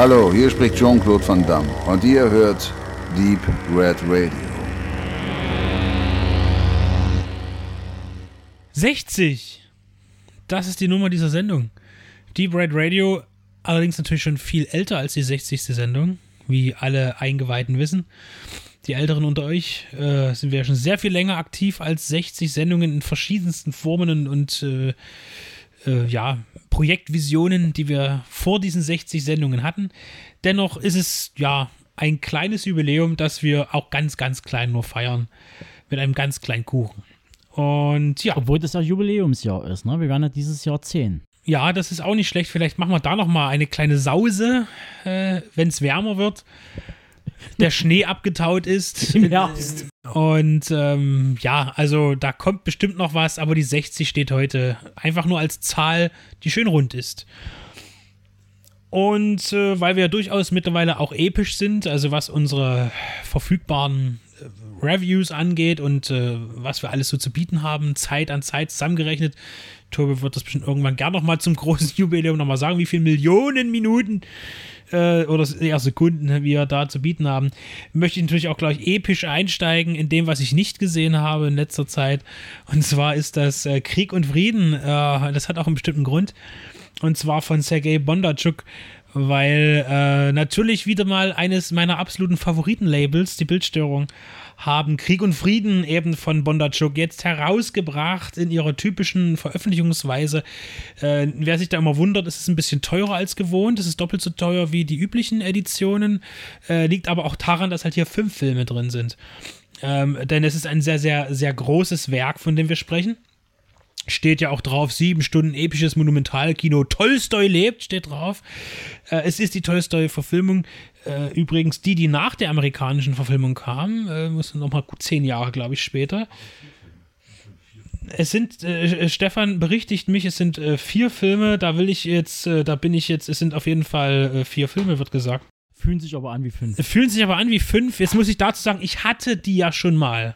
Hallo, hier spricht Jean-Claude Van Damme und ihr hört Deep Red Radio. 60. Das ist die Nummer dieser Sendung. Deep Red Radio, allerdings natürlich schon viel älter als die 60. Sendung, wie alle Eingeweihten wissen. Die Älteren unter euch äh, sind wir ja schon sehr viel länger aktiv als 60 Sendungen in verschiedensten Formen und, äh, äh, ja, Projektvisionen, die wir vor diesen 60 Sendungen hatten. Dennoch ist es ja ein kleines Jubiläum, das wir auch ganz, ganz klein nur feiern. Mit einem ganz kleinen Kuchen. Und ja. Obwohl das ja Jubiläumsjahr ist, ne? Wir werden ja dieses Jahr 10. Ja, das ist auch nicht schlecht. Vielleicht machen wir da noch mal eine kleine Sause, äh, wenn es wärmer wird. Der Schnee abgetaut ist. Im Herbst. Und ähm, ja, also da kommt bestimmt noch was, aber die 60 steht heute einfach nur als Zahl, die schön rund ist. Und äh, weil wir ja durchaus mittlerweile auch episch sind, also was unsere verfügbaren äh, Reviews angeht und äh, was wir alles so zu bieten haben, Zeit an Zeit zusammengerechnet. Tobi wird das bestimmt irgendwann gern nochmal zum großen Jubiläum nochmal sagen, wie viele Millionen Minuten äh, oder eher Sekunden wir da zu bieten haben. Möchte ich natürlich auch gleich episch einsteigen in dem, was ich nicht gesehen habe in letzter Zeit. Und zwar ist das äh, Krieg und Frieden. Äh, das hat auch einen bestimmten Grund. Und zwar von Sergei Bondarchuk weil äh, natürlich wieder mal eines meiner absoluten Favoritenlabels, die Bildstörung, haben Krieg und Frieden eben von Bondarchuk jetzt herausgebracht in ihrer typischen Veröffentlichungsweise. Äh, wer sich da immer wundert, ist es ein bisschen teurer als gewohnt. Es ist doppelt so teuer wie die üblichen Editionen. Äh, liegt aber auch daran, dass halt hier fünf Filme drin sind. Ähm, denn es ist ein sehr, sehr, sehr großes Werk, von dem wir sprechen steht ja auch drauf, sieben Stunden episches Monumentalkino. Tolstoi lebt, steht drauf. Äh, es ist die Tolstoi-Verfilmung. Äh, übrigens die, die nach der amerikanischen Verfilmung kam. Äh, muss nochmal gut zehn Jahre, glaube ich, später. Es sind, äh, Stefan berichtigt mich, es sind äh, vier Filme. Da will ich jetzt, äh, da bin ich jetzt, es sind auf jeden Fall vier Filme, wird gesagt. Fühlen sich aber an wie fünf. Fühlen sich aber an wie fünf. Jetzt muss ich dazu sagen, ich hatte die ja schon mal.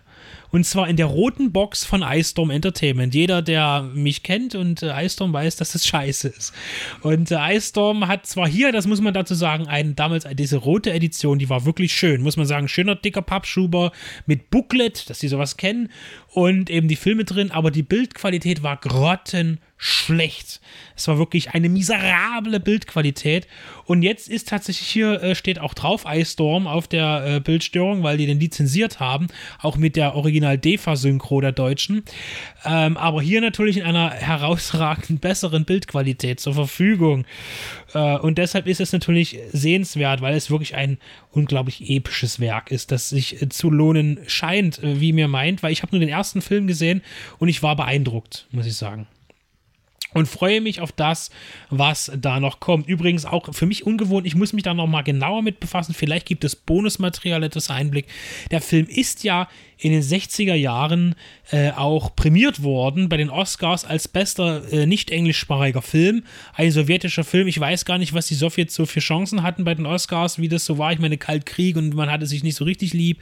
Und zwar in der roten Box von iStorm Entertainment. Jeder, der mich kennt und äh, iStorm weiß, dass das scheiße ist. Und äh, iStorm hat zwar hier, das muss man dazu sagen, ein, damals diese rote Edition, die war wirklich schön, muss man sagen. Schöner, dicker Pappschuber mit Booklet, dass die sowas kennen. Und eben die Filme drin, aber die Bildqualität war grotten schlecht. Es war wirklich eine miserable Bildqualität. Und jetzt ist tatsächlich hier, äh, steht auch drauf, iStorm auf der äh, Bildstörung, weil die den lizenziert haben, auch mit der Original-DEFA-Synchro der Deutschen. Ähm, aber hier natürlich in einer herausragend besseren Bildqualität zur Verfügung. Äh, und deshalb ist es natürlich sehenswert, weil es wirklich ein unglaublich episches Werk ist, das sich äh, zu lohnen scheint, äh, wie mir meint, weil ich habe nur den ersten Film gesehen und ich war beeindruckt, muss ich sagen und freue mich auf das, was da noch kommt. Übrigens auch für mich ungewohnt, ich muss mich da noch mal genauer mit befassen. Vielleicht gibt es Bonusmaterial, etwas Einblick. Der Film ist ja in den 60er Jahren äh, auch prämiert worden bei den Oscars als bester äh, nicht englischsprachiger Film. Ein sowjetischer Film. Ich weiß gar nicht, was die Sowjets so für Chancen hatten bei den Oscars, wie das so war. Ich meine, Kaltkrieg und man hatte sich nicht so richtig lieb.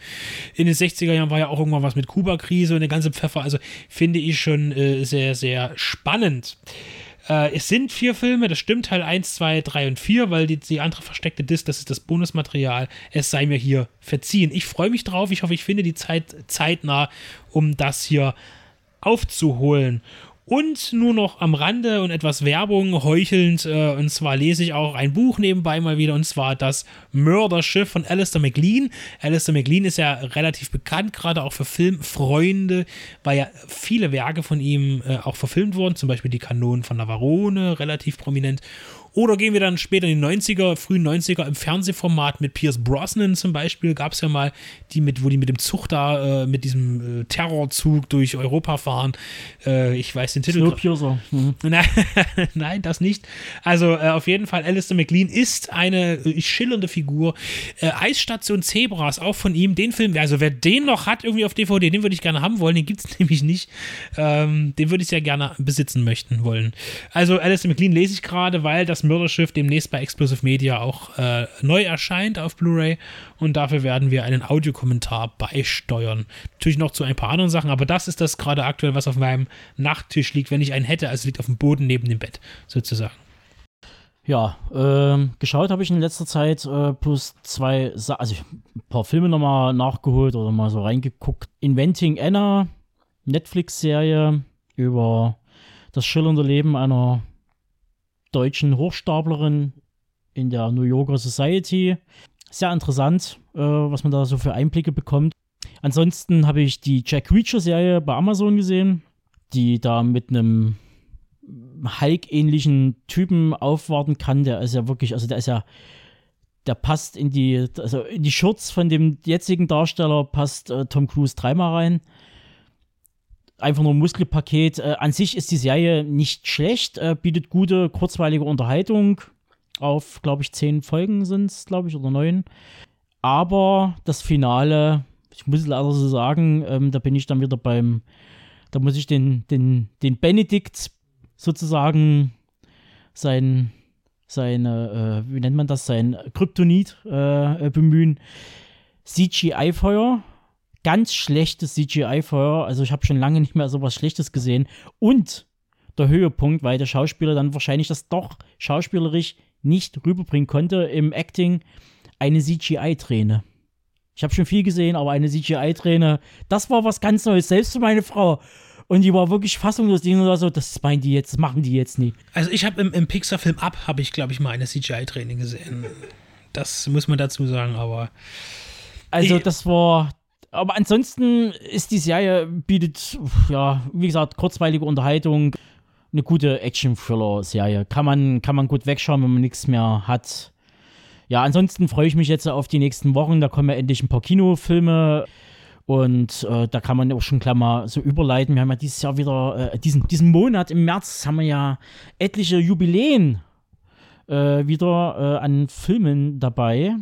In den 60er Jahren war ja auch irgendwann was mit Kuba-Krise und der ganze Pfeffer. Also finde ich schon äh, sehr, sehr spannend. Äh, es sind vier Filme, das stimmt, Teil 1, 2, 3 und 4, weil die, die andere versteckte Disc, das ist das Bonusmaterial. Es sei mir hier verziehen. Ich freue mich drauf. Ich hoffe, ich finde die Zeit zeitnah, um das hier aufzuholen. Und nur noch am Rande und etwas Werbung heuchelnd, äh, und zwar lese ich auch ein Buch nebenbei mal wieder, und zwar das Mörderschiff von Alistair McLean. Alistair McLean ist ja relativ bekannt, gerade auch für Filmfreunde, weil ja viele Werke von ihm äh, auch verfilmt wurden, zum Beispiel die Kanonen von Navarone, relativ prominent. Oder gehen wir dann später in die 90er, frühen 90er im Fernsehformat mit Pierce Brosnan zum Beispiel, gab es ja mal, die mit, wo die mit dem Zug da, äh, mit diesem äh, Terrorzug durch Europa fahren. Äh, ich weiß den Titel. Snowpiercer. Mhm. Nein, nein, das nicht. Also äh, auf jeden Fall, Alistair McLean ist eine äh, schillernde Figur. Äh, Eisstation Zebras, auch von ihm, den Film, also wer den noch hat, irgendwie auf DVD, den würde ich gerne haben wollen, den gibt es nämlich nicht. Ähm, den würde ich sehr gerne besitzen möchten wollen. Also Alistair McLean lese ich gerade, weil das das Mörderschiff demnächst bei Explosive Media auch äh, neu erscheint auf Blu-ray und dafür werden wir einen Audiokommentar beisteuern. Natürlich noch zu ein paar anderen Sachen, aber das ist das gerade aktuell, was auf meinem Nachttisch liegt, wenn ich einen hätte. Also liegt auf dem Boden neben dem Bett sozusagen. Ja, ähm, geschaut habe ich in letzter Zeit äh, plus zwei, Sa also ein paar Filme nochmal nachgeholt oder mal so reingeguckt. Inventing Anna, Netflix-Serie über das schillernde Leben einer deutschen Hochstaplerin in der New Yorker Society. Sehr interessant, äh, was man da so für Einblicke bekommt. Ansonsten habe ich die Jack Reacher-Serie bei Amazon gesehen, die da mit einem Hulk-ähnlichen Typen aufwarten kann. Der ist ja wirklich, also der ist ja, der passt in die, also in die Shorts von dem jetzigen Darsteller passt äh, Tom Cruise dreimal rein. Einfach nur ein Muskelpaket. Äh, an sich ist die Serie nicht schlecht, äh, bietet gute, kurzweilige Unterhaltung. Auf, glaube ich, zehn Folgen sind es, glaube ich, oder neun. Aber das Finale, ich muss es leider so sagen, ähm, da bin ich dann wieder beim, da muss ich den, den, den Benedikt sozusagen sein, seine, äh, wie nennt man das, sein Kryptonit äh, bemühen. CGI-Feuer, ganz schlechtes CGI-Feuer, also ich habe schon lange nicht mehr so was Schlechtes gesehen. Und der Höhepunkt, weil der Schauspieler dann wahrscheinlich das doch schauspielerisch nicht rüberbringen konnte im Acting, eine CGI-Träne. Ich habe schon viel gesehen, aber eine CGI-Träne, das war was ganz Neues, selbst für meine Frau. Und die war wirklich fassungslos. Die war so, das meinen die jetzt, machen die jetzt nie. Also ich habe im, im Pixar-Film Up, habe ich, glaube ich, mal eine CGI-Training gesehen. Das muss man dazu sagen, aber. Also das war. Aber ansonsten ist die Serie, bietet, ja, wie gesagt, kurzweilige Unterhaltung, eine gute Action-Thriller-Serie. Kann man, kann man gut wegschauen, wenn man nichts mehr hat. Ja, ansonsten freue ich mich jetzt auf die nächsten Wochen. Da kommen ja endlich ein paar Kinofilme. Und äh, da kann man auch schon klar mal so überleiten. Wir haben ja dieses Jahr wieder, äh, diesen, diesen Monat im März haben wir ja etliche Jubiläen äh, wieder äh, an Filmen dabei.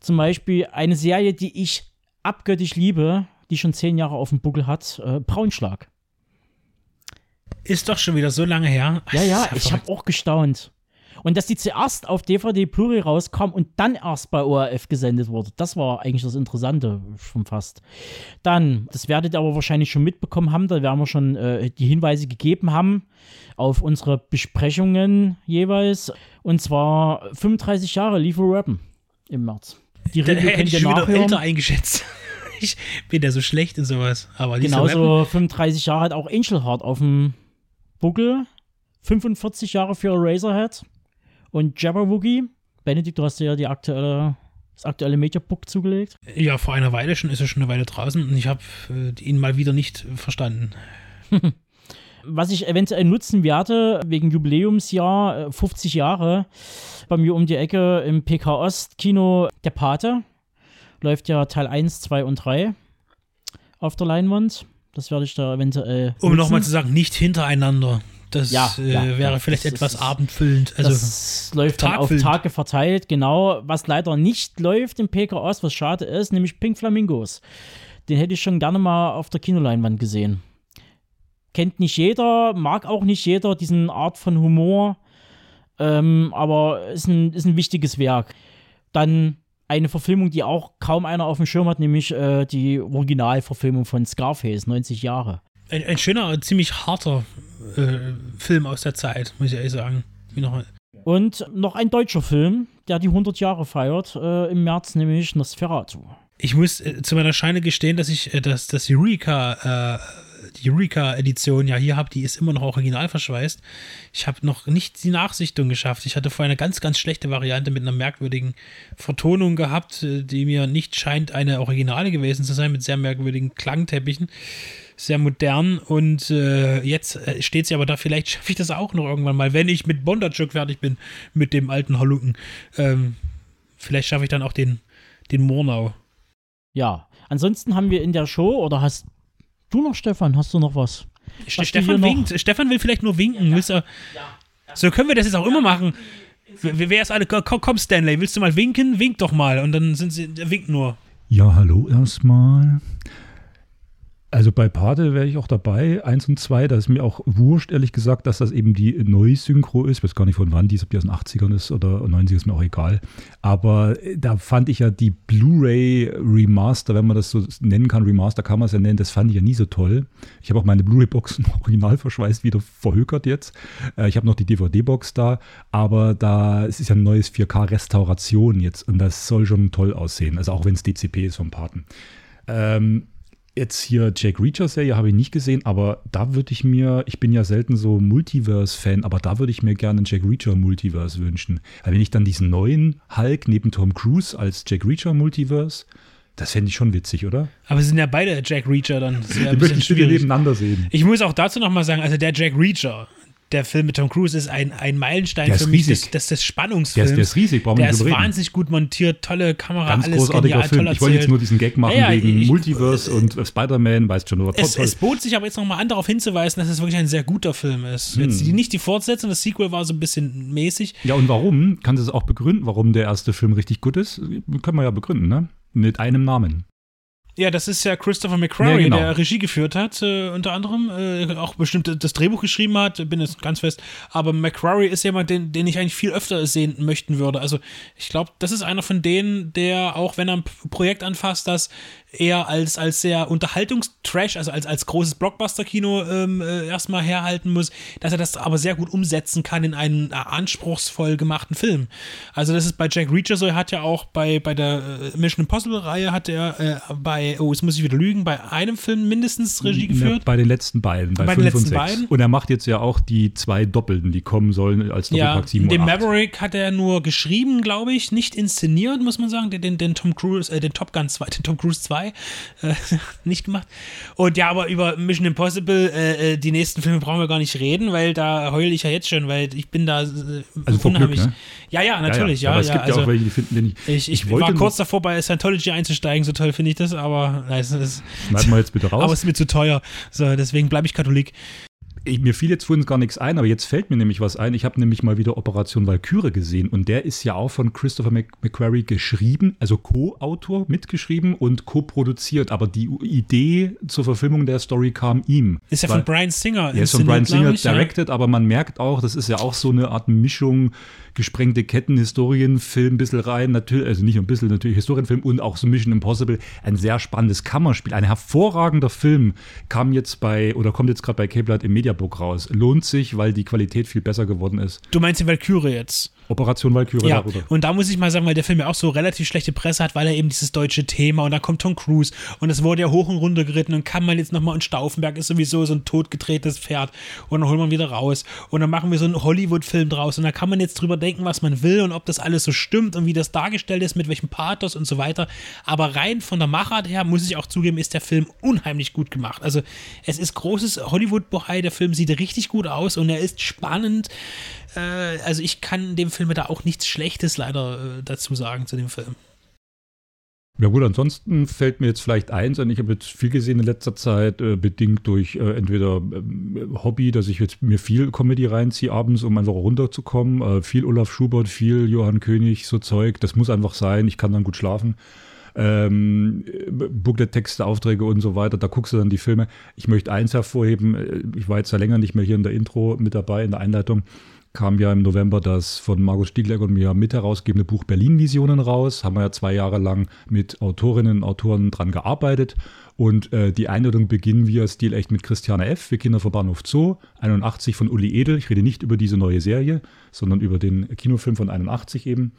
Zum Beispiel eine Serie, die ich abgöttisch liebe, die schon zehn Jahre auf dem Buckel hat, äh, Braunschlag. Ist doch schon wieder so lange her. Ja, ja, ich habe auch gestaunt. Und dass die zuerst auf DVD Blu-ray rauskam und dann erst bei ORF gesendet wurde, das war eigentlich das Interessante schon fast. Dann, das werdet ihr aber wahrscheinlich schon mitbekommen haben, da werden wir schon äh, die Hinweise gegeben haben auf unsere Besprechungen jeweils. Und zwar 35 Jahre Liefer Rappen im März. Die Review könnt ihr nachhören. älter eingeschätzt. ich bin ja so schlecht in sowas. Aber Genauso 35 Jahre hat auch Angel Heart auf dem Buckel. 45 Jahre für Eraserhead. Und Jabberwocky, Benedikt, du hast dir ja die aktuelle, das aktuelle Mediabook zugelegt. Ja, vor einer Weile schon, ist er schon eine Weile draußen und ich habe äh, ihn mal wieder nicht verstanden. Was ich eventuell nutzen werde, wegen Jubiläumsjahr, 50 äh, Jahre, bei mir um die Ecke im PK Ost Kino Der Pate. Läuft ja Teil 1, 2 und 3 auf der Leinwand. Das werde ich da eventuell. Um nochmal zu sagen, nicht hintereinander. Das ja, äh, ja, wäre ja, vielleicht etwas ist, abendfüllend. Also das läuft dann auf Tage verteilt, genau. Was leider nicht läuft im PK Ost, was schade ist, nämlich Pink Flamingos. Den hätte ich schon gerne mal auf der Kinoleinwand gesehen. Kennt nicht jeder, mag auch nicht jeder diesen Art von Humor, ähm, aber ist ein, ist ein wichtiges Werk. Dann eine Verfilmung, die auch kaum einer auf dem Schirm hat, nämlich äh, die Originalverfilmung von Scarface, 90 Jahre. Ein, ein schöner, ziemlich harter äh, Film aus der Zeit, muss ich ehrlich sagen. Noch und noch ein deutscher Film, der die 100 Jahre feiert, äh, im März, nämlich Nosferatu. Ich muss äh, zu meiner Scheine gestehen, dass ich äh, das, das Eureka, äh, die Eureka-Edition ja hier habe, die ist immer noch original verschweißt. Ich habe noch nicht die Nachsichtung geschafft. Ich hatte vorher eine ganz, ganz schlechte Variante mit einer merkwürdigen Vertonung gehabt, äh, die mir nicht scheint eine Originale gewesen zu sein, mit sehr merkwürdigen Klangteppichen sehr modern und äh, jetzt äh, steht sie aber da, vielleicht schaffe ich das auch noch irgendwann mal, wenn ich mit Bondarchuk fertig bin, mit dem alten Haluken. Ähm, vielleicht schaffe ich dann auch den, den Murnau. Ja, ansonsten haben wir in der Show, oder hast du noch, Stefan, hast du noch was? was Stefan winkt. Stefan will vielleicht nur winken. Ja, ja. Ja, so können wir das jetzt auch immer machen. Wer ist alle? Komm, Stanley, willst du mal winken? Wink doch mal. Und dann sind sie, der winkt nur. Ja, hallo erstmal. Also bei Pate wäre ich auch dabei, eins und zwei. Da ist mir auch wurscht, ehrlich gesagt, dass das eben die Neusynchro ist. Ich weiß gar nicht von wann die ist, ob die aus den 80ern ist oder 90 ist mir auch egal. Aber äh, da fand ich ja die Blu-ray Remaster, wenn man das so nennen kann, Remaster kann man es ja nennen, das fand ich ja nie so toll. Ich habe auch meine Blu-ray-Boxen original verschweißt wieder verhökert jetzt. Äh, ich habe noch die DVD-Box da, aber da es ist ja ein neues 4K-Restauration jetzt und das soll schon toll aussehen. Also auch wenn es DCP ist vom Paten. Ähm, Jetzt hier Jack Reacher-Serie habe ich nicht gesehen, aber da würde ich mir, ich bin ja selten so Multiverse-Fan, aber da würde ich mir gerne einen Jack Reacher-Multiverse wünschen. Weil wenn ich dann diesen neuen Hulk neben Tom Cruise als Jack Reacher-Multiverse, das fände ich schon witzig, oder? Aber sie sind ja beide Jack Reacher dann. Das ja Die möchte ich nebeneinander sehen. Ich muss auch dazu nochmal sagen, also der Jack Reacher, der Film mit Tom Cruise ist ein, ein Meilenstein für mich des, des, des Spannungsfilms. Der ist, der ist riesig, brauchen wir Der nicht ist reden. wahnsinnig gut montiert, tolle Kamera, Ganz alles großartiger genial, Film. Ich wollte jetzt nur diesen Gag machen Ja, ja, wegen ich- Multiverse und Spider-Man, weißt schon, oder Es, toll. es bot sich aber jetzt nochmal an, darauf hinzuweisen, dass es wirklich ein sehr guter Film ist. Jetzt die, nicht die Fortsetzung, das Sequel war so ein bisschen mäßig. Ja, und warum? Kannst du es auch begründen, warum der erste Film richtig gut ist? Können wir ja begründen, ne? Mit einem Namen. Ja, das ist ja Christopher McQuarrie, Ja, genau. der Regie geführt hat, äh, unter anderem, äh, auch bestimmt das Drehbuch geschrieben hat, bin jetzt ganz fest. Aber McQuarrie ist jemand, den, den ich eigentlich viel öfter sehen möchten würde. Also ich glaube, das ist einer von denen, der, auch wenn er ein Projekt anfasst, das eher als, als sehr Unterhaltungstrash, also als, als großes Blockbuster-Kino ähm, äh, erstmal herhalten muss, dass er das aber sehr gut umsetzen kann in einen äh, anspruchsvoll gemachten Film. Also das ist bei Jack Reacher so, er hat ja auch bei, bei der äh, Mission Impossible-Reihe hat er äh, bei, oh, jetzt muss ich wieder lügen, bei einem Film mindestens Regie Ja, geführt. bei den letzten beiden, bei, Bei den 5 und 6. beiden? Und er macht jetzt ja auch die zwei Doppelten, die kommen sollen als Ja, Doppelpack 7 den und 8. Maverick hat er nur geschrieben, glaube ich, nicht inszeniert, muss man sagen, den, den, den Tom Cruise, äh, den Top Gun 2, den Tom Cruise 2 äh, nicht gemacht. Und ja, aber über Mission Impossible, äh, äh, die nächsten Filme brauchen wir gar nicht reden, weil da heule ich ja jetzt schon, weil ich bin da äh, Also unheimlich. Glück, ne? Ja, ja, natürlich, ja. Aber es ja, gibt also, ja auch welche, die finden den nicht. ich, ich, wollte war kurz davor, bei Scientology einzusteigen, so toll finde ich das, aber nein, es ist, Schneiden wir jetzt bitte raus. aber es ist mir zu teuer. So, deswegen bleibe ich Katholik. Ich, mir fiel jetzt vorhin gar nichts ein, aber jetzt fällt mir nämlich was ein. Ich habe nämlich mal wieder Operation Valkyrie gesehen und der ist ja auch von Christopher Mc McQuarrie geschrieben, also Co-Autor mitgeschrieben und co-produziert. Aber die Idee zur Verfilmung der Story kam ihm. Ist ja von Brian Singer. Er ist von Brian Singer ich, ja. directed, aber man merkt auch, das ist ja auch so eine Art Mischung, gesprengte Ketten, Historienfilm, ein bisschen rein, natürlich, also nicht ein bisschen, natürlich Historienfilm und auch so Mission Impossible, ein sehr spannendes Kammerspiel, ein hervorragender Film, kam jetzt bei, oder kommt jetzt gerade bei K-Blood im Mediabook raus. Lohnt sich, weil die Qualität viel besser geworden ist. Du meinst die Valkyrie jetzt? Operation Valkyrie Ja, darüber. und da muss ich mal sagen, weil der Film ja auch so relativ schlechte Presse hat, weil er eben dieses deutsche Thema und da kommt Tom Cruise und es wurde ja hoch und runter geritten und kann man jetzt nochmal in Stauffenberg ist sowieso so ein totgedrehtes Pferd und dann holen wir wieder raus und dann machen wir so einen Hollywood-Film draus und da kann man jetzt drüber denken, was man will und ob das alles so stimmt und wie das dargestellt ist, mit welchem Pathos und so weiter. Aber rein von der Machart her, muss ich auch zugeben, ist der Film unheimlich gut gemacht. Also es ist großes Hollywood-Bohai, der Film sieht richtig gut aus und er ist spannend. Äh, also ich kann dem Film da auch nichts Schlechtes leider äh, dazu sagen zu dem Film. Ja gut, ansonsten fällt mir jetzt vielleicht eins an, ich habe jetzt viel gesehen in letzter Zeit, äh, bedingt durch äh, entweder ähm, Hobby, dass ich jetzt mir viel Comedy reinziehe abends, um einfach runterzukommen, äh, viel Olaf Schubert, viel Johann König, so Zeug, das muss einfach sein, ich kann dann gut schlafen. Ähm, Booklet-Texte, Aufträge und so weiter, da guckst du dann die Filme. Ich möchte eins hervorheben, äh, ich war jetzt ja länger nicht mehr hier in der Intro mit dabei, in der Einleitung kam ja im November das von Markus Stiegler und mir mit herausgegebene Buch Berlin-Visionen raus. Haben wir ja zwei Jahre lang mit Autorinnen und Autoren dran gearbeitet. Und äh, die Einladung beginnen wir Stil echt mit Christiane F. für Kinder vor Bahnhof Zoo, 81 von Uli Edel. Ich rede nicht über diese neue Serie, sondern über den Kinofilm von 81 eben.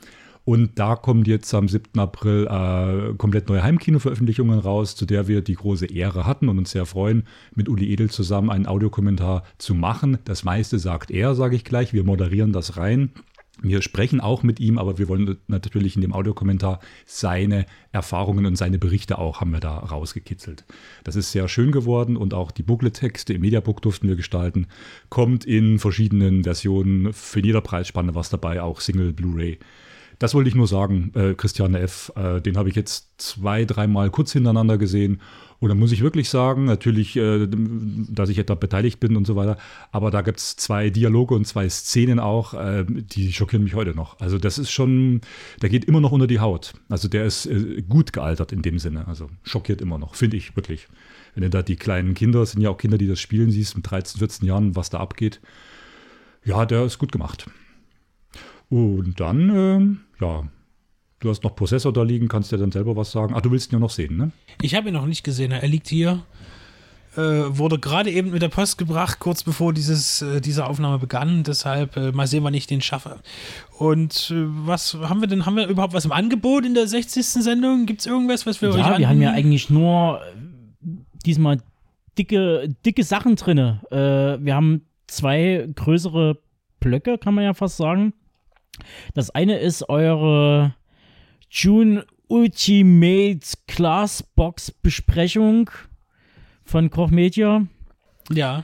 Und da kommt jetzt am 7. April äh, komplett neue Heimkino-Veröffentlichungen raus, zu der wir die große Ehre hatten und uns sehr freuen, mit Uli Edel zusammen einen Audiokommentar zu machen. Das meiste sagt er, sage ich gleich. Wir moderieren das rein. Wir sprechen auch mit ihm, aber wir wollen natürlich in dem Audiokommentar seine Erfahrungen und seine Berichte auch haben wir da rausgekitzelt. Das ist sehr schön geworden und auch die Booklet-Texte im Mediabook durften wir gestalten. Kommt in verschiedenen Versionen, für jeder Preisspanne was dabei, auch Single, Blu-ray. Das wollte ich nur sagen, äh, Christiane F., äh, den habe ich jetzt zwei, dreimal kurz hintereinander gesehen. Und da muss ich wirklich sagen, natürlich, äh, dass ich da beteiligt bin und so weiter, aber da gibt es zwei Dialoge und zwei Szenen auch, äh, die schockieren mich heute noch. Also das ist schon, der geht immer noch unter die Haut. Also der ist äh, gut gealtert in dem Sinne. Also schockiert immer noch, finde ich wirklich. Wenn du da die kleinen Kinder, sind ja auch Kinder, die das spielen, siehst mit 13, 14 Jahren, was da abgeht. Ja, der ist gut gemacht. Und dann, ähm, ja, du hast noch Prozessor da liegen, kannst dir dann selber was sagen. Ah, du willst ihn ja noch sehen, ne? Ich habe ihn noch nicht gesehen. Er liegt hier. Äh, wurde gerade eben mit der Post gebracht, kurz bevor dieses, äh, diese Aufnahme begann. Deshalb äh, mal sehen, wann ich den schaffe. Und äh, was haben wir denn? Haben wir überhaupt was im Angebot in der 60. Sendung? Gibt es irgendwas, was wir ja, euch Ja, wir haben ja eigentlich nur äh, diesmal dicke, dicke Sachen drin. Äh, wir haben zwei größere Blöcke, kann man ja fast sagen. Das eine ist eure June Ultimate Class Box Besprechung von Koch Media. Ja.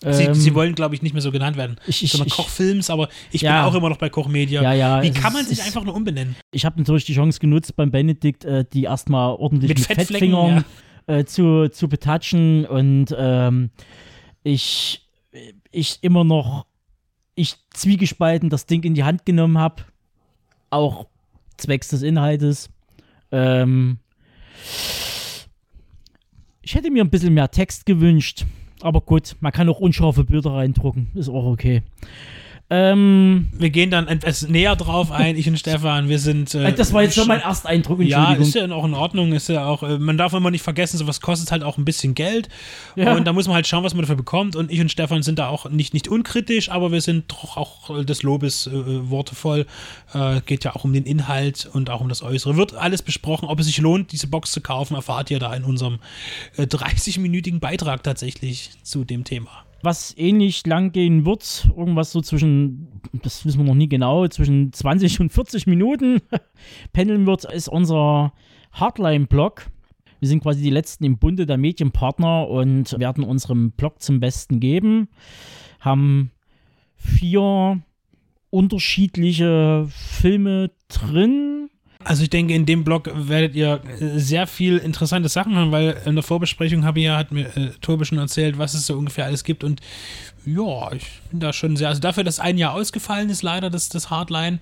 Sie, Ähm, sie wollen, glaube ich, nicht mehr so genannt werden, Ich- ich- sondern Kochfilms, aber ich Ja. bin auch immer noch bei Koch Media. Ja, ja, Wie kann man ist- sich es- einfach nur umbenennen? Ich habe natürlich die Chance genutzt, beim Benedikt äh, die erstmal ordentlich Mit mit, Fettfingern äh, zu, zu betatschen und ähm, ich, ich immer noch, ich zwiegespalten das Ding in die Hand genommen habe, auch zwecks des Inhaltes. Ähm, ich hätte mir ein bisschen mehr Text gewünscht, aber gut, man kann auch unscharfe Bilder reindrucken, ist auch okay. Ähm, Wir gehen dann etwas näher drauf ein, ich und Stefan. Wir sind. Äh, das war jetzt schon mein Ersteindruck, Ja, ist ja auch in Ordnung. Ist ja auch, äh, man darf immer nicht vergessen, sowas kostet halt auch ein bisschen Geld. Ja. Und da muss man halt schauen, was man dafür bekommt. Und ich und Stefan sind da auch nicht, nicht unkritisch, aber wir sind doch auch äh, des Lobes äh, wortevoll. Äh, geht ja auch um den Inhalt und auch um das Äußere. Wird alles besprochen. Ob es sich lohnt, diese Box zu kaufen, erfahrt ihr da in unserem äh, 30-minütigen Beitrag tatsächlich zu dem Thema. Was ähnlich lang gehen wird, irgendwas so zwischen, das wissen wir noch nie genau, zwischen 20 und 40 Minuten pendeln wird, ist unser Hardline-Blog. Wir sind quasi die letzten im Bunde der Medienpartner und werden unserem Blog zum Besten geben. Haben vier unterschiedliche Filme drin. Also ich denke, in dem Blog werdet ihr äh, sehr viel interessante Sachen haben, weil in der Vorbesprechung habe ich ja, hat mir äh, Tobi schon erzählt, was es so ungefähr alles gibt und ja, ich bin da schon sehr, also dafür, dass ein Jahr ausgefallen ist, leider das, das Hardline,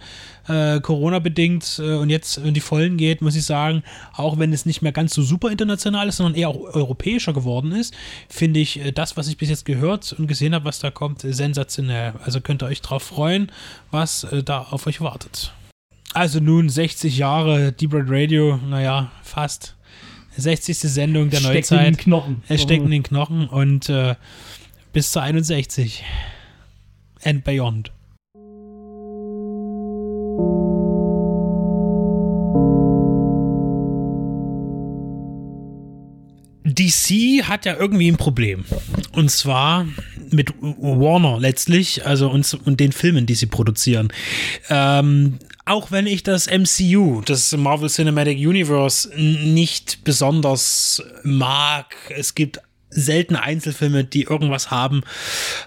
äh, Corona-bedingt äh, und jetzt in die Vollen geht, muss ich sagen, auch wenn es nicht mehr ganz so super international ist, sondern eher auch europäischer geworden ist, finde ich äh, das, was ich bis jetzt gehört und gesehen habe, was da kommt, sensationell. Also könnt ihr euch drauf freuen, was äh, da auf euch wartet. Also nun 60 Jahre Deep Red Radio, naja, fast. 60. Sendung der Steckt in den Neuzeit. Knochen. Es steckt in den Knochen und äh, bis zur 61. And beyond. DC hat ja irgendwie ein Problem. Und zwar mit Warner letztlich, also uns und den Filmen, die sie produzieren. Ähm, auch wenn ich das MCU, das Marvel Cinematic Universe, nicht besonders mag, es gibt seltene Einzelfilme, die irgendwas haben,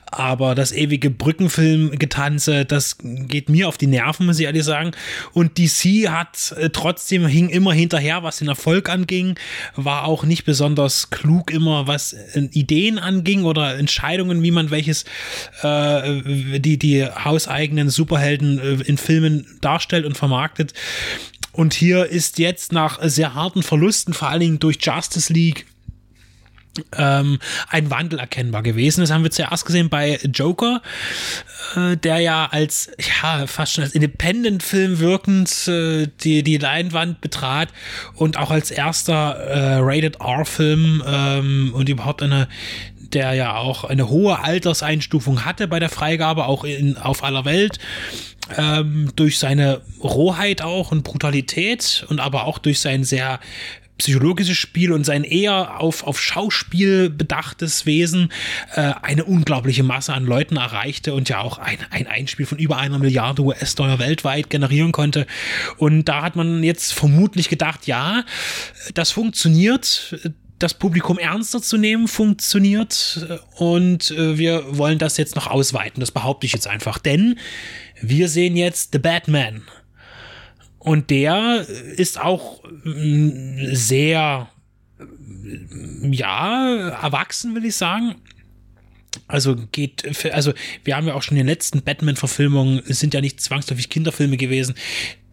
aber das ewige Brückenfilmgetanze, das geht mir auf die Nerven, muss ich ehrlich sagen. Und DC hat äh, trotzdem hing immer hinterher, was den Erfolg anging, war auch nicht besonders klug immer, was äh, Ideen anging oder Entscheidungen, wie man welches äh, die die hauseigenen Superhelden äh, in Filmen darstellt und vermarktet. Und hier ist jetzt nach sehr harten Verlusten, vor allen Dingen durch Justice League, ähm, ein Wandel erkennbar gewesen. Das haben wir zuerst gesehen bei Joker, äh, der ja als, ja, fast schon als Independent-Film wirkend äh, die, die Leinwand betrat und auch als erster äh, Rated-R-Film ähm, und überhaupt eine der ja auch eine hohe Alterseinstufung hatte bei der Freigabe, auch in, auf aller Welt, ähm, durch seine Rohheit auch und Brutalität und aber auch durch sein sehr psychologisches Spiel und sein eher auf, auf Schauspiel bedachtes Wesen äh, eine unglaubliche Masse an Leuten erreichte und ja auch ein, ein Einspiel von über einer Milliarde US-Dollar weltweit generieren konnte. Und da hat man jetzt vermutlich gedacht, ja, das funktioniert. Das Publikum ernster zu nehmen funktioniert und äh, wir wollen das jetzt noch ausweiten. Das behaupte ich jetzt einfach. Denn wir sehen jetzt The Batman Und der ist auch mm, sehr, ja, erwachsen, will ich sagen. Also geht, also wir haben ja auch schon in den letzten Batman-Verfilmungen, sind ja nicht zwangsläufig Kinderfilme gewesen.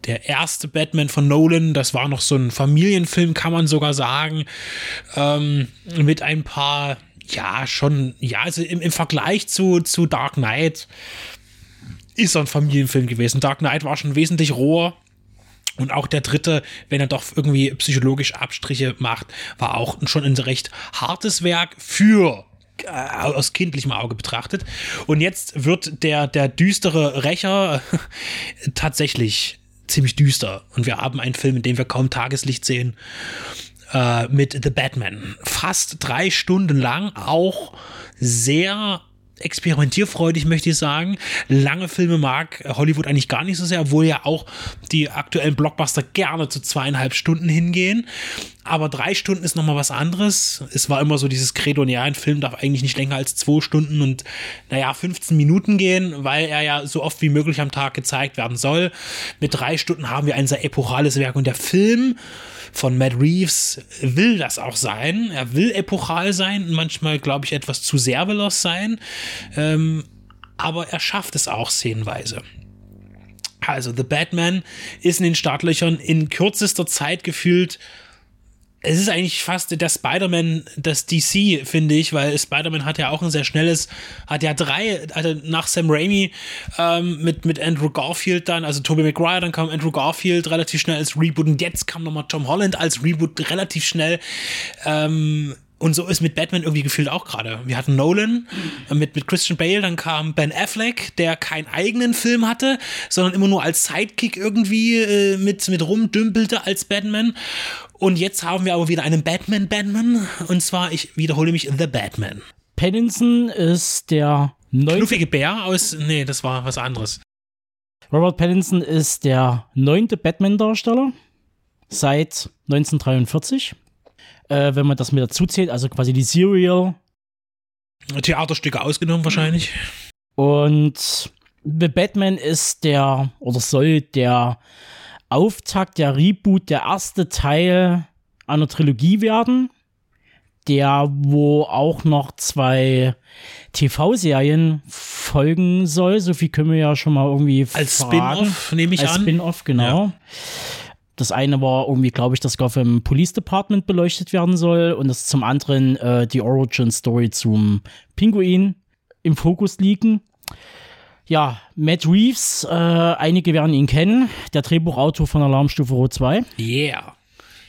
Der erste Batman von Nolan, das war noch so ein Familienfilm, kann man sogar sagen, ähm, mit ein paar, ja, schon, ja, also im, im Vergleich zu, zu Dark Knight ist er ein Familienfilm gewesen. Dark Knight war schon wesentlich roher. Und auch der dritte, wenn er doch irgendwie psychologisch Abstriche macht, war auch schon ein recht hartes Werk für äh, aus kindlichem Auge betrachtet. Und jetzt wird der, der düstere Rächer tatsächlich ziemlich düster. Und wir haben einen Film, in dem wir kaum Tageslicht sehen, äh, mit The Batman. Fast drei Stunden lang, auch sehr experimentierfreudig, möchte ich sagen. Lange Filme mag Hollywood eigentlich gar nicht so sehr, obwohl ja auch die aktuellen Blockbuster gerne zu zweieinhalb Stunden hingehen. Aber drei Stunden ist nochmal was anderes. Es war immer so dieses Credo, ja, ein Film darf eigentlich nicht länger als zwei Stunden und, naja, 15 Minuten gehen, weil er ja so oft wie möglich am Tag gezeigt werden soll. Mit drei Stunden haben wir ein sehr epochales Werk und der Film von Matt Reeves will das auch sein. Er will epochal sein manchmal, glaube ich, etwas zu sehr veloz sein. Ähm, aber er schafft es auch szenenweise. Also, The Batman ist in den Startlöchern in kürzester Zeit gefühlt es ist eigentlich fast der Spider-Man das DC, finde ich, weil Spider-Man hat ja auch ein sehr schnelles, hat ja drei, also nach Sam Raimi ähm, mit, mit Andrew Garfield dann, also Tobey Maguire, dann kam Andrew Garfield relativ schnell als Reboot und jetzt kam nochmal Tom Holland als Reboot relativ schnell. Ähm, und so ist mit Batman irgendwie gefühlt auch gerade. Wir hatten Nolan mit, mit Christian Bale, dann kam Ben Affleck, der keinen eigenen Film hatte, sondern immer nur als Sidekick irgendwie äh, mit, mit rumdümpelte als Batman. Und jetzt haben wir aber wieder einen Batman-Batman. Und zwar, ich wiederhole mich, The Batman. Pattinson ist der neunte. Knuffige Bär aus. Nee, das war was anderes. Robert Pattinson ist der neunte Batman-Darsteller seit 1943. Äh, wenn man das mit dazu zählt, also quasi die Serial. Theaterstücke ausgenommen wahrscheinlich. Und The Batman ist der oder soll der Auftakt, der Reboot, der erste Teil einer Trilogie werden, der wo auch noch zwei TV-Serien folgen soll. So viel können wir ja schon mal irgendwie Als Spin-off, nehme ich Als an. Als Spin-off, genau. Ja. Das eine war irgendwie, glaube ich, dass Gotham Police Department beleuchtet werden soll und das zum anderen äh, die Origin Story zum Pinguin im Fokus liegen. Ja, Matt Reeves, äh, einige werden ihn kennen, der Drehbuchautor von Alarmstufe Rot 2. Yeah.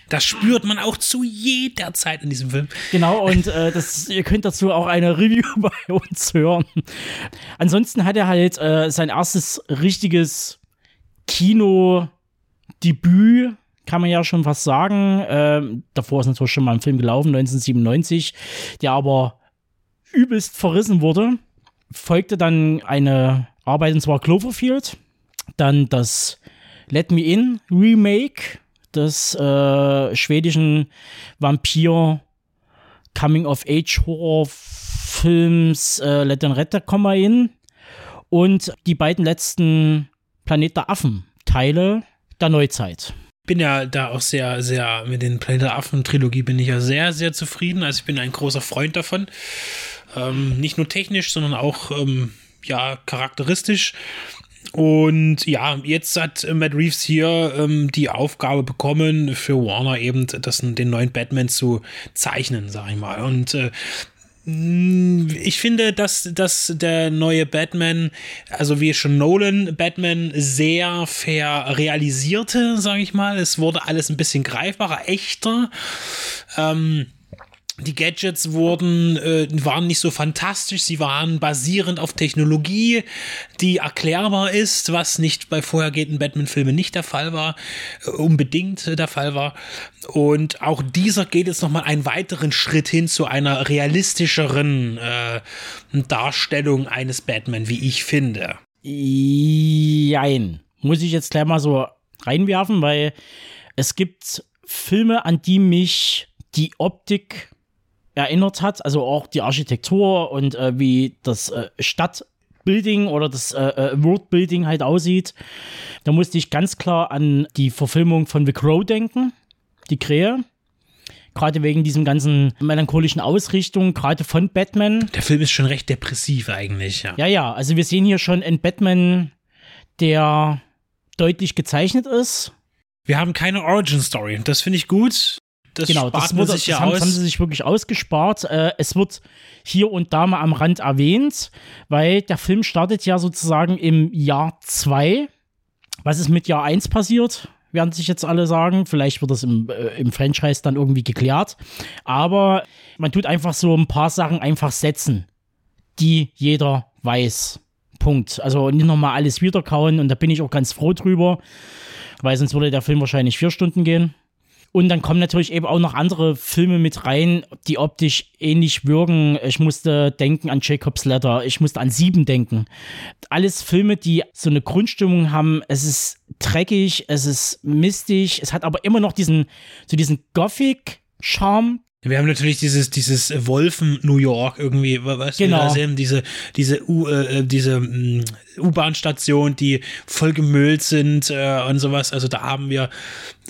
Das spürt man auch zu jeder Zeit in diesem Film. Genau, und äh, das, ihr könnt dazu auch eine Review bei uns hören. Ansonsten hat er halt äh, sein erstes richtiges Kino-Debüt, kann man ja schon was sagen. Ähm, davor ist natürlich schon mal ein Film gelaufen, 1997, der aber übelst verrissen wurde folgte dann eine Arbeit, und zwar Cloverfield, dann das Let Me In Remake des äh, schwedischen Vampir Coming of Age Horror Films äh, Let den Retter Komma In und die beiden letzten Planet der Affen Teile der Neuzeit bin ja da auch sehr, sehr mit den Planet der Affen Trilogie bin ich ja sehr, sehr zufrieden. Also ich bin ein großer Freund davon. Ähm, nicht nur technisch, sondern auch ähm, ja, charakteristisch. Und ja, jetzt hat Matt Reeves hier ähm, die Aufgabe bekommen, für Warner eben das, den neuen Batman zu zeichnen, sag ich mal. Und äh, ich finde, dass, dass der neue Batman, also wie schon Nolan Batman, sehr realisierte, sage ich mal. Es wurde alles ein bisschen greifbarer, echter. Ähm, die Gadgets wurden, äh, waren nicht so fantastisch, sie waren basierend auf Technologie, die erklärbar ist, was nicht bei vorhergehenden Batman-Filmen nicht der Fall war, äh, unbedingt der Fall war. Und auch dieser geht jetzt nochmal einen weiteren Schritt hin zu einer realistischeren äh, Darstellung eines Batman, wie ich finde. Jein. Muss ich jetzt gleich mal so reinwerfen, weil es gibt Filme, an die mich die Optik erinnert hat, also auch die Architektur und äh, wie das äh, Stadt Building oder das äh, äh, Worldbuilding halt aussieht. Da musste ich ganz klar an die Verfilmung von The Crow denken, die Krähe. Gerade wegen diesem ganzen melancholischen Ausrichtung, gerade von Batman. Der Film ist schon recht depressiv eigentlich, ja. Ja, ja, also wir sehen hier schon einen Batman, der deutlich gezeichnet ist. Wir haben keine Origin Story. Das finde ich gut. Das genau, spart das, wurde, sich das, ja haben, aus. haben sie sich wirklich ausgespart. Äh, es wird hier und da mal am Rand erwähnt, weil der Film startet ja sozusagen im Jahr 2. Was ist mit Jahr 1 passiert? Werden sich jetzt alle sagen. Vielleicht wird das im, äh, im Franchise dann irgendwie geklärt. Aber man tut einfach so ein paar Sachen einfach setzen, die jeder weiß. Punkt. Also nicht nochmal alles wiederkauen und da bin ich auch ganz froh drüber, weil sonst würde der Film wahrscheinlich vier Stunden gehen. Und dann kommen natürlich eben auch noch andere Filme mit rein, die optisch ähnlich wirken. Ich musste denken an Jacob's Letter, ich musste an Sieben denken. Alles Filme, die so eine Grundstimmung haben. Es ist dreckig, es ist mistig, es hat aber immer noch diesen, so diesen Gothic-Charme, Wir haben natürlich dieses, dieses Wolfen New York irgendwie, was Genau. wir sehen, diese, diese U, äh, diese mm, U-Bahn-Station, die voll gemüllt sind äh, und sowas. Also da haben wir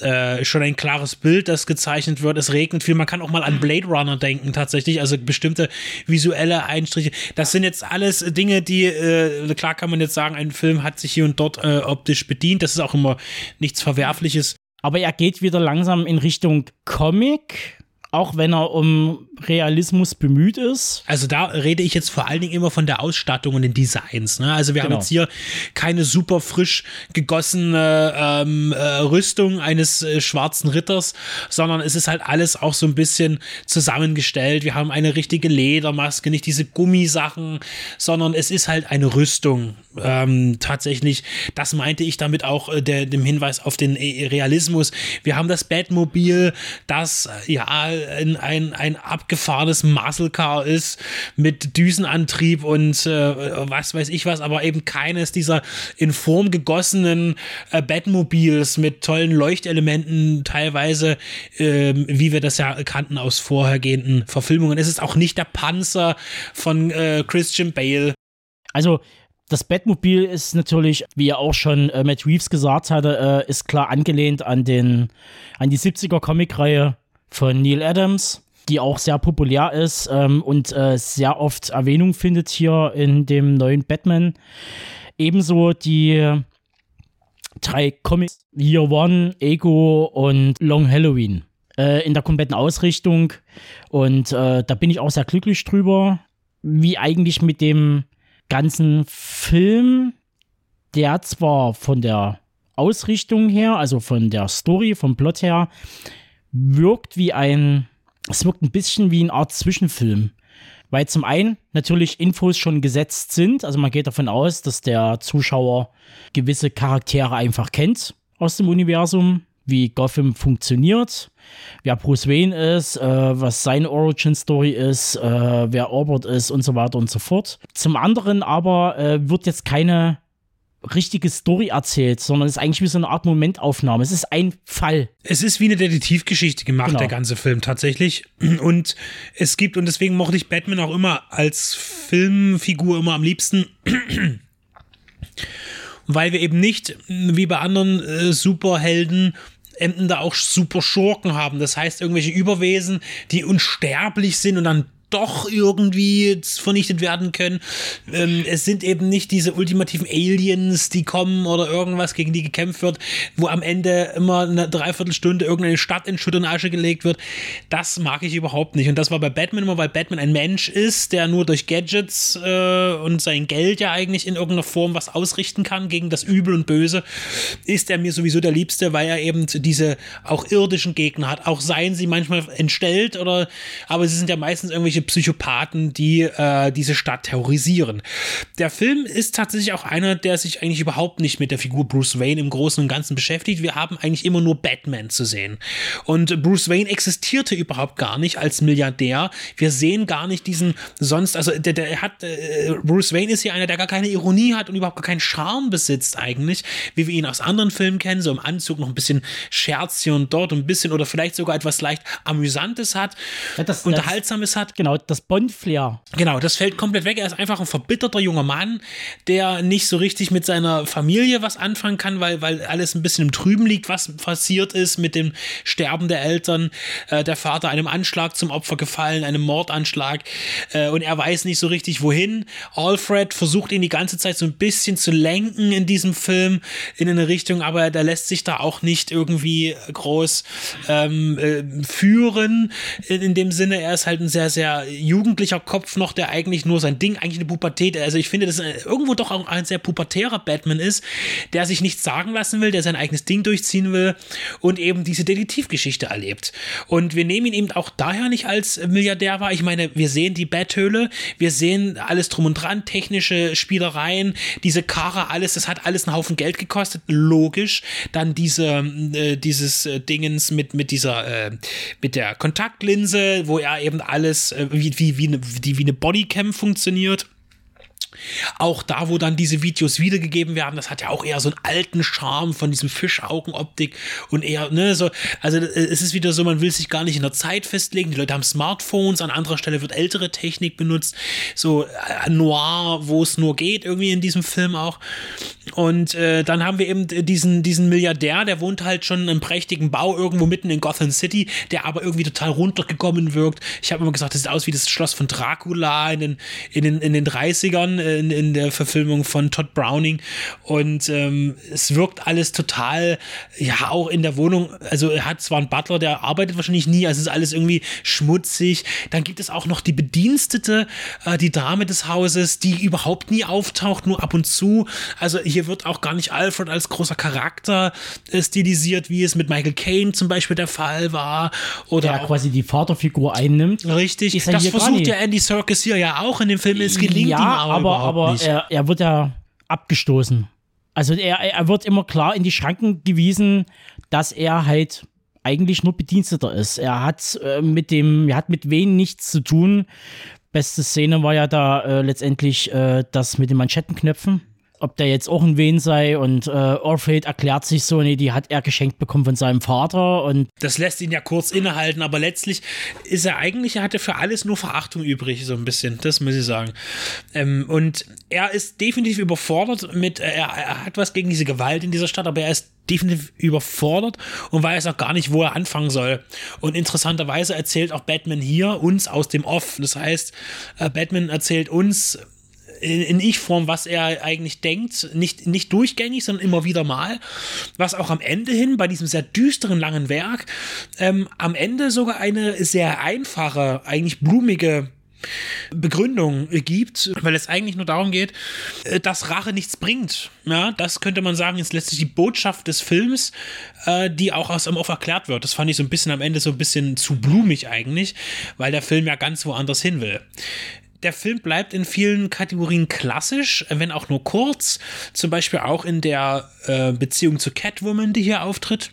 äh, schon ein klares Bild, das gezeichnet wird. Es regnet viel. Man kann auch mal an Blade Runner denken, tatsächlich. Also bestimmte visuelle Einstriche. Das sind jetzt alles Dinge, die, äh, klar kann man jetzt sagen, ein Film hat sich hier und dort äh, optisch bedient. Das ist auch immer nichts Verwerfliches. aber er geht wieder langsam in Richtung Comic, auch wenn er um Realismus bemüht ist. Also da rede ich jetzt vor allen Dingen immer von der Ausstattung und den Designs. Ne? Also wir Genau. haben jetzt hier keine super frisch gegossene ähm, äh, Rüstung eines äh, schwarzen Ritters, sondern es ist halt alles auch so ein bisschen zusammengestellt. Wir haben eine richtige Ledermaske, nicht diese Gummisachen, sondern es ist halt eine Rüstung. Ähm, tatsächlich, das meinte ich damit auch äh, der, dem Hinweis auf den äh, Realismus. Wir haben das Batmobil, das äh, ja ein, ein, ein abgefahrenes Muscle Car ist mit Düsenantrieb und äh, was weiß ich was, aber eben keines dieser in Form gegossenen äh, Batmobils mit tollen Leuchtelementen teilweise, ähm, wie wir das ja kannten aus vorhergehenden Verfilmungen. Es ist auch nicht der Panzer von äh, Christian Bale. Also das Batmobil ist natürlich, wie ja auch schon äh, Matt Reeves gesagt hatte, äh, ist klar angelehnt an den an die 70er Comicreihe von Neil Adams, die auch sehr populär ist ähm, und äh, sehr oft Erwähnung findet hier in dem neuen Batman. Ebenso die drei Comics Year One, Ego und Long Halloween äh, in der kompletten Ausrichtung und äh, da bin ich auch sehr glücklich drüber, wie eigentlich mit dem ganzen Film, der zwar von der Ausrichtung her, also von der Story, vom Plot her, wirkt wie ein, es wirkt ein bisschen wie eine Art Zwischenfilm. Weil zum einen natürlich Infos schon gesetzt sind, also man geht davon aus, dass der Zuschauer gewisse Charaktere einfach kennt aus dem Universum, wie Gotham funktioniert, wer Bruce Wayne ist, äh, was seine Origin Story ist, äh, wer Albert ist und so weiter und so fort. Zum anderen aber äh, wird jetzt keine richtige Story erzählt, sondern es ist eigentlich wie so eine Art Momentaufnahme. Es ist ein Fall. Es ist wie eine Detektivgeschichte gemacht, Genau. der ganze Film tatsächlich. Und es gibt, und deswegen mochte ich Batman auch immer als Filmfigur immer am liebsten, weil wir eben nicht wie bei anderen äh, Superhelden enden da auch super Schurken haben. Das heißt, irgendwelche Überwesen, die unsterblich sind und dann doch irgendwie vernichtet werden können. Ähm, es sind eben nicht diese ultimativen Aliens, die kommen oder irgendwas, gegen die gekämpft wird, wo am Ende immer eine Dreiviertelstunde irgendeine Stadt in Schutt und Asche gelegt wird. Das mag ich überhaupt nicht. Und das war bei Batman immer, weil Batman ein Mensch ist, der nur durch Gadgets äh, und sein Geld ja eigentlich in irgendeiner Form was ausrichten kann gegen das Übel und Böse, ist er mir sowieso der Liebste, weil er eben diese auch irdischen Gegner hat. Auch seien sie manchmal entstellt oder, aber sie sind ja meistens irgendwelche Psychopathen, die äh, diese Stadt terrorisieren. Der Film ist tatsächlich auch einer, der sich eigentlich überhaupt nicht mit der Figur Bruce Wayne im Großen und Ganzen beschäftigt. Wir haben eigentlich immer nur Batman zu sehen. Und Bruce Wayne existierte überhaupt gar nicht als Milliardär. Wir sehen gar nicht diesen sonst, also der, der hat, äh, Bruce Wayne ist hier einer, der gar keine Ironie hat und überhaupt gar keinen Charme besitzt eigentlich, wie wir ihn aus anderen Filmen kennen, so im Anzug noch ein bisschen Scherz hier und dort, ein bisschen oder vielleicht sogar etwas leicht Amüsantes hat, das- das- Unterhaltsames hat. Genau, das Bond-Flair. Genau, das fällt komplett weg. Er ist einfach ein verbitterter junger Mann, der nicht so richtig mit seiner Familie was anfangen kann, weil, weil alles ein bisschen im Trüben liegt, was passiert ist mit dem Sterben der Eltern. Äh, der Vater einem Anschlag zum Opfer gefallen, einem Mordanschlag. Äh, und er weiß nicht so richtig, wohin. Alfred versucht ihn die ganze Zeit so ein bisschen zu lenken in diesem Film in eine Richtung, aber der lässt sich da auch nicht irgendwie groß ähm, äh, führen. In, in dem Sinne, er ist halt ein sehr, sehr jugendlicher Kopf noch, der eigentlich nur sein Ding, eigentlich eine Pubertät, also ich finde, dass er irgendwo doch auch ein sehr pubertärer Batman ist, der sich nichts sagen lassen will, der sein eigenes Ding durchziehen will und eben diese Detektivgeschichte erlebt. Und wir nehmen ihn eben auch daher nicht als Milliardär wahr. Ich meine, wir sehen die Betthöhle, wir sehen alles drum und dran, technische Spielereien, diese Karre, alles, das hat alles einen Haufen Geld gekostet, logisch. Dann diese, äh, dieses äh, Dingens mit, mit dieser, äh, mit der Kontaktlinse, wo er eben alles, äh, wie, wie, wie, eine, wie eine Bodycam funktioniert. Auch da, wo dann diese Videos wiedergegeben werden, das hat ja auch eher so einen alten Charme von diesem Fischaugenoptik und eher, ne, so, also äh, es ist wieder so, man will sich gar nicht in der Zeit festlegen. Die Leute haben Smartphones, an anderer Stelle wird ältere Technik benutzt, so äh, noir, wo es nur geht, irgendwie in diesem Film auch. Und äh, dann haben wir eben diesen, diesen Milliardär, der wohnt halt schon in einem prächtigen Bau irgendwo mitten in Gotham City, der aber irgendwie total runtergekommen wirkt. Ich habe immer gesagt, das sieht aus wie das Schloss von Dracula in den, in den, in den 30ern in, in der Verfilmung von Todd Browning. Und ähm, es wirkt alles total, ja, auch in der Wohnung. Also er hat zwar einen Butler, der arbeitet wahrscheinlich nie, also es ist alles irgendwie schmutzig. Dann gibt es auch noch die Bedienstete, äh, die Dame des Hauses, die überhaupt nie auftaucht, nur ab und zu. Also hier wird auch gar nicht Alfred als großer Charakter stilisiert, wie es mit Michael Caine zum Beispiel der Fall war. Oder der quasi die Vaterfigur einnimmt. Richtig, das versucht ja Andy Serkis hier ja auch in dem Film. Es gelingt ja, ihm aber, aber, aber er, er wird ja abgestoßen. Also er, er wird immer klar in die Schranken gewiesen, dass er halt eigentlich nur Bediensteter ist. Er hat äh, mit dem, er hat mit wen nichts zu tun. Beste Szene war ja da äh, letztendlich äh, das mit den Manschettenknöpfen ob der jetzt auch ein Wen sei und äh, Orpheus erklärt sich so, nee, die hat er geschenkt bekommen von seinem Vater und das lässt ihn ja kurz innehalten, aber letztlich ist er eigentlich, er hatte für alles nur Verachtung übrig, so ein bisschen, das muss ich sagen. Ähm, und er ist definitiv überfordert mit, er, er hat was gegen diese Gewalt in dieser Stadt, aber er ist definitiv überfordert und weiß auch gar nicht, wo er anfangen soll. Und interessanterweise erzählt auch Batman hier uns aus dem Off. Das heißt, äh, Batman erzählt uns, in, in Ich-Form, was er eigentlich denkt. Nicht, nicht durchgängig, sondern immer wieder mal. Was auch am Ende hin, bei diesem sehr düsteren, langen Werk, ähm, am Ende sogar eine sehr einfache, eigentlich blumige Begründung gibt, weil es eigentlich nur darum geht, äh, dass Rache nichts bringt. Ja, das könnte man sagen, ist letztlich die Botschaft des Films, äh, die auch aus dem Off erklärt wird. Das fand ich so ein bisschen am Ende so ein bisschen zu blumig eigentlich, weil der Film ja ganz woanders hin will der Film bleibt in vielen Kategorien klassisch, wenn auch nur kurz. Zum Beispiel auch in der äh, Beziehung zu Catwoman, die hier auftritt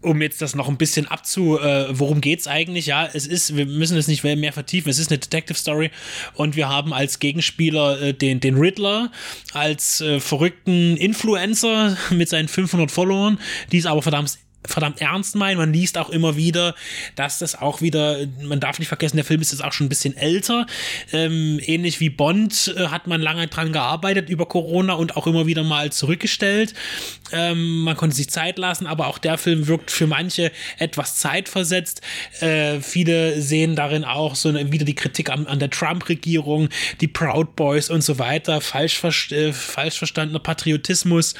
um jetzt das noch ein bisschen abzu, äh, worum geht's eigentlich? Ja, es ist, wir müssen es nicht mehr vertiefen. Es ist eine Detective Story und wir haben als Gegenspieler äh, den, den Riddler als äh, verrückten Influencer mit seinen 500 Followern, die es aber verdammt verdammt ernst meinen. Man liest auch immer wieder, dass das auch wieder, man darf nicht vergessen, der Film ist jetzt auch schon ein bisschen älter. Ähm, ähnlich wie Bond äh, hat man lange dran gearbeitet über Corona und auch immer wieder mal zurückgestellt. Ähm, man konnte sich Zeit lassen, aber auch der Film wirkt für manche etwas zeitversetzt. Äh, viele sehen darin auch so eine, wieder die Kritik an, an der Trump-Regierung, die Proud Boys und so weiter, falsch, äh, falsch verstandener Patriotismus.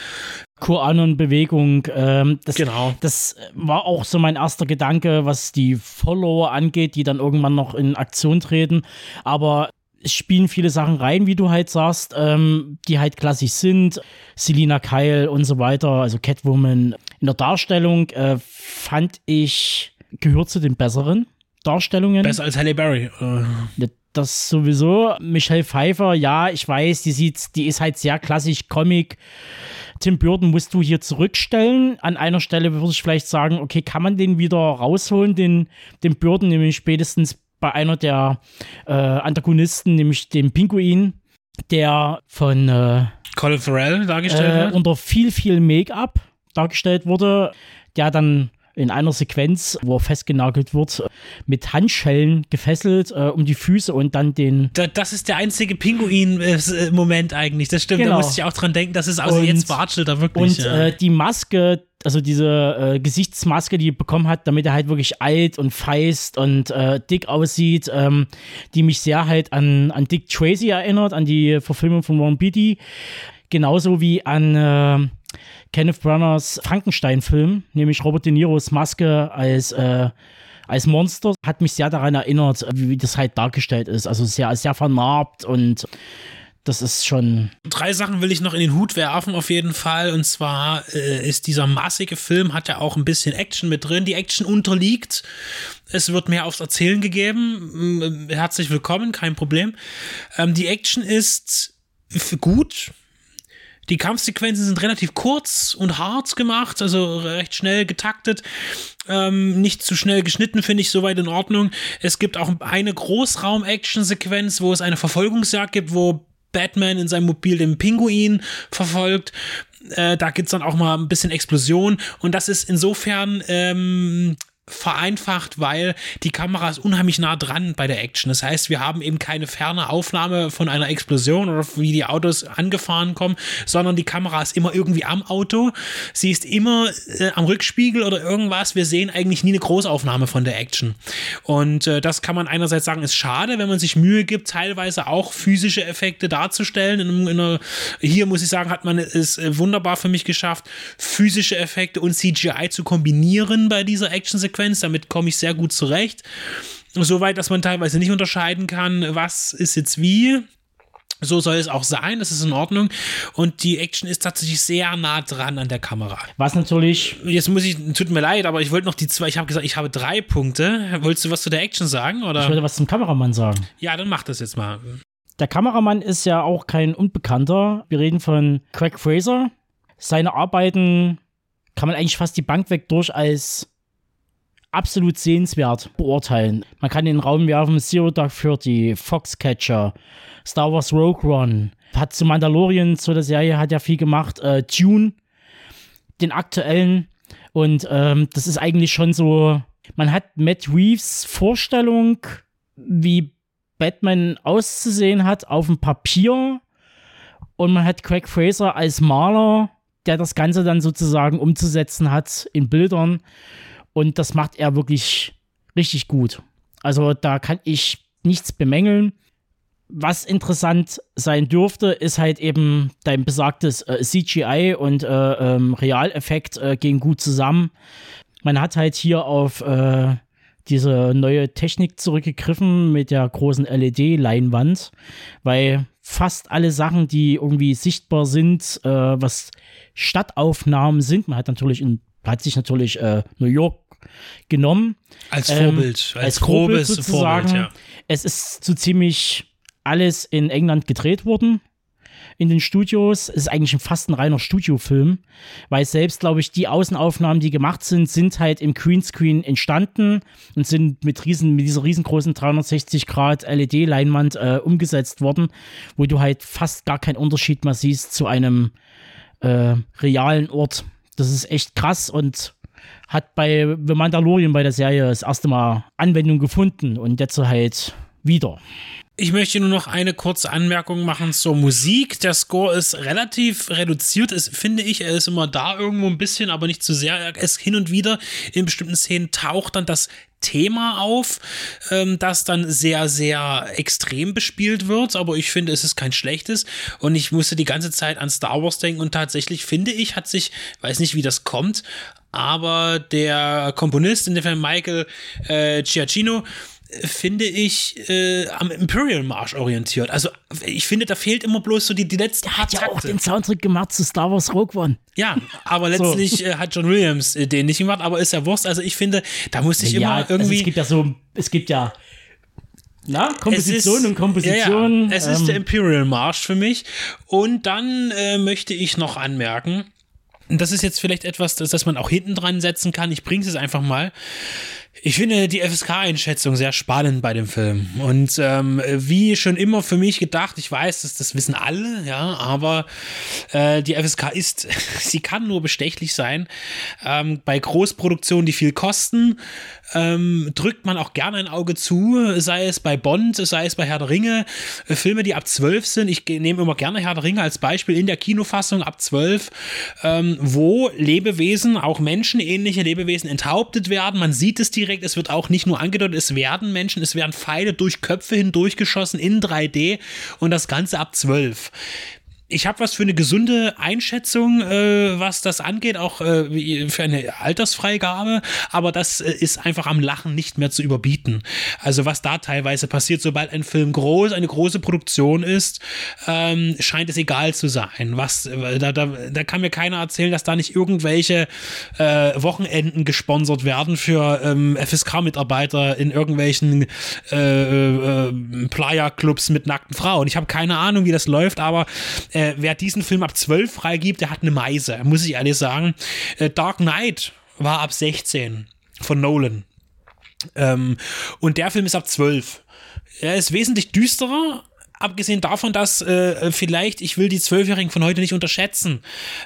QAnon-Bewegung. Ähm, das, genau. Das war auch so mein erster Gedanke, was die Follower angeht, die dann irgendwann noch in Aktion treten. Aber es spielen viele Sachen rein, wie du halt sagst, ähm, die halt klassisch sind. Selina Kyle und so weiter, also Catwoman. In der Darstellung äh, fand ich, gehört zu den besseren Darstellungen. Besser als Halle Berry. Äh. Das sowieso. Michelle Pfeiffer, ja, ich weiß, die sieht, die ist halt sehr klassisch Comic Tim Burton musst du hier zurückstellen. An einer Stelle würde ich vielleicht sagen, okay, kann man den wieder rausholen, den, den Burton, nämlich spätestens bei einer der äh, Antagonisten, nämlich dem Pinguin, der von äh, Colin Farrell dargestellt äh, wird. Unter viel, viel Make-up dargestellt wurde, der dann in einer Sequenz, wo er festgenagelt wird, mit Handschellen gefesselt äh, um die Füße und dann den. Da, das ist der einzige Pinguin-Moment eigentlich. Das stimmt. Genau. Da musste ich auch dran denken, das ist also Und- jetzt watschelt er wirklich. Und ja. äh, die Maske, also diese äh, Gesichtsmaske, die er bekommen hat, damit er halt wirklich alt und feist und äh, dick aussieht, ähm, die mich sehr halt an, an Dick Tracy erinnert, an die Verfilmung von Warren Beatty. Genauso wie an äh, Kenneth Branaghs Frankenstein-Film, nämlich Robert De Niros Maske als, äh, als Monster, hat mich sehr daran erinnert, wie, wie das halt dargestellt ist. Also sehr, sehr vernarbt und das ist schon Drei Sachen will ich noch in den Hut werfen, auf jeden Fall. Und zwar äh, ist dieser massige Film, hat ja auch ein bisschen Action mit drin. Die Action unterliegt. Es wird mehr aufs Erzählen gegeben. Mm, Herzlich willkommen, kein Problem. Ähm, die Action ist gut. Die Kampfsequenzen sind relativ kurz und hart gemacht, also recht schnell getaktet. Ähm, nicht zu schnell geschnitten, finde ich soweit in Ordnung. Es gibt auch eine Großraum-Action-Sequenz, wo es eine Verfolgungsjagd gibt, wo Batman in seinem Mobil den Pinguin verfolgt. Äh, da gibt's dann auch mal ein bisschen Explosion. Und das ist insofern ähm, vereinfacht, weil die Kamera ist unheimlich nah dran bei der Action. Das heißt, wir haben eben keine ferne Aufnahme von einer Explosion oder wie die Autos angefahren kommen, sondern die Kamera ist immer irgendwie am Auto. Sie ist immer äh, am Rückspiegel oder irgendwas. Wir sehen eigentlich nie eine Großaufnahme von der Action. Und äh, das kann man einerseits sagen, ist schade, wenn man sich Mühe gibt, teilweise auch physische Effekte darzustellen. In, in einer, hier muss ich sagen, hat man es äh, wunderbar für mich geschafft, physische Effekte und CGI zu kombinieren bei dieser Actionsequenz. Damit komme ich sehr gut zurecht. Soweit, dass man teilweise nicht unterscheiden kann, was ist jetzt wie. So soll es auch sein, das ist in Ordnung. Und die Action ist tatsächlich sehr nah dran an der Kamera. was natürlich Jetzt muss ich, tut mir leid, aber ich wollte noch die zwei, ich habe gesagt, ich habe drei Punkte. Wolltest du was zu der Action sagen? Ich Oder? wollte was zum Kameramann sagen. Ja, dann mach das jetzt mal. Der Kameramann ist ja auch kein Unbekannter. Wir reden von Craig Fraser. Seine Arbeiten kann man eigentlich fast die Bank weg durch als absolut sehenswert beurteilen. Man kann den Raum werfen. Zero Dark Thirty, Foxcatcher, Star Wars Rogue One, hat zu Mandalorian, zu der Serie, hat ja viel gemacht, äh, Dune, den aktuellen. Und ähm, das ist eigentlich schon so, man hat Matt Reeves Vorstellung, wie Batman auszusehen hat auf dem Papier. Und man hat Craig Fraser als Maler, der das Ganze dann sozusagen umzusetzen hat in Bildern und das macht er wirklich richtig gut. Also da kann ich nichts bemängeln. Was interessant sein dürfte, ist halt eben dein besagtes äh, CGI und äh, ähm, Realeffekt äh, gehen gut zusammen. Man hat halt hier auf äh, diese neue Technik zurückgegriffen mit der großen LED-Leinwand, weil fast alle Sachen, die irgendwie sichtbar sind, äh, was Stadtaufnahmen sind, man hat natürlich in, hat sich natürlich äh, New York genommen. Als Ähm, Vorbild, als, als grobes Vorbild sozusagen. Vorbild, ja. Es ist so ziemlich alles in England gedreht worden. In den Studios. Es ist eigentlich fast ein reiner Studiofilm, weil selbst, glaube ich, die Außenaufnahmen, die gemacht sind, sind halt im Greenscreen entstanden und sind mit, riesen, mit dieser riesengroßen 360 Grad LED-Leinwand äh, umgesetzt worden, wo du halt fast gar keinen Unterschied mehr siehst zu einem äh, realen Ort. Das ist echt krass und hat bei The Mandalorian bei der Serie das erste Mal Anwendung gefunden und jetzt halt wieder. Ich möchte nur noch eine kurze Anmerkung machen zur Musik. Der Score ist relativ reduziert, ist, finde ich. Er ist immer da irgendwo ein bisschen, aber nicht zu sehr. Er ist hin und wieder in bestimmten Szenen taucht dann das Thema auf, ähm, das dann sehr, sehr extrem bespielt wird. Aber ich finde, es ist kein schlechtes. Und ich musste die ganze Zeit an Star Wars denken. Und tatsächlich finde ich, hat sich, weiß nicht, wie das kommt, aber der Komponist, in dem Fall Michael äh, Giacchino, finde ich, äh, am Imperial Marsch orientiert. Also ich finde, da fehlt immer bloß so die, die letzten paar Hat ja auch den Soundtrack gemacht zu Star Wars Rogue One. Ja, aber letztlich äh, hat John Williams äh, den nicht gemacht, aber ist ja Wurst. Also ich finde, da musste ich immer also irgendwie. es gibt ja so, es gibt ja na, Komposition ist- und Komposition. Ja, ja. Es ist ähm, der Imperial Marsch für mich. Und dann äh, möchte ich noch anmerken, das ist jetzt vielleicht etwas, das, das man auch hinten dran setzen kann. Ich bringe es einfach mal. Ich finde die FSK-Einschätzung sehr spannend bei dem Film. Und ähm, wie schon immer für mich gedacht, ich weiß, dass das wissen alle, ja, aber äh, die FSK ist, sie kann nur bestechlich sein. Ähm, bei Großproduktionen, die viel kosten, ähm, drückt man auch gerne ein Auge zu, sei es bei Bond, sei es bei Herr der Ringe, äh, Filme, die ab 12 sind. Ich nehme immer gerne Herr der Ringe als Beispiel in der Kinofassung ab 12, ähm, wo Lebewesen, auch menschenähnliche Lebewesen enthauptet werden. Man sieht es direkt, es wird auch nicht nur angedeutet, es werden Menschen, es werden Pfeile durch Köpfe hindurchgeschossen in 3D und das Ganze ab 12 ich habe was für eine gesunde Einschätzung, äh, was das angeht, auch äh, für eine Altersfreigabe, aber das äh, ist einfach am Lachen nicht mehr zu überbieten. Also was da teilweise passiert, sobald ein Film groß, eine große Produktion ist, ähm, scheint es egal zu sein. Was, äh, da, da, da kann mir keiner erzählen, dass da nicht irgendwelche äh, Wochenenden gesponsert werden für ähm, FSK-Mitarbeiter in irgendwelchen äh, Playa-Clubs mit nackten Frauen. Ich habe keine Ahnung, wie das läuft, aber äh, wer diesen Film ab 12 freigibt, der hat eine Meise, muss ich ehrlich sagen. Äh, Dark Knight war ab 16 von Nolan. Ähm, und der Film ist ab 12. Er ist wesentlich düsterer, abgesehen davon, dass äh, vielleicht, ich will die Zwölfjährigen von heute nicht unterschätzen,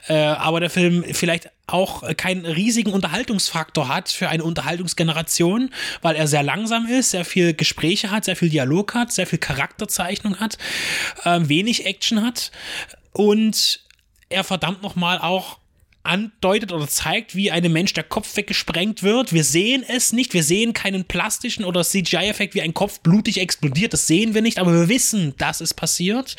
äh, aber der Film vielleicht auch keinen riesigen Unterhaltungsfaktor hat für eine Unterhaltungsgeneration, weil er sehr langsam ist, sehr viel Gespräche hat, sehr viel Dialog hat, sehr viel Charakterzeichnung hat, äh, wenig Action hat. Und er verdammt nochmal auch andeutet oder zeigt, wie einem Mensch der Kopf weggesprengt wird. Wir sehen es nicht, wir sehen keinen plastischen oder CGI-Effekt, wie ein Kopf blutig explodiert, das sehen wir nicht, aber wir wissen, dass es passiert.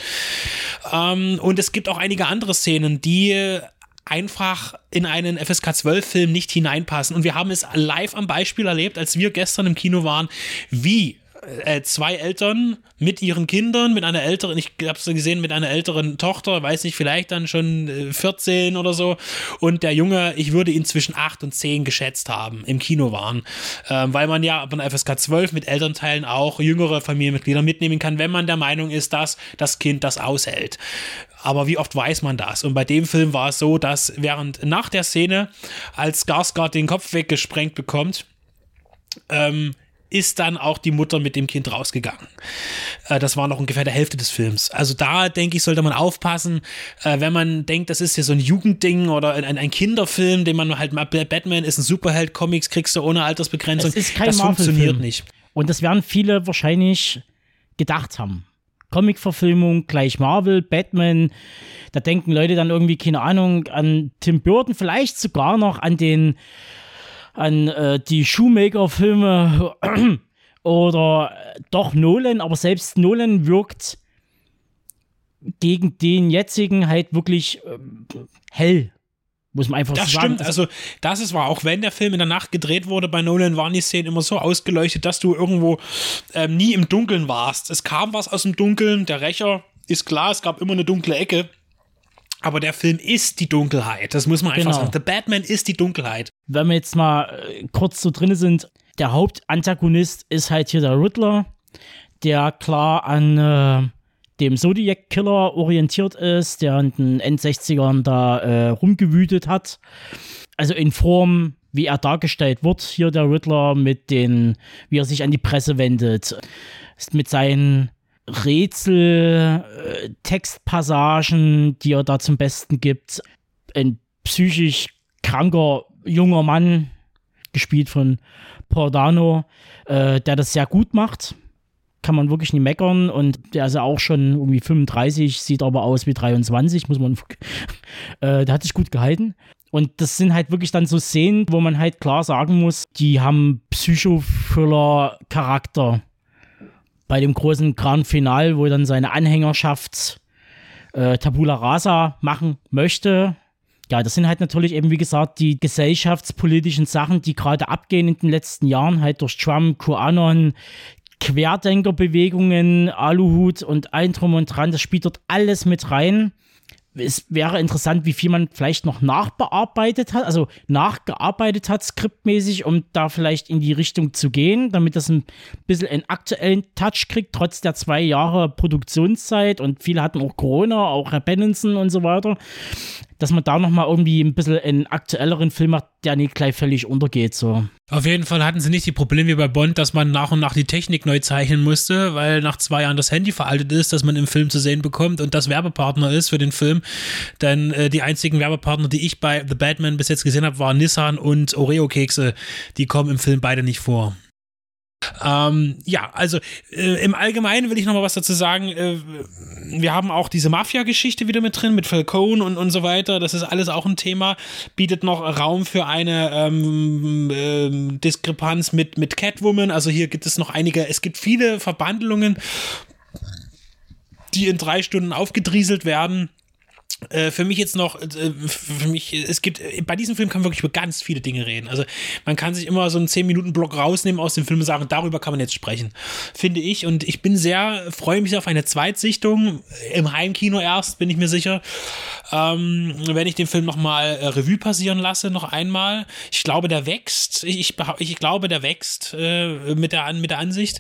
Ähm, und es gibt auch einige andere Szenen, die einfach in einen FSK 12-Film nicht hineinpassen. Und wir haben es live am Beispiel erlebt, als wir gestern im Kino waren, wie äh, zwei Eltern mit ihren Kindern, mit einer älteren, ich habe es gesehen, mit einer älteren Tochter, weiß nicht, vielleicht dann schon äh, 14 oder so. Und der Junge, ich würde ihn zwischen 8 und 10 geschätzt haben, im Kino waren. Ähm, weil man ja bei FSK 12 mit Elternteilen auch jüngere Familienmitglieder mitnehmen kann, wenn man der Meinung ist, dass das Kind das aushält. Aber wie oft weiß man das? Und bei dem Film war es so, dass während nach der Szene, als Skarsgård den Kopf weggesprengt bekommt, ähm, ist dann auch die Mutter mit dem Kind rausgegangen. Äh, das war noch ungefähr der Hälfte des Films. Also da, denke ich, sollte man aufpassen, äh, wenn man denkt, das ist hier so ein Jugendding oder ein, ein Kinderfilm, den man halt mal, Batman ist ein Superheld, Comics kriegst du ohne Altersbegrenzung. Es ist kein das funktioniert nicht. Und das werden viele wahrscheinlich gedacht haben. Comic-Verfilmung gleich Marvel, Batman. Da denken Leute dann irgendwie, keine Ahnung, an Tim Burton, vielleicht sogar noch an den an äh, die Shoemaker-Filme oder doch Nolan, aber selbst Nolan wirkt gegen den jetzigen halt wirklich äh, hell. Muss man einfach das so sagen. Das stimmt, also das ist wahr. Auch wenn der Film in der Nacht gedreht wurde, bei Nolan waren die Szenen immer so ausgeleuchtet, dass du irgendwo ähm, nie im Dunkeln warst. Es kam was aus dem Dunkeln, der Rächer ist klar, es gab immer eine dunkle Ecke. Aber der Film ist die Dunkelheit. Das muss man einfach genau. sagen. The Batman ist die Dunkelheit. Wenn wir jetzt mal äh, kurz so drin sind, der Hauptantagonist ist halt hier der Riddler, der klar an äh, dem Zodiac Killer orientiert ist, der in den End-60ern da äh, rumgewütet hat. Also in Form, wie er dargestellt wird, hier der Riddler mit den, wie er sich an die Presse wendet, mit seinen Rätsel, äh, Textpassagen, die er da zum Besten gibt. Ein psychisch kranker junger Mann, gespielt von Pordano, äh, der das sehr gut macht. Kann man wirklich nicht meckern und der ist ja auch schon irgendwie 35, sieht aber aus wie 23, muss man. äh, der hat sich gut gehalten. Und das sind halt wirklich dann so Szenen, wo man halt klar sagen muss, die haben Psychofüller-Charakter bei dem großen Grand Final, wo dann seine Anhängerschaft äh, Tabula Rasa machen möchte. Ja, das sind halt natürlich eben, wie gesagt, die gesellschaftspolitischen Sachen, die gerade abgehen in den letzten Jahren, halt durch Trump, QAnon, Querdenkerbewegungen, Aluhut und allen drum und dran. Das spielt dort alles mit rein es wäre interessant, wie viel man vielleicht noch nachbearbeitet hat, also nachgearbeitet hat, skriptmäßig, um da vielleicht in die Richtung zu gehen, damit das ein bisschen einen aktuellen Touch kriegt, trotz der zwei Jahre Produktionszeit und viele hatten auch Corona, auch Herr Benenson und so weiter. Dass man da nochmal irgendwie ein bisschen einen aktuelleren Film macht, der nicht gleich völlig untergeht. So. Auf jeden Fall hatten sie nicht die Probleme wie bei Bond, dass man nach und nach die Technik neu zeichnen musste, weil nach zwei Jahren das Handy veraltet ist, dass man im Film zu sehen bekommt und das Werbepartner ist für den Film. Denn äh, die einzigen Werbepartner, die ich bei The Batman bis jetzt gesehen habe, waren Nissan und Oreo-Kekse. Die kommen im Film beide nicht vor. Ähm, ja, also äh, im Allgemeinen will ich noch mal was dazu sagen. Äh, wir haben auch diese Mafia-Geschichte wieder mit drin, mit Falcone und, und so weiter. Das ist alles auch ein Thema. Bietet noch Raum für eine ähm, äh, Diskrepanz mit, mit Catwoman. Also hier gibt es noch einige, es gibt viele Verbandlungen, die in drei Stunden aufgedrieselt werden. Äh, für mich jetzt noch, äh, für mich, es gibt, bei diesem Film kann man wirklich über ganz viele Dinge reden. Also man kann sich immer so einen 10-Minuten-Block rausnehmen aus dem Film und sagen, darüber kann man jetzt sprechen, finde ich. Und ich bin sehr, freue mich auf eine Zweitsichtung, im Heimkino erst, bin ich mir sicher, ähm, wenn ich den Film nochmal äh, Revue passieren lasse, noch einmal. Ich glaube, der wächst, ich, ich, ich glaube, der wächst äh, mit, der, mit der Ansicht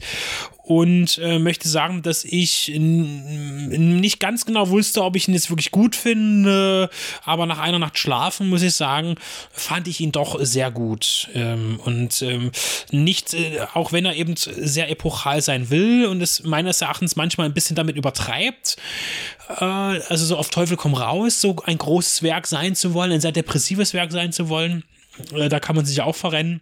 und äh, möchte sagen, dass ich nicht ganz genau wusste, ob ich ihn jetzt wirklich gut finde, aber nach einer Nacht schlafen, muss ich sagen, fand ich ihn doch sehr gut. Ähm, und ähm, nicht, äh, auch wenn er eben sehr epochal sein will und es meines Erachtens manchmal ein bisschen damit übertreibt, äh, also so auf Teufel komm raus, so ein großes Werk sein zu wollen, ein sehr depressives Werk sein zu wollen, äh, da kann man sich auch verrennen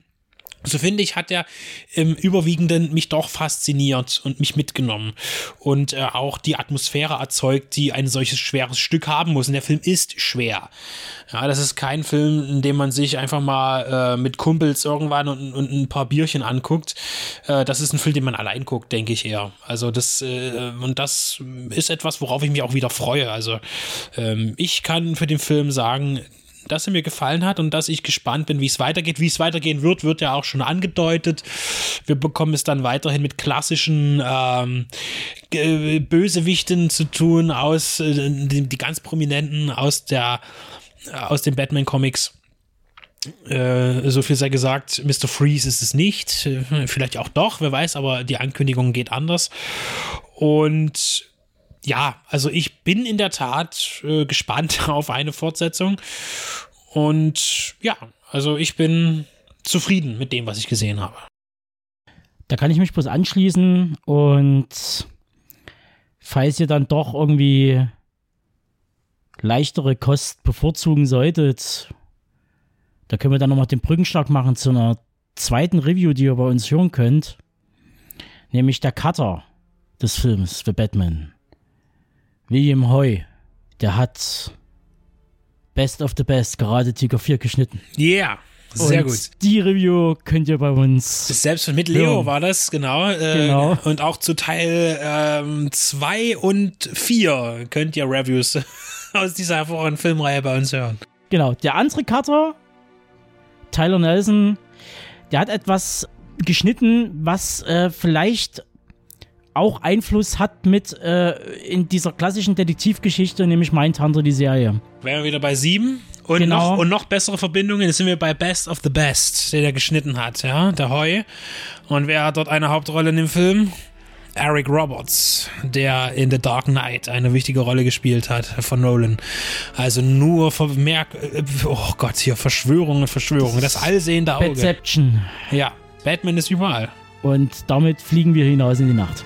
so finde ich, hat er im Überwiegenden mich doch fasziniert und mich mitgenommen und äh, auch die Atmosphäre erzeugt, die ein solches schweres Stück haben muss. Und der Film ist schwer. Ja, das ist kein Film, in dem man sich einfach mal äh, mit Kumpels irgendwann und, und, ein paar Bierchen anguckt. Äh, das ist ein Film, den man allein guckt, denke ich eher. Also das äh, und das ist etwas, worauf ich mich auch wieder freue. Also ähm, ich kann für den Film sagen, dass er mir gefallen hat und dass ich gespannt bin, wie es weitergeht. Wie es weitergehen wird, wird ja auch schon angedeutet. Wir bekommen es dann weiterhin mit klassischen ähm, Bösewichten zu tun aus äh, die, die, ganz prominenten aus der aus den Batman Comics. Äh, so viel sei gesagt, Mr. Freeze ist es nicht. Vielleicht auch doch, wer weiß, aber die Ankündigung geht anders. Und ja, also ich bin in der Tat äh, gespannt auf eine Fortsetzung. Und ja, also ich bin zufrieden mit dem, was ich gesehen habe. Da kann ich mich bloß anschließen und falls ihr dann doch irgendwie leichtere Kost bevorzugen solltet, da können wir dann nochmal den Brückenschlag machen zu einer zweiten Review, die ihr bei uns hören könnt. Nämlich der Cutter des Films The Batman. William Hoy, der hat Best of the Best gerade Tiger 4 geschnitten. Yeah. Sehr und gut. Die Review könnt ihr bei uns. Selbst mit Leo hören. war das, genau. Äh, genau. Und auch zu Teil 2 ähm, und 4 könnt ihr Reviews aus dieser hervorragenden Filmreihe bei uns hören. Genau. Der andere Cutter, Tyler Nelson, der hat etwas geschnitten, was äh, vielleicht auch Einfluss hat mit äh, in dieser klassischen Detektivgeschichte, nämlich Mindhunter, die Serie. Wären wir wieder bei sieben? Und, genau. noch, und noch bessere Verbindungen, jetzt sind wir bei Best of the Best, der der geschnitten hat, ja, der Heu. Und wer hat dort eine Hauptrolle in dem Film? Eric Roberts, der in The Dark Knight eine wichtige Rolle gespielt hat von Nolan. Also nur Vermerk, äh, oh Gott, hier Verschwörungen, Verschwörungen, das allsehende Auge. Perception. Ja, Batman ist überall. Und damit fliegen wir hinaus in die Nacht.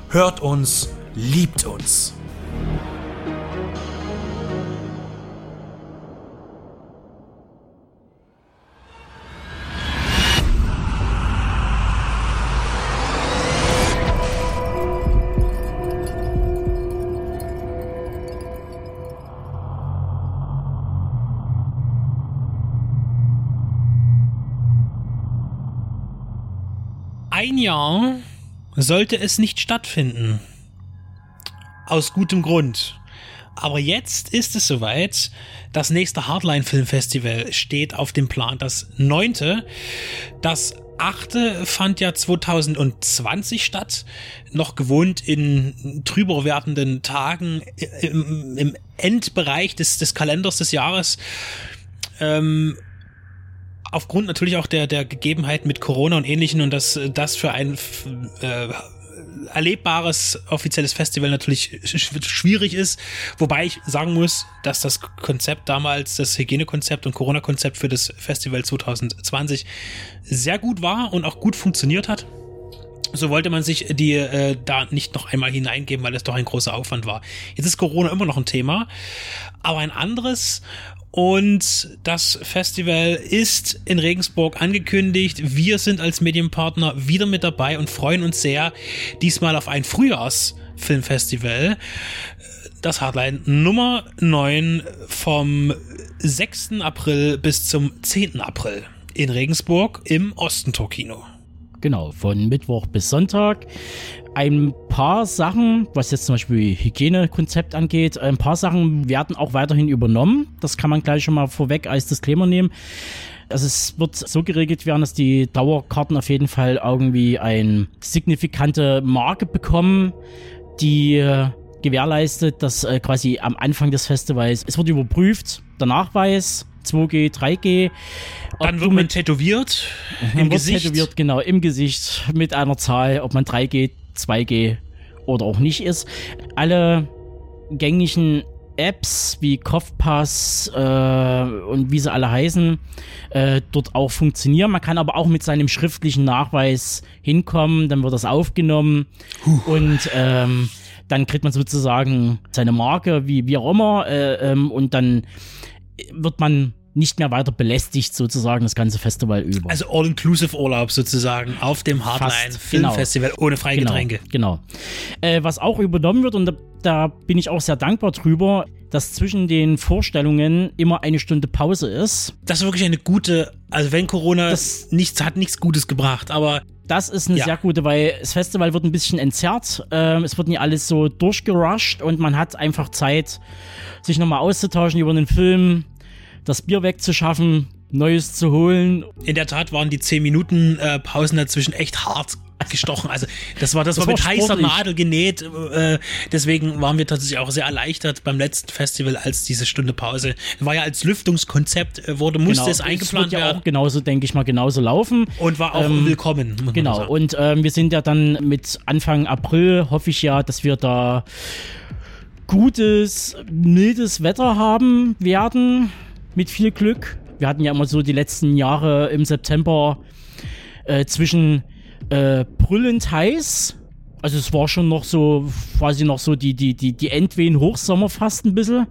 hört uns, liebt uns. ein Jahr sollte es nicht stattfinden. Aus gutem Grund. Aber jetzt ist es soweit. Das nächste Hardline Film Festival steht auf dem Plan. Das neunte. Das achte fand ja 2020 statt. Noch gewohnt in trüber werdenden Tagen im, im Endbereich des, des Kalenders des Jahres. Ähm, aufgrund natürlich auch der, der Gegebenheiten mit Corona und ähnlichen und dass das für ein äh, erlebbares offizielles Festival natürlich schwierig ist. Wobei ich sagen muss, dass das Konzept damals, das Hygienekonzept und Corona-Konzept für das Festival 2020 sehr gut war und auch gut funktioniert hat. So wollte man sich die äh, da nicht noch einmal hineingeben, weil es doch ein großer Aufwand war. Jetzt ist Corona immer noch ein Thema, aber ein anderes und das Festival ist in Regensburg angekündigt. Wir sind als Medienpartner wieder mit dabei und freuen uns sehr, diesmal auf ein Frühjahrsfilmfestival. Das Hardline Nummer 9 vom 6. April bis zum 10. April in Regensburg im Ostentor Kino. Genau, von Mittwoch bis Sonntag. Ein paar Sachen, was jetzt zum Beispiel Hygienekonzept angeht, ein paar Sachen werden auch weiterhin übernommen. Das kann man gleich schon mal vorweg als Disclaimer nehmen. Also es wird so geregelt werden, dass die Dauerkarten auf jeden Fall irgendwie eine signifikante Marke bekommen, die äh, gewährleistet, dass äh, quasi am Anfang des Festivals, es wird überprüft, der Nachweis, 2G, 3G. Dann wird man tätowiert im Gesicht. Tätowiert, genau, im Gesicht mit einer Zahl, ob man 3G, 2G oder auch nicht ist. Alle gängigen Apps wie Kopfpass äh, und wie sie alle heißen, äh, dort auch funktionieren. Man kann aber auch mit seinem schriftlichen Nachweis hinkommen, dann wird das aufgenommen Puh. und ähm, dann kriegt man sozusagen seine Marke, wie, wie auch immer, äh, ähm, und dann wird man nicht mehr weiter belästigt, sozusagen das ganze Festival über. Also All-Inclusive Urlaub sozusagen auf dem Hardline Filmfestival genau. ohne Freigetränke. Genau. genau. Äh, was auch übernommen wird, und da, da, bin ich auch sehr dankbar drüber, dass zwischen den Vorstellungen immer eine Stunde Pause ist. Das ist wirklich eine gute, also wenn Corona das nichts hat nichts Gutes gebracht, aber das ist eine ja. sehr gute, weil das Festival wird ein bisschen entzerrt. Ähm, es wird nicht alles so durchgerusht und man hat einfach Zeit, sich nochmal auszutauschen über einen Film, das Bier wegzuschaffen, Neues zu holen. In der Tat waren die 10 Minuten äh, Pausen dazwischen echt hart gestochen. Also das war das, das war mit heißer Nadel genäht. Äh, deswegen waren wir tatsächlich auch sehr erleichtert beim letzten Festival, als diese Stunde Pause war ja als Lüftungskonzept äh, wurde, musste genau. es eingeplant es ja werden. Auch genauso denke ich mal genauso laufen und war auch ähm, willkommen. Genau. Und ähm, wir sind ja dann mit Anfang April hoffe ich ja, dass wir da gutes mildes Wetter haben werden mit viel Glück. Wir hatten ja immer so die letzten Jahre im September äh, zwischen äh, brüllend heiß. Also es war schon noch so, quasi noch so die, die, die, die Endwehen Hochsommer fast ein bisschen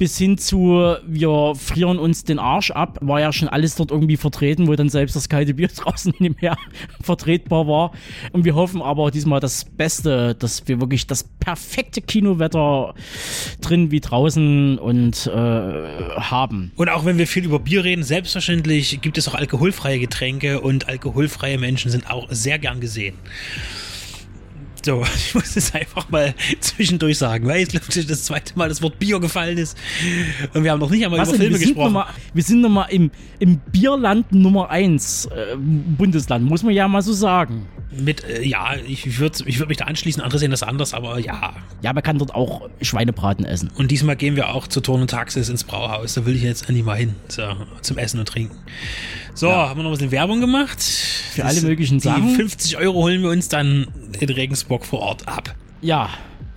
bis hin zu, wir frieren uns den Arsch ab, war ja schon alles dort irgendwie vertreten, wo dann selbst das kalte Bier draußen nicht mehr vertretbar war. Und wir hoffen aber diesmal das Beste, dass wir wirklich das perfekte Kinowetter drin wie draußen und äh, haben. Und auch wenn wir viel über Bier reden, selbstverständlich gibt es auch alkoholfreie Getränke und alkoholfreie Menschen sind auch sehr gern gesehen. So, ich muss es einfach mal zwischendurch sagen, weil jetzt das zweite Mal das Wort Bier gefallen ist. Und wir haben noch nicht einmal Was über Filme gesprochen. Mal, wir sind nochmal im, im Bierland Nummer 1 äh, Bundesland, muss man ja mal so sagen. Mit, äh, ja, ich würde ich würd mich da anschließen, andere sehen das anders, aber ja. Ja, man kann dort auch Schweinebraten essen. Und diesmal gehen wir auch zur Turn und Taxis ins Brauhaus. Da will ich jetzt endlich mal hin, so, zum Essen und Trinken. So, ja. haben wir noch ein bisschen Werbung gemacht. Für alle möglichen Sachen. Die 50 Euro holen wir uns dann in Regensburg vor Ort ab. Ja,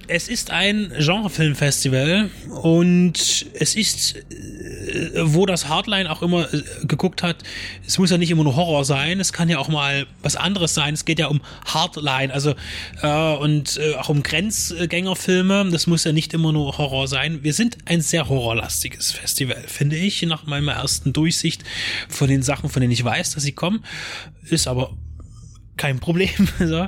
es ist ein Genrefilmfestival und es ist, äh, wo das Hardline auch immer äh, geguckt hat, es muss ja nicht immer nur Horror sein, es kann ja auch mal was anderes sein. Es geht ja um Hardline, also äh, und äh, auch um Grenzgängerfilme. Das muss ja nicht immer nur Horror sein. Wir sind ein sehr horrorlastiges Festival, finde ich, nach meiner ersten Durchsicht von den Sachen, von denen ich weiß, dass sie kommen. Ist aber kein Problem. so.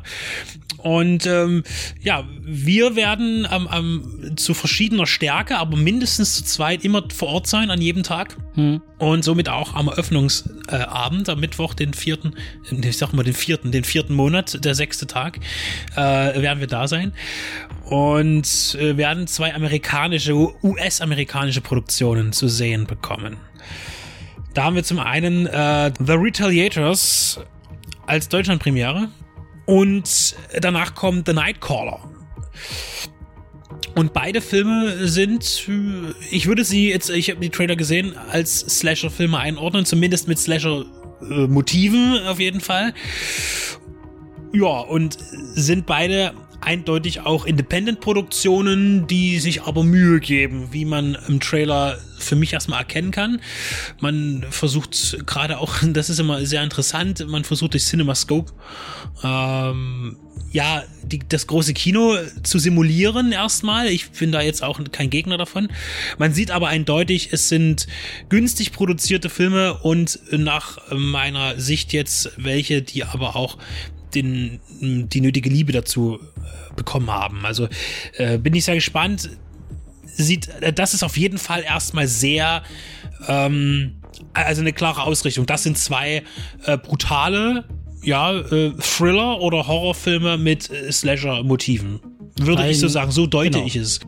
Und ähm, ja, wir werden ähm, ähm, zu verschiedener Stärke, aber mindestens zu zweit immer vor Ort sein an jedem Tag. Hm. Und somit auch am Eröffnungsabend, am Mittwoch, den vierten, ich sag mal den vierten, den vierten Monat, der sechste Tag, äh, werden wir da sein. Und äh, werden zwei amerikanische, US-amerikanische Produktionen zu sehen bekommen. Da haben wir zum einen äh, The Retaliators als Deutschlandpremiere. Und danach kommt The Nightcaller. Und beide Filme sind, ich würde sie jetzt, ich habe die Trailer gesehen, als Slasher-Filme einordnen, zumindest mit Slasher-Motiven auf jeden Fall. Ja, und sind beide eindeutig auch Independent-Produktionen, die sich aber Mühe geben, wie man im Trailer für mich erstmal erkennen kann. Man versucht gerade auch, das ist immer sehr interessant, man versucht durch CinemaScope ähm, ja, die, das große Kino zu simulieren erstmal. Ich bin da jetzt auch kein Gegner davon. Man sieht aber eindeutig, es sind günstig produzierte Filme und nach meiner Sicht jetzt welche, die aber auch den, die nötige Liebe dazu äh, bekommen haben. Also äh, bin ich sehr gespannt. Sieht, äh, das ist auf jeden Fall erstmal sehr, ähm, also eine klare Ausrichtung. Das sind zwei äh, brutale ja, äh, Thriller oder Horrorfilme mit äh, Slasher-Motiven. Würde Ein- ich so sagen, so deute genau. ich es.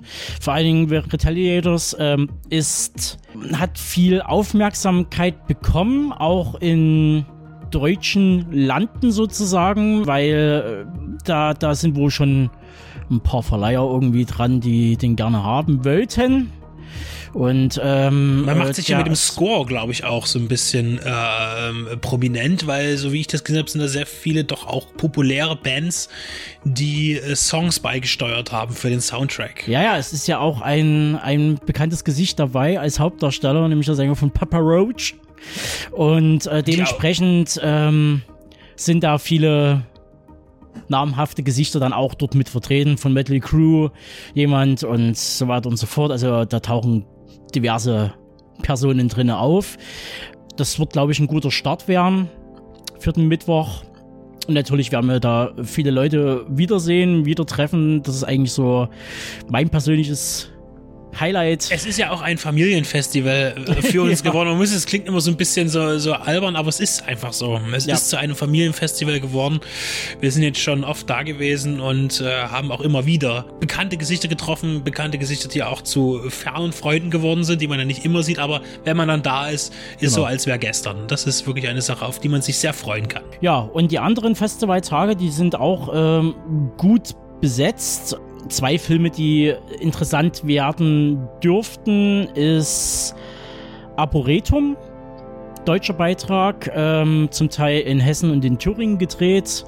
Vor allen Dingen Retaliators ähm, ist, hat viel Aufmerksamkeit bekommen, auch in deutschen Landen sozusagen, weil äh, da, da sind wohl schon ein paar Verleiher irgendwie dran, die den gerne haben wollten. Und ähm, Man äh, macht sich ja mit dem Score, glaube ich, auch so ein bisschen ähm, prominent, weil, so wie ich das gesehen habe, sind da sehr viele doch auch populäre Bands, die äh, Songs beigesteuert haben für den Soundtrack. Ja, ja, es ist ja auch ein, ein bekanntes Gesicht dabei als Hauptdarsteller, nämlich der Sänger von Papa Roach. Und äh, dementsprechend ähm, sind da viele namhafte Gesichter dann auch dort mit vertreten, von Metal Crew jemand und so weiter und so fort. Also da tauchen diverse Personen drinne auf. Das wird, glaube ich, ein guter Start werden für den Mittwoch. Und natürlich werden wir da viele Leute wiedersehen, wieder treffen. Das ist eigentlich so mein persönliches Highlight. Es ist ja auch ein Familienfestival äh, für uns Ja. geworden. Man muss, es klingt immer so ein bisschen so, so albern, aber es ist einfach so. Es Ja. ist zu einem Familienfestival geworden. Wir sind jetzt schon oft da gewesen und äh, haben auch immer wieder bekannte Gesichter getroffen, bekannte Gesichter, die auch zu fernen Freunden geworden sind, die man ja nicht immer sieht, aber wenn man dann da ist, ist so, Genau. als wäre gestern. Das ist wirklich eine Sache, auf die man sich sehr freuen kann. Ja, und die anderen Festivaltage, die sind auch ähm, gut besetzt. Zwei Filme, die interessant werden dürften, ist Arboretum, deutscher Beitrag, ähm, zum Teil in Hessen und in Thüringen gedreht.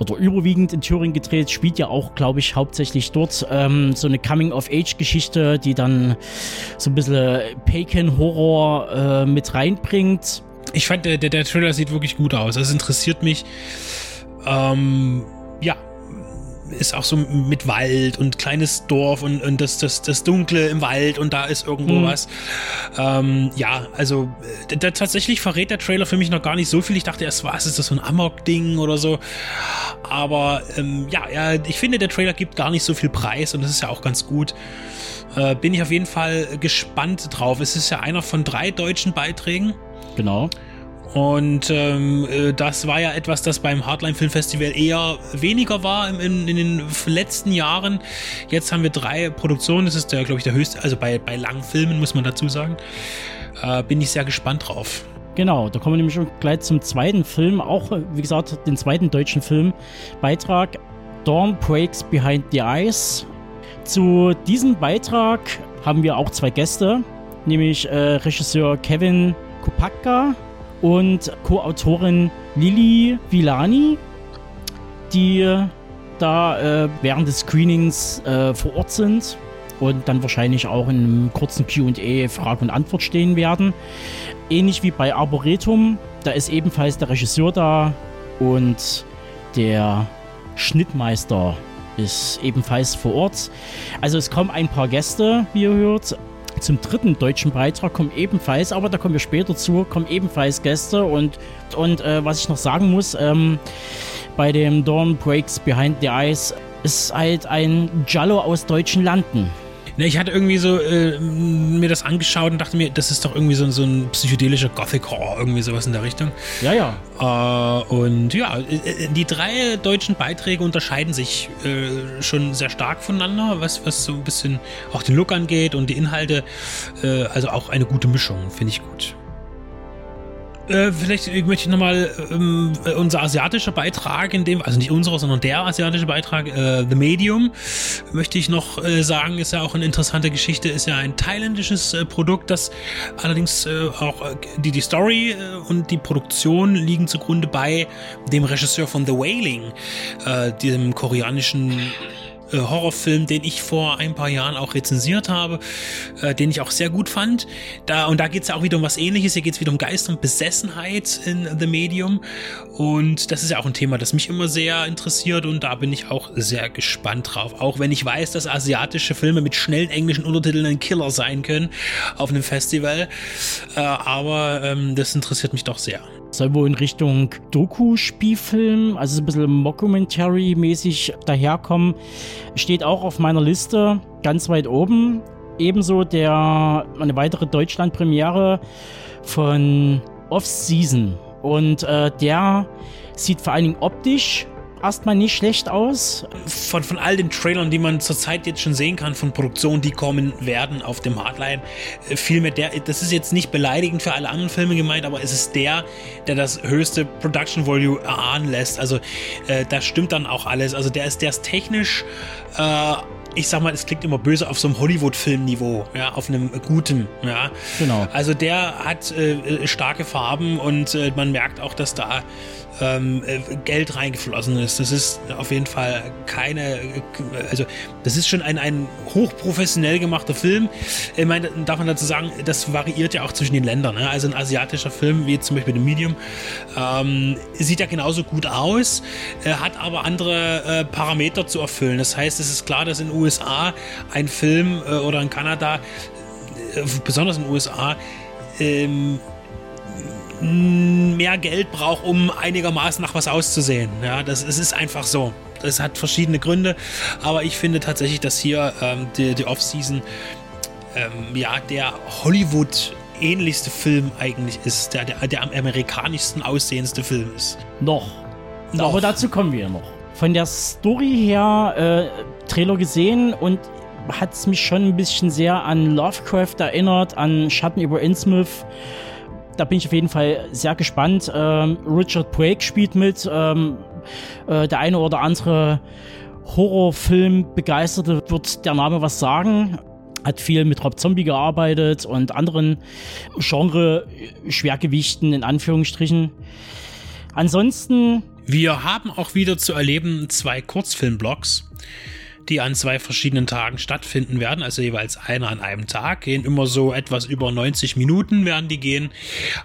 Oder überwiegend in Thüringen gedreht, spielt ja auch, glaube ich, hauptsächlich dort ähm, so eine Coming-of-Age-Geschichte, die dann so ein bisschen Pagan-Horror äh, mit reinbringt. Ich fand, der, der, der Trailer sieht wirklich gut aus. Es interessiert mich. Ähm, ist auch so mit Wald und kleines Dorf und, und das, das, das Dunkle im Wald und da ist irgendwo Mhm. was. Ähm, ja, also äh, da, tatsächlich verrät der Trailer für mich noch gar nicht so viel. Ich dachte erst, was ist das so ein Amok-Ding oder so. Aber ähm, ja, ja, ich finde, der Trailer gibt gar nicht so viel Preis und das ist ja auch ganz gut. Äh, bin ich auf jeden Fall gespannt drauf. Es ist ja einer von drei deutschen Beiträgen. Genau. Und ähm, äh, das war ja etwas, das beim Hardline Film Festival eher weniger war in, in, in den letzten Jahren. Jetzt haben wir drei Produktionen. Das ist der, glaube ich, der höchste, also bei, bei langen Filmen muss man dazu sagen. Äh, bin ich sehr gespannt drauf. Genau, da kommen wir nämlich schon gleich zum zweiten Film, auch wie gesagt, den zweiten deutschen Filmbeitrag Dawn Breaks Behind the Eyes. Zu diesem Beitrag haben wir auch zwei Gäste, nämlich äh, Regisseur Kevin Kopacka und Co-Autorin Lili Villani, die da äh, während des Screenings äh, vor Ort sind und dann wahrscheinlich auch in einem kurzen QA Frage und Antwort stehen werden. Ähnlich wie bei Arboretum, da ist ebenfalls der Regisseur da und der Schnittmeister ist ebenfalls vor Ort. Also es kommen ein paar Gäste, wie ihr hört. Zum dritten deutschen Beitrag kommen ebenfalls, aber da kommen wir später zu, kommen ebenfalls Gäste und, und äh, was ich noch sagen muss, ähm, bei dem Dawn Breaks Behind the Eyes ist halt ein Giallo aus deutschen Landen. Ne, ich hatte irgendwie so äh, mir das angeschaut und dachte mir, das ist doch irgendwie so, so ein psychedelischer Gothic Horror, irgendwie sowas in der Richtung. Ja, ja. Äh, und ja, äh, die drei deutschen Beiträge unterscheiden sich äh, schon sehr stark voneinander, was, was so ein bisschen auch den Look angeht und die Inhalte. Äh, also auch eine gute Mischung, finde ich gut. Äh, vielleicht möchte ich nochmal ähm, äh, unser asiatischer Beitrag, in dem, also nicht unserer, sondern der asiatische Beitrag, äh, The Medium, möchte ich noch äh, sagen, ist ja auch eine interessante Geschichte, ist ja ein thailändisches äh, Produkt, das allerdings auch die, die Story und die Produktion liegen zugrunde bei dem Regisseur von The Wailing, diesem koreanischen äh, Horrorfilm, den ich vor ein paar Jahren auch rezensiert habe, äh, den ich auch sehr gut fand. Da, und da geht es ja auch wieder um was ähnliches. Hier geht es wieder um Geist und Besessenheit in The Medium. Und das ist ja auch ein Thema, das mich immer sehr interessiert und da bin ich auch sehr gespannt drauf. Auch wenn ich weiß, dass asiatische Filme mit schnellen englischen Untertiteln ein Killer sein können auf einem Festival. Äh, aber ähm, das interessiert mich doch sehr. Soll wohl in Richtung Doku-Spielfilm, also so ein bisschen Mockumentary-mäßig daherkommen. Steht auch auf meiner Liste ganz weit oben. Ebenso der eine weitere Deutschland-Premiere von Off-Season. Und äh, der Sieht vor allen Dingen optisch erstmal nicht schlecht aus. Von, von all den Trailern, die man zurzeit jetzt schon sehen kann, von Produktionen, die kommen werden auf dem Hardline, äh, vielmehr der, das ist jetzt nicht beleidigend für alle anderen Filme gemeint, aber es ist der, der das höchste Production Volume erahnen lässt. Also äh, da stimmt dann auch alles. Also der ist, der ist technisch äh, ich sag mal, es klingt immer böse auf so einem Hollywood-Filmniveau, ja, auf einem guten, ja. Genau. Also der hat äh, starke Farben und äh, man merkt auch, dass da ähm, äh, Geld reingeflossen ist. Das ist auf jeden Fall keine, also das ist schon ein, ein hochprofessionell gemachter Film. Ich meine, darf man dazu sagen, das variiert ja auch zwischen den Ländern. Ne? Also ein asiatischer Film, wie zum Beispiel The Medium, ähm, sieht ja genauso gut aus, äh, hat aber andere äh, Parameter zu erfüllen. Das heißt, es ist klar, dass in den USA ein Film äh, oder in Kanada, äh, besonders in den USA, ähm, mehr Geld braucht, um einigermaßen nach was auszusehen. Ja, das, es ist einfach so. Das hat verschiedene Gründe, aber ich finde tatsächlich, dass hier ähm, die, die Off-Season ähm, ja der Hollywood ähnlichste Film eigentlich ist, der, der, der am amerikanischsten aussehendste Film ist. Noch. noch. Aber dazu kommen wir noch. Von der Story her, äh, Trailer gesehen und hat es mich schon ein bisschen sehr an Lovecraft erinnert, an Schatten über Innsmouth da bin ich auf jeden Fall sehr gespannt. Ähm, Richard Brake spielt mit. Ähm, äh, der eine oder andere Horrorfilm-Begeisterte wird der Name was sagen. Hat viel mit Rob Zombie gearbeitet und anderen Genre-Schwergewichten in Anführungsstrichen. Ansonsten. Wir haben auch wieder zu erleben zwei Kurzfilmblocks die an zwei verschiedenen Tagen stattfinden werden, also jeweils einer an einem Tag, gehen immer so etwas über 90 Minuten werden die gehen.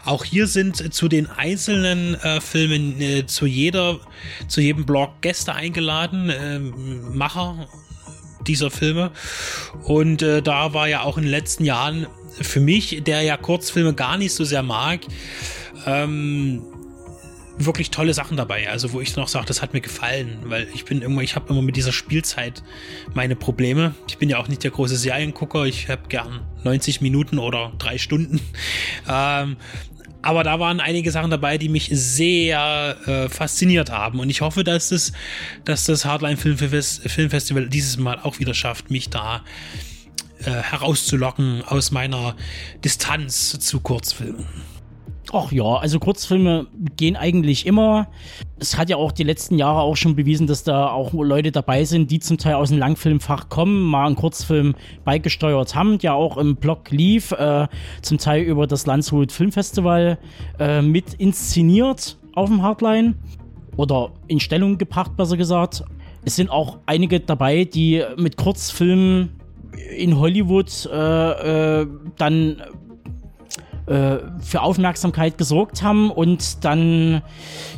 Auch hier sind zu den einzelnen äh, Filmen äh, zu jeder, zu jedem Blog Gäste eingeladen, äh, Macher dieser Filme. Und äh, da war ja auch in den letzten Jahren für mich, der ja Kurzfilme gar nicht so sehr mag, ähm, wirklich tolle Sachen dabei. Also wo ich noch sage, das hat mir gefallen, weil ich bin immer, ich habe immer mit dieser Spielzeit meine Probleme. Ich bin ja auch nicht der große Seriengucker. Ich habe gern 90 Minuten oder drei Stunden. Ähm, aber da waren einige Sachen dabei, die mich sehr äh, fasziniert haben. Und ich hoffe, dass das, dass das Hardline Filmfestival dieses Mal auch wieder schafft, mich da äh, herauszulocken aus meiner Distanz zu Kurzfilmen. Ach ja, also Kurzfilme gehen eigentlich immer. Es hat ja auch die letzten Jahre auch schon bewiesen, dass da auch Leute dabei sind, die zum Teil aus dem Langfilmfach kommen, mal einen Kurzfilm beigesteuert haben, der auch im Blog lief, äh, zum Teil über das Landshut Filmfestival äh, mit inszeniert auf dem Hardline oder in Stellung gebracht, besser gesagt. Es sind auch einige dabei, die mit Kurzfilmen in Hollywood äh, äh dann äh, für Aufmerksamkeit gesorgt haben und dann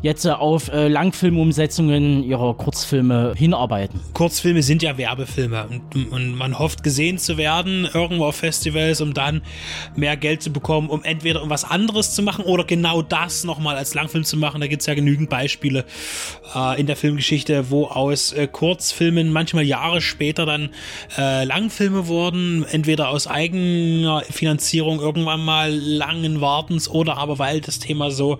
jetzt auf äh, Langfilmumsetzungen ihrer Kurzfilme hinarbeiten. Kurzfilme sind ja Werbefilme und, und, man hofft gesehen zu werden irgendwo auf Festivals, um dann mehr Geld zu bekommen, um entweder um was anderes zu machen oder genau das nochmal als Langfilm zu machen. Da gibt es ja genügend Beispiele äh, in der Filmgeschichte, wo aus äh, Kurzfilmen manchmal Jahre später dann äh, Langfilme wurden, entweder aus eigener Finanzierung irgendwann mal langen Wartens oder aber weil das Thema so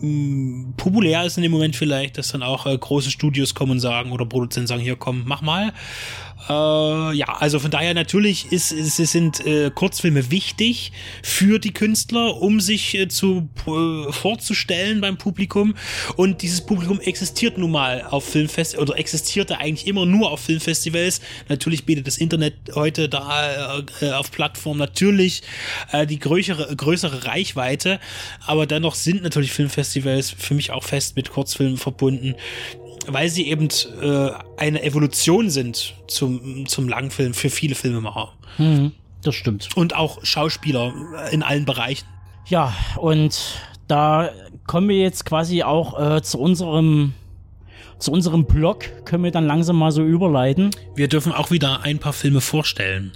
mh, mm, populär ist in dem Moment vielleicht, dass dann auch äh, große Studios kommen und sagen oder Produzenten sagen, hier komm, mach mal. Äh, ja, also von daher natürlich ist, ist, sind äh, Kurzfilme wichtig für die Künstler, um sich äh, zu äh, vorzustellen beim Publikum. Und dieses Publikum existiert nun mal auf Filmfestivals oder existierte eigentlich immer nur auf Filmfestivals. Natürlich bietet das Internet heute da äh, auf Plattformen natürlich äh, die größere, größere Reichweite, aber dennoch sind natürlich Filmfestivals für mich auch fest mit Kurzfilmen verbunden weil sie eben äh, eine Evolution sind zum, zum Langfilm für viele Filmemacher. Mhm, das stimmt. Und auch Schauspieler in allen Bereichen. Ja, und da kommen wir jetzt quasi auch äh, zu unserem zu unserem Blog können wir dann langsam mal so überleiten. Wir dürfen auch wieder ein paar Filme vorstellen.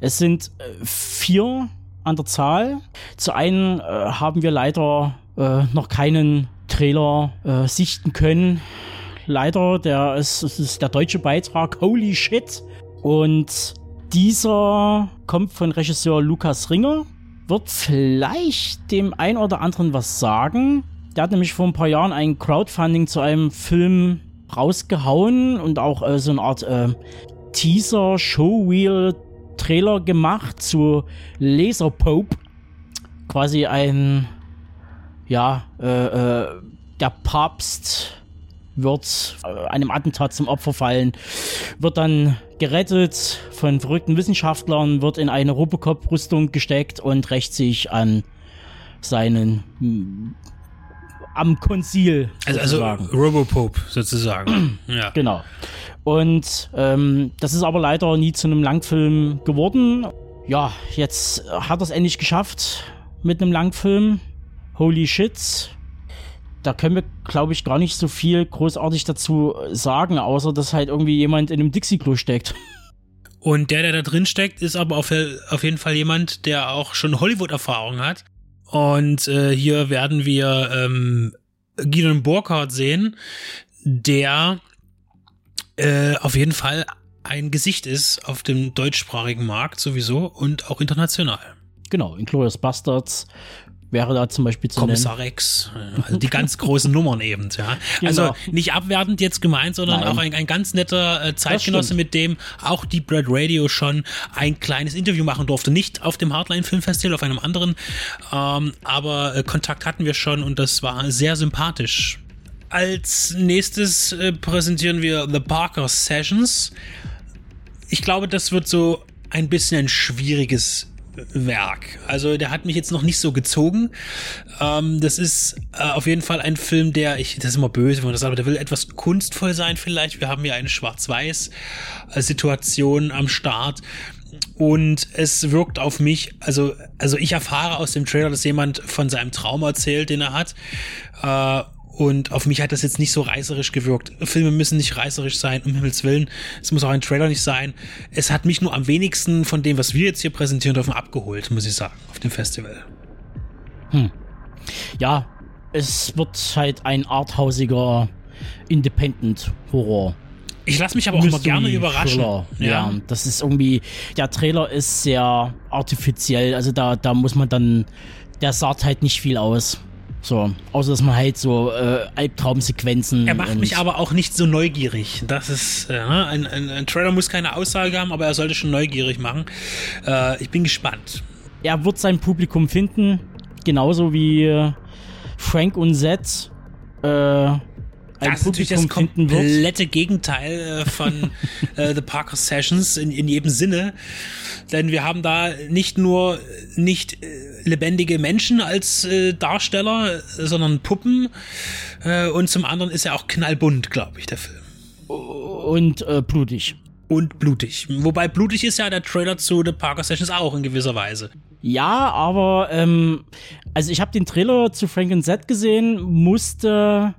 Es sind äh, vier an der Zahl. Zu einen äh, haben wir leider äh, noch keinen Trailer äh, sichten können leider. Der ist, ist der deutsche Beitrag Holy Shit. Und dieser kommt von Regisseur Lukas Ringer. Wird vielleicht dem ein oder anderen was sagen. Der hat nämlich vor ein paar Jahren ein Crowdfunding zu einem Film rausgehauen und auch äh, so eine Art äh, Teaser, Showreel, Trailer gemacht zu Laser Pope. Quasi ein, ja, äh, äh, der Papst wird äh, einem Attentat zum Opfer fallen, wird dann gerettet von verrückten Wissenschaftlern, wird in eine Robocop-Rüstung gesteckt und rächt sich an seinen hm, am Konzil. Also, also Robopope sozusagen. ja. Genau. Und ähm, das ist aber leider nie zu einem Langfilm geworden. Ja, jetzt hat er es endlich geschafft mit einem Langfilm. Holy shit. Da können wir, glaube ich, gar nicht so viel großartig dazu sagen, außer dass halt irgendwie jemand in einem Dixie-Klo steckt. Und der, der da drin steckt, ist aber auf, auf jeden Fall jemand, der auch schon Hollywood-Erfahrung hat. Und äh, hier werden wir ähm, Gideon Burkhardt sehen, der äh, auf jeden Fall ein Gesicht ist auf dem deutschsprachigen Markt sowieso und auch international. Genau, Inglourious Bastards wäre da zum Beispiel zu Kommissar nennen. Rex, also die ganz großen Nummern eben, ja. Genau. Also nicht abwertend jetzt gemeint, sondern Nein. auch ein, ein ganz netter äh, Zeitgenosse, mit dem auch Deep Red Radio schon ein kleines Interview machen durfte. Nicht auf dem Hardline Film Festival, auf einem anderen, ähm, aber äh, Kontakt hatten wir schon und das war sehr sympathisch. Als nächstes äh, präsentieren wir The Parker Sessions. Ich glaube, das wird so ein bisschen ein schwieriges Werk. Also der hat mich jetzt noch nicht so gezogen. Ähm, das ist äh, auf jeden Fall ein Film, der, ich, das ist immer böse, wenn man das sagt, aber der will etwas kunstvoll sein vielleicht. Wir haben hier eine Schwarz-Weiß-Situation am Start. Und es wirkt auf mich, also, also ich erfahre aus dem Trailer, dass jemand von seinem Traum erzählt, den er hat. Äh, und auf mich hat das jetzt nicht so reißerisch gewirkt. Filme müssen nicht reißerisch sein, um Himmels Willen. Es muss auch ein Trailer nicht sein. Es hat mich nur am wenigsten von dem, was wir jetzt hier präsentieren dürfen, abgeholt, muss ich sagen, auf dem Festival. Hm. Ja, es wird halt ein arthausiger Independent-Horror. Ich lasse mich aber auch immer gerne überraschen. Ja. ja, das ist irgendwie, der Trailer ist sehr artifiziell, also da, da muss man dann, der sagt halt nicht viel aus. So, außer dass man halt so äh, Albtraumsequenzen. Er macht mich aber auch nicht so neugierig. Das ist, äh, ein, ein, ein, Trailer muss keine Aussage haben, aber er sollte schon neugierig machen. Äh, ich bin gespannt. Er wird sein Publikum finden, genauso wie Frank und Zed. Äh, ein das Publikum ist natürlich das komplette Gegenteil äh, von äh, The Parker Sessions in, in jedem Sinne. Denn wir haben da nicht nur nicht äh, lebendige Menschen als äh, Darsteller, sondern Puppen. Äh, und zum anderen ist er auch knallbunt, glaube ich, der Film. Und äh, blutig. Und blutig. Wobei blutig ist ja der Trailer zu The Parker Sessions auch in gewisser Weise. Ja, aber ähm, also ich habe den Trailer zu Frank Z gesehen, musste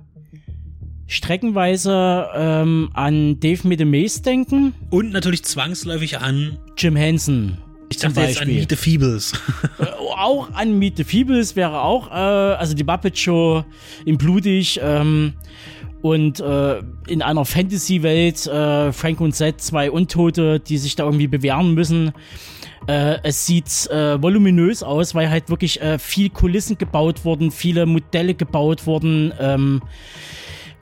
streckenweise ähm, an Dave mit dem Mace denken. Und natürlich zwangsläufig an Jim Henson. Ich dachte jetzt an Meet the Feebles. äh, auch an Meet the Feebles wäre auch, äh, also die Muppet Show in Blutig ähm, und äh, in einer Fantasy-Welt äh, Frank und Zed, zwei Untote, die sich da irgendwie bewähren müssen. Äh, es sieht äh, voluminös aus, weil halt wirklich viel Kulissen gebaut wurden, viele Modelle gebaut wurden. Ähm,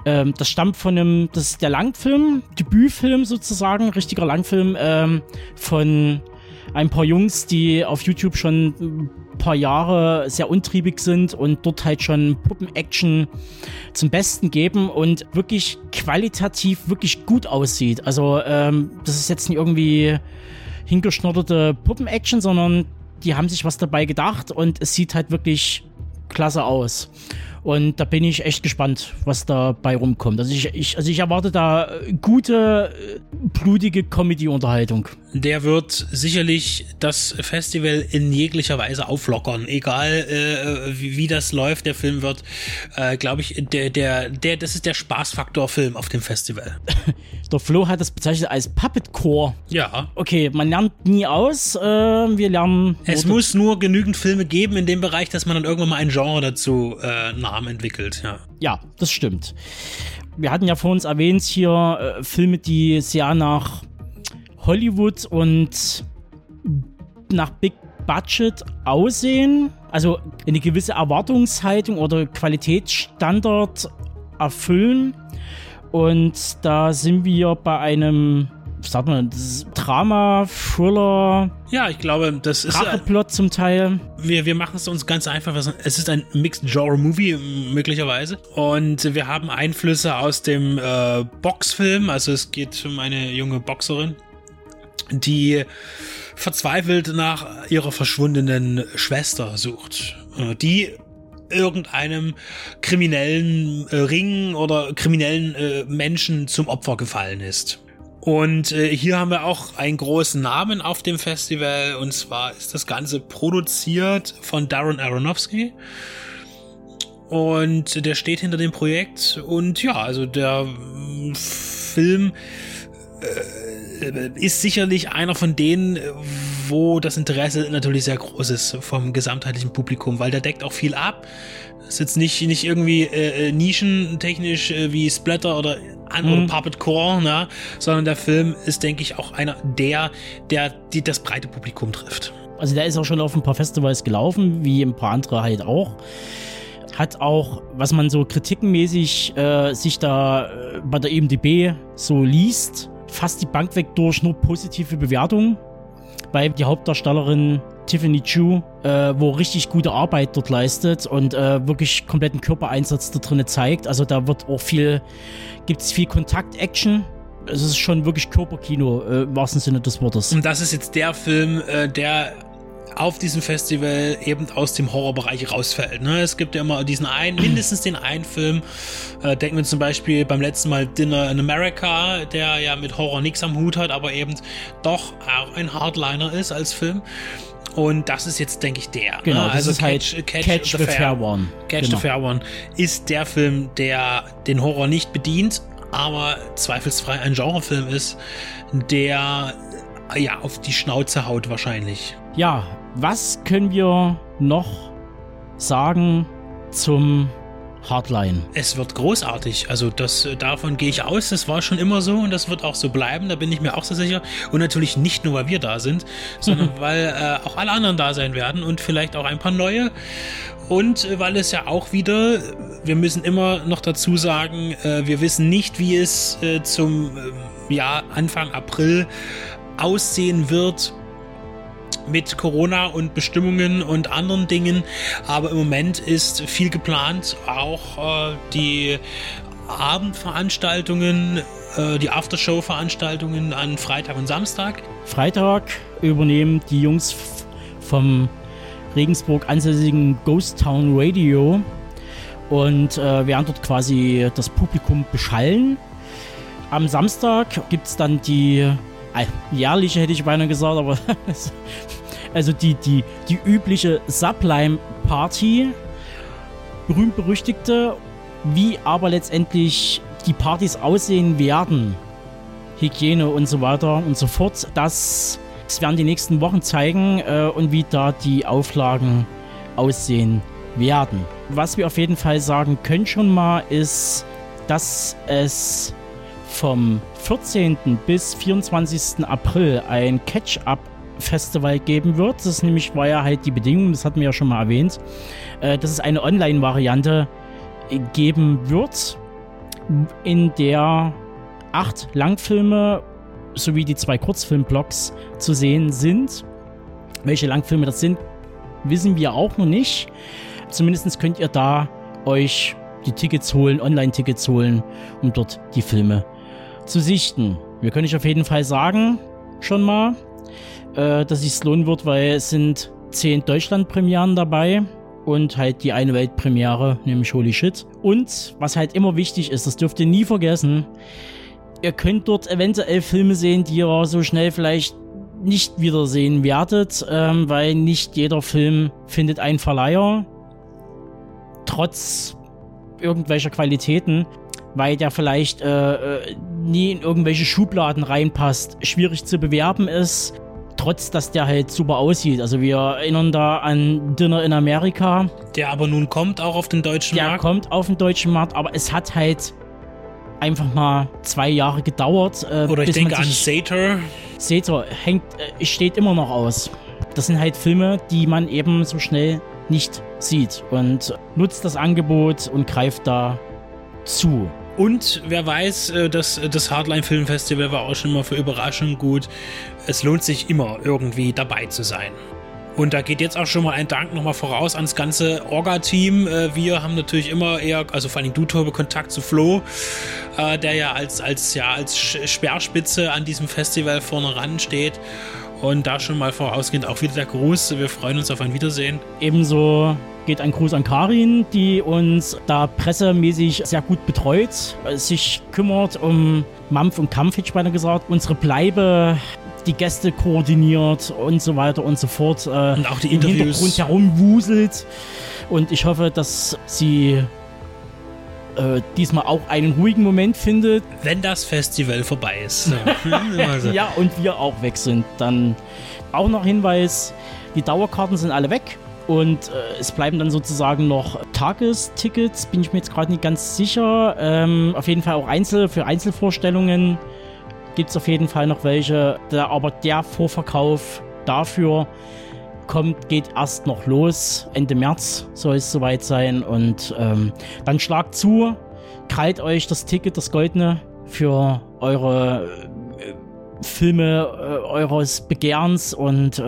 ähm, das stammt von einem, das ist der Langfilm, Debütfilm sozusagen, richtiger Langfilm ähm, von ein paar Jungs, die auf YouTube schon ein paar Jahre sehr untriebig sind und dort halt schon Puppen-Action zum Besten geben und wirklich qualitativ wirklich gut aussieht. Also ähm, das ist jetzt nicht irgendwie hingeschnodderte Puppen-Action, sondern die haben sich was dabei gedacht und es sieht halt wirklich klasse aus. Und da bin ich echt gespannt, was dabei rumkommt. Also ich, ich, also ich erwarte da gute, blutige Comedy-Unterhaltung. Der wird sicherlich das Festival in jeglicher Weise auflockern. Egal äh, wie, wie, das läuft, der Film wird, äh, glaube ich, der, der, der, das ist der Spaßfaktor-Film auf dem Festival. der Flo hat das bezeichnet als Puppet Core. Ja. Okay, man lernt nie aus. Äh, wir lernen. Es muss nur genügend Filme geben in dem Bereich, dass man dann irgendwann mal ein Genre dazu äh, Namen entwickelt. Ja. ja, das stimmt. Wir hatten ja vor uns erwähnt hier äh, Filme, die sehr nach Hollywood und nach Big Budget aussehen. also eine gewisse Erwartungshaltung oder Qualitätsstandard erfüllen. Und da sind wir bei einem, sagt man, Drama, Thriller, Ja, ich glaube, das ist. Racheplot zum Teil. wir, wir machen es uns ganz einfach. Es ist ein Mixed Genre Movie möglicherweise. Und wir haben Einflüsse aus dem äh, Boxfilm. Also es geht um eine junge Boxerin, die verzweifelt nach ihrer verschwundenen Schwester sucht. Äh, Die irgendeinem kriminellen äh, Ring oder kriminellen äh, Menschen zum Opfer gefallen ist. Und äh, hier haben wir auch einen großen Namen auf dem Festival und zwar ist das Ganze produziert von Darren Aronofsky. Und der steht hinter dem Projekt und ja, also der mm, Film äh, ist sicherlich einer von denen, wo das Interesse natürlich sehr groß ist vom gesamtheitlichen Publikum, weil der deckt auch viel ab. Ist jetzt nicht, nicht irgendwie äh, äh, nischentechnisch äh, wie Splatter oder, an, oder Puppetcore, ne? sondern der Film ist, denke ich, auch einer der, der die das breite Publikum trifft. Also der ist auch schon auf ein paar Festivals gelaufen, wie ein paar andere halt auch. Hat auch, was man so kritikenmäßig äh, sich da äh, bei der IMDB so liest, fast die Bank weg durch nur positive Bewertungen. Weil die Hauptdarstellerin Tiffany Chu, äh, wo richtig gute Arbeit dort leistet und äh, wirklich kompletten Körpereinsatz da drin zeigt. Also da wird auch viel, gibt es viel Kontakt-Action. Es ist schon wirklich Körperkino äh, im wahrsten Sinne des Wortes. Und das ist jetzt der Film, äh, der auf diesem Festival eben aus dem Horrorbereich rausfällt. Ne? Es gibt ja immer diesen einen, mindestens den einen Film. Äh, denken wir zum Beispiel beim letzten Mal Dinner in America, der ja mit Horror nichts am Hut hat, aber eben doch auch ein Hardliner ist als Film. Und das ist jetzt, denke ich, der. Genau, ne? das ist halt Catch the Fair One. Catch Genau. the Fair One ist der Film, der den Horror nicht bedient, aber zweifelsfrei ein Genrefilm ist, der ja auf die Schnauze haut wahrscheinlich. Ja, was können wir noch sagen zum Hardline? Es wird großartig. Also das äh, davon gehe ich aus. Das war schon immer so und das wird auch so bleiben. Da bin ich mir auch so sicher. Und natürlich nicht nur, weil wir da sind, sondern weil äh, auch alle anderen da sein werden und vielleicht auch ein paar neue. Und äh, weil es ja auch wieder, wir müssen immer noch dazu sagen, äh, wir wissen nicht, wie es äh, zum äh, ja, Anfang April aussehen wird mit Corona und Bestimmungen und anderen Dingen. Aber im Moment ist viel geplant. Auch äh, die Abendveranstaltungen, äh, die Aftershow-Veranstaltungen an Freitag und Samstag. Freitag übernehmen die Jungs vom Regensburg ansässigen Ghost Town Radio und äh, werden dort quasi das Publikum beschallen. Am Samstag gibt es dann die äh, jährliche, hätte ich beinahe gesagt, aber also die, die, die übliche Sublime-Party, berühmt-berüchtigte, wie aber letztendlich die Partys aussehen werden, Hygiene und so weiter und so fort, das, werden die nächsten Wochen zeigen äh, und wie da die Auflagen aussehen werden. Was wir auf jeden Fall sagen können schon mal ist, dass es vom 14. bis 24. April ein Catch-up-Festival geben wird. Das nämlich war ja halt die Bedingung, das hatten wir ja schon mal erwähnt, äh, dass es eine Online-Variante äh, geben wird, in der acht Langfilme sowie die zwei Kurzfilmblocks zu sehen sind. Welche Langfilme das sind, wissen wir auch noch nicht. Zumindest könnt ihr da euch die Tickets holen, Online-Tickets holen, um dort die Filme zu sichten. Wir können euch auf jeden Fall sagen, schon mal, äh, dass es lohnen wird, weil es sind zehn Deutschland-Premieren dabei und halt die eine Weltpremiere, nämlich Holy Shit. Und was halt immer wichtig ist, das dürft ihr nie vergessen, ihr könnt dort eventuell Filme sehen, die ihr so schnell vielleicht nicht wiedersehen werdet, ähm, weil nicht jeder Film findet einen Verleiher, trotz irgendwelcher Qualitäten, weil der vielleicht äh, äh, nie in irgendwelche Schubladen reinpasst, schwierig zu bewerben ist, trotz dass der halt super aussieht. Also wir erinnern da an Dinner in Amerika, Der aber nun kommt auch auf den deutschen der Markt. kommt auf den deutschen Markt, aber es hat halt einfach mal zwei Jahre gedauert. Äh, Oder ich denke an Sator. Ihr, hängt, äh, steht immer noch aus. Das sind halt Filme, die man eben so schnell nicht sieht. Und nutzt das Angebot und greift da zu. Und wer weiß, äh, das, das Hardline Film Festival war auch schon mal für Überraschungen gut. Es lohnt sich immer irgendwie dabei zu sein. Und da geht jetzt auch schon mal ein Dank nochmal voraus ans ganze Orga-Team. Äh, wir haben natürlich immer eher, also vor allem du, Tobe, Kontakt zu Flo, äh, der ja als, als, ja als Speerspitze an diesem Festival vorne ran steht. Und da schon mal vorausgehend auch wieder der Gruß. Wir freuen uns auf ein Wiedersehen. Ebenso geht ein Gruß an Karin, die uns da pressemäßig sehr gut betreut, sich kümmert um Mampf und Kampf, hätte ich beinahe gesagt, unsere Bleibe die Gäste koordiniert und so weiter und so fort. Äh, und auch die Interviews. Im Hintergrund herumwuselt. Und ich hoffe, dass sie äh, diesmal auch einen ruhigen Moment findet. Wenn das Festival vorbei ist. So. ja, und wir auch weg sind. Dann auch noch Hinweis, die Dauerkarten sind alle weg. Und äh, es bleiben dann sozusagen noch Tagestickets, bin ich mir jetzt gerade nicht ganz sicher. Ähm, auf jeden Fall auch Einzel für Einzelvorstellungen gibt es auf jeden Fall noch welche. Der, aber der Vorverkauf dafür kommt, geht erst noch los. Ende März soll es soweit sein. Und ähm, dann schlagt zu, krallt euch das Ticket, das Goldene, für eure Filme äh, eures Begehrens und äh,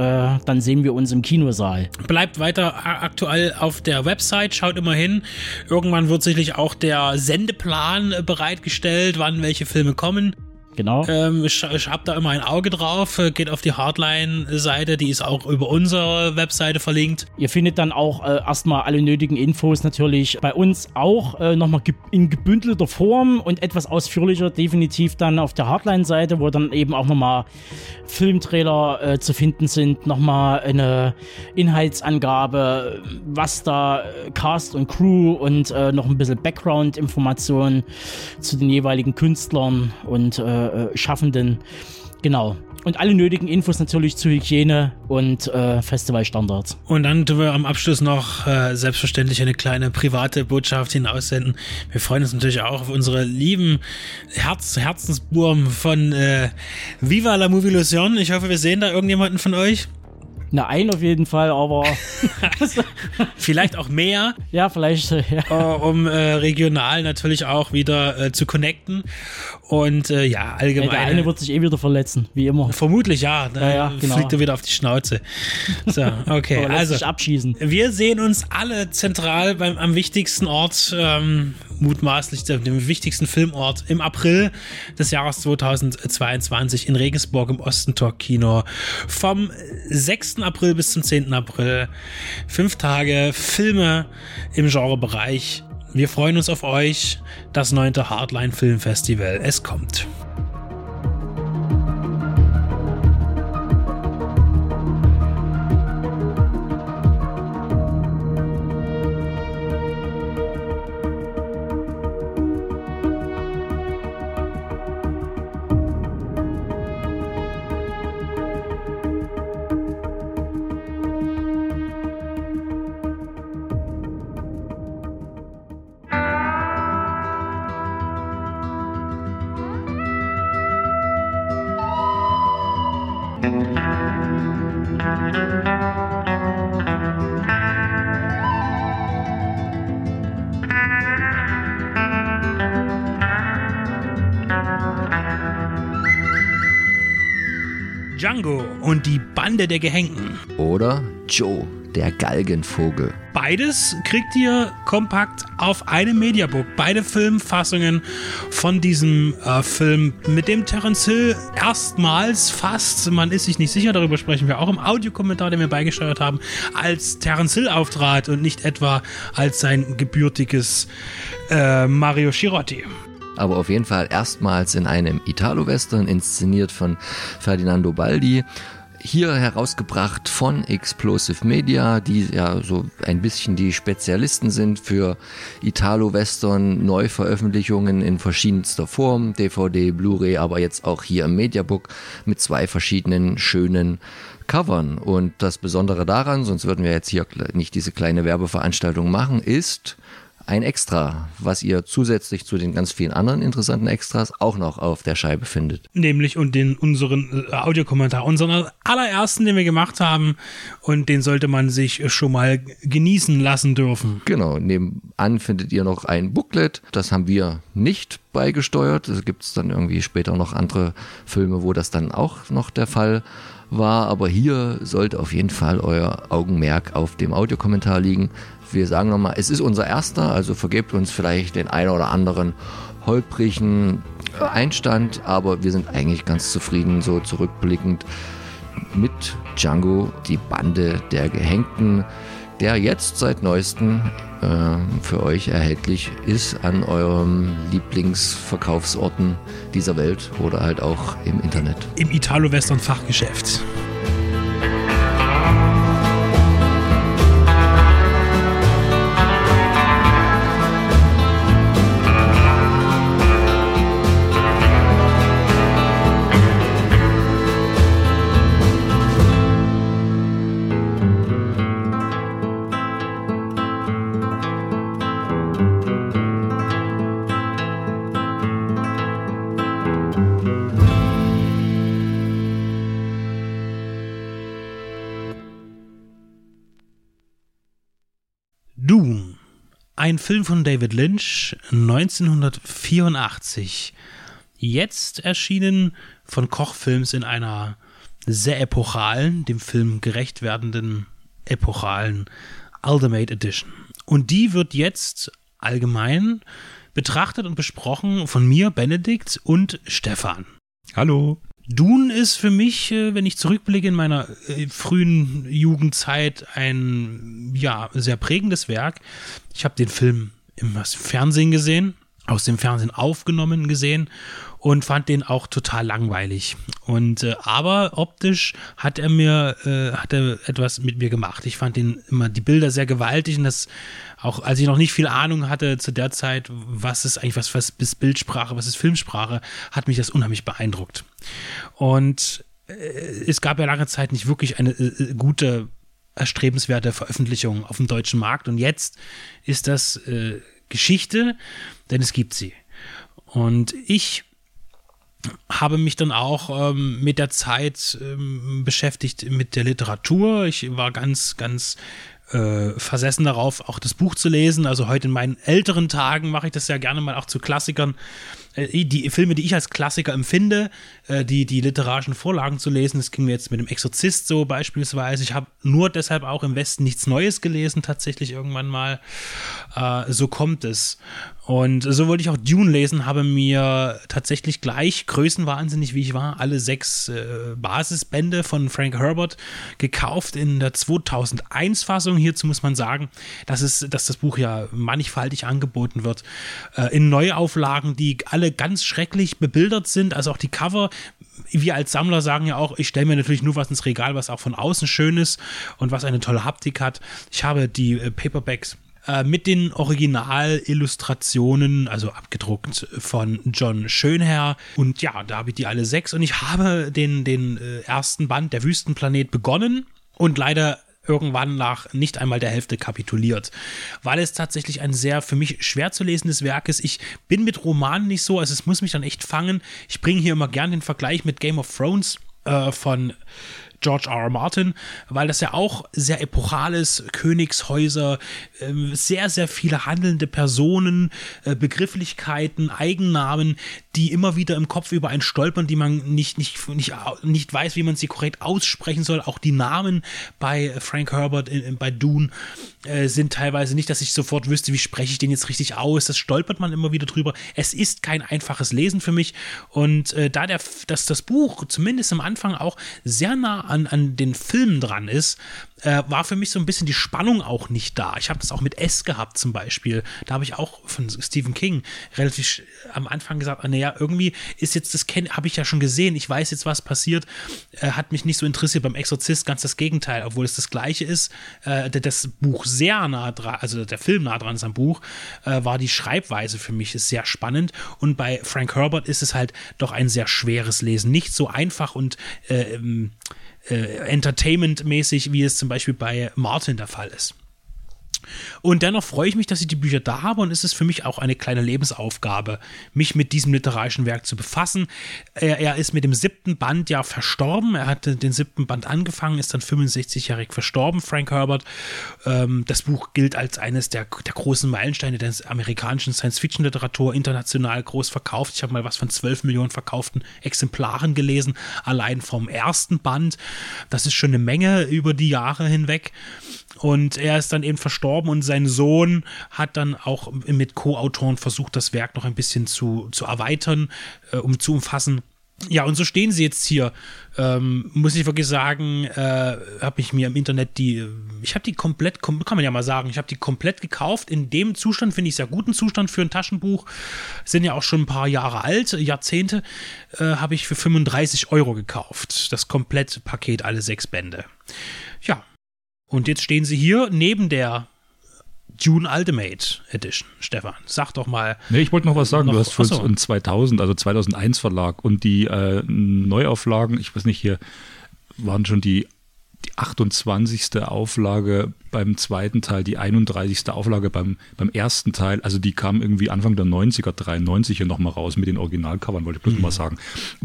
dann sehen wir uns im Kinosaal. Bleibt weiter aktuell auf der Website, schaut immer hin. Irgendwann wird sicherlich auch der Sendeplan bereitgestellt, wann welche Filme kommen. Genau. Ähm, ich, ich habe da immer ein Auge drauf. Äh, geht auf die Hardline-Seite, die ist auch über unsere Webseite verlinkt. Ihr findet dann auch äh, erstmal alle nötigen Infos natürlich bei uns auch äh, nochmal ge in gebündelter Form und etwas ausführlicher definitiv dann auf der Hardline-Seite, wo dann eben auch nochmal Filmtrailer äh, zu finden sind, nochmal eine Inhaltsangabe, was da äh, Cast und Crew und äh, noch ein bisschen Background-Informationen zu den jeweiligen Künstlern und äh, äh, Schaffenden. Genau. Und alle nötigen Infos natürlich zu Hygiene und äh, Festivalstandards. Und dann tun wir am Abschluss noch äh, selbstverständlich eine kleine private Botschaft hinaussenden. Wir freuen uns natürlich auch auf unsere lieben Herz Herzensburm von äh, Viva la Movilusion. Ich hoffe, wir sehen da irgendjemanden von euch. Na, ein auf jeden Fall, aber. vielleicht auch mehr. Ja, vielleicht. Äh, ja. Uh, um äh, regional natürlich auch wieder äh, zu connecten. Und äh, ja, allgemein. Der eine wird sich eh wieder verletzen, wie immer. Vermutlich ja. Dann ja, ja, genau. fliegt er wieder auf die Schnauze. So, okay. also, abschießen. Wir sehen uns alle zentral beim am wichtigsten Ort, ähm, mutmaßlich dem wichtigsten Filmort im April des Jahres 2022 in Regensburg im Ostentor Kino. Vom 6. April bis zum 10. April. Fünf Tage Filme im Genrebereich. Wir freuen uns auf euch. Das neunte Hardline Film Festival. Es kommt. Django und die Bande der Gehängten. Oder Joe, der Galgenvogel. Beides kriegt ihr kompakt auf einem Mediabook. Beide Filmfassungen von diesem äh, Film, mit dem Terence Hill erstmals fast, man ist sich nicht sicher, darüber sprechen wir auch im Audiokommentar, den wir beigesteuert haben, als Terence Hill auftrat und nicht etwa als sein gebürtiges äh, Mario Scirotti aber auf jeden Fall erstmals in einem Italo-Western, inszeniert von Ferdinando Baldi. Hier herausgebracht von Explosive Media, die ja so ein bisschen die Spezialisten sind für Italo-Western, Neuveröffentlichungen in verschiedenster Form, DVD, Blu-ray, aber jetzt auch hier im Mediabook mit zwei verschiedenen schönen Covern. Und das Besondere daran, sonst würden wir jetzt hier nicht diese kleine Werbeveranstaltung machen, ist, ein Extra, was ihr zusätzlich zu den ganz vielen anderen interessanten Extras auch noch auf der Scheibe findet. Nämlich und den unseren äh, Audiokommentar, unseren allerersten, den wir gemacht haben. Und den sollte man sich schon mal genießen lassen dürfen. Genau, nebenan findet ihr noch ein Booklet. Das haben wir nicht beigesteuert. Es gibt dann irgendwie später noch andere Filme, wo das dann auch noch der Fall war. Aber hier sollte auf jeden Fall euer Augenmerk auf dem Audiokommentar liegen wir sagen nochmal, es ist unser erster, also vergebt uns vielleicht den einen oder anderen holprigen Einstand, aber wir sind eigentlich ganz zufrieden, so zurückblickend mit Django, die Bande der Gehängten, der jetzt seit neuestem äh, für euch erhältlich ist an eurem Lieblingsverkaufsorten dieser Welt oder halt auch im Internet. Im Italo-Western-Fachgeschäft. Ein Film von David Lynch 1984. Jetzt erschienen von Koch Films in einer sehr epochalen, dem Film gerecht werdenden epochalen Ultimate Edition. Und die wird jetzt allgemein betrachtet und besprochen von mir, Benedikt und Stefan. Hallo. Dune ist für mich, äh, wenn ich zurückblicke in meiner äh, frühen Jugendzeit, ein ja sehr prägendes Werk. Ich habe den Film im Fernsehen gesehen, aus dem Fernsehen aufgenommen gesehen und fand den auch total langweilig. Und äh, aber optisch hat er mir äh, hat er etwas mit mir gemacht. Ich fand den immer die Bilder sehr gewaltig und das auch als ich noch nicht viel Ahnung hatte zu der Zeit, was ist eigentlich was was ist Bildsprache, was ist Filmsprache, hat mich das unheimlich beeindruckt. Und äh, es gab ja lange Zeit nicht wirklich eine äh, gute erstrebenswerte Veröffentlichung auf dem deutschen Markt und jetzt ist das äh, Geschichte, denn es gibt sie. Und ich habe mich dann auch ähm, mit der Zeit ähm, beschäftigt mit der Literatur. Ich war ganz, ganz äh, versessen darauf, auch das Buch zu lesen. Also heute in meinen älteren Tagen mache ich das ja gerne mal auch zu Klassikern. Äh, die Filme, die ich als Klassiker empfinde, äh, die, die literarischen Vorlagen zu lesen. Das ging mir jetzt mit dem Exorzist so beispielsweise. Ich habe nur deshalb auch im Westen nichts Neues gelesen, tatsächlich irgendwann mal. Äh, so kommt es. Und so wollte ich auch Dune lesen, habe mir tatsächlich gleich, größenwahnsinnig wie ich war, alle sechs Basisbände von Frank Herbert gekauft in der 2001-Fassung. Hierzu muss man sagen, dass, es, dass das Buch ja mannigfaltig angeboten wird. In Neuauflagen, die alle ganz schrecklich bebildert sind. Also auch die Cover wir als Sammler sagen ja auch, ich stelle mir natürlich nur was ins Regal, was auch von außen schön ist und was eine tolle Haptik hat. Ich habe die äh, Paperbacks äh, mit den Originalillustrationen, also abgedruckt von John Schönherr. Und ja, da habe ich die alle sechs. Und ich habe den, den äh, ersten Band, der Wüstenplanet, begonnen und leider irgendwann nach nicht einmal der Hälfte kapituliert, weil es tatsächlich ein sehr für mich schwer zu lesendes Werk ist. Ich bin mit Romanen nicht so, also es muss mich dann echt fangen. Ich bringe hier immer gern den Vergleich mit Game of Thrones äh, von George R. R. Martin, weil das ja auch sehr epochal ist, Königshäuser, ähm, sehr, sehr viele handelnde Personen, äh, Begrifflichkeiten, Eigennamen, die immer wieder im Kopf über einen stolpern, die man nicht, nicht, nicht, nicht weiß, wie man sie korrekt aussprechen soll. Auch die Namen bei Frank Herbert, bei Dune, äh, sind teilweise nicht, dass ich sofort wüsste, wie spreche ich den jetzt richtig aus. Das stolpert man immer wieder drüber. Es ist kein einfaches Lesen für mich. Und äh, da der, dass das Buch zumindest am Anfang auch sehr nah an, an den Filmen dran ist, äh, war für mich so ein bisschen die Spannung auch nicht da. Ich habe das auch mit S gehabt zum Beispiel. Da habe ich auch von Stephen King relativ am Anfang gesagt, naja, irgendwie ist jetzt das, habe ich ja schon gesehen, ich weiß jetzt, was passiert, äh, hat mich nicht so interessiert. Beim Exorzist ganz das Gegenteil, obwohl es das gleiche ist. Äh, das Buch sehr nah dran, also der Film nah dran ist am Buch, äh, war die Schreibweise für mich ist sehr spannend. Und bei Frank Herbert ist es halt doch ein sehr schweres Lesen. Nicht so einfach und äh, ähm, äh, Entertainment-mäßig, wie es zum Beispiel bei Martin der Fall ist. Und dennoch freue ich mich, dass ich die Bücher da habe und es ist für mich auch eine kleine Lebensaufgabe, mich mit diesem literarischen Werk zu befassen. Er, er ist mit dem siebten Band ja verstorben. Er hatte den siebten Band angefangen, ist dann 65-jährig verstorben, Frank Herbert. Ähm, das Buch gilt als eines der, der großen Meilensteine der amerikanischen Science-Fiction-Literatur, international groß verkauft. Ich habe mal was von 12 Millionen verkauften Exemplaren gelesen, allein vom ersten Band. Das ist schon eine Menge über die Jahre hinweg. Und er ist dann eben verstorben und sein Sohn hat dann auch mit Co-Autoren versucht, das Werk noch ein bisschen zu, zu erweitern, äh, um zu umfassen. Ja, und so stehen sie jetzt hier. Ähm, muss ich wirklich sagen, äh, habe ich mir im Internet die, ich habe die komplett, kann man ja mal sagen, ich habe die komplett gekauft. In dem Zustand finde ich sehr guten Zustand für ein Taschenbuch. Sind ja auch schon ein paar Jahre alt, Jahrzehnte, äh, habe ich für 35 Euro gekauft. Das komplette Paket, alle sechs Bände. Und jetzt stehen sie hier neben der Dune Ultimate Edition. Stefan, sag doch mal. Nee, ich wollte noch was sagen. Noch, du hast von 2000, also 2001 Verlag und die äh, Neuauflagen, ich weiß nicht, hier waren schon die, die 28. Auflage beim zweiten Teil, die 31. Auflage beim, beim ersten Teil. Also die kam irgendwie Anfang der 90er, 93 hier nochmal raus mit den Originalcovern, wollte ich bloß mhm. mal sagen.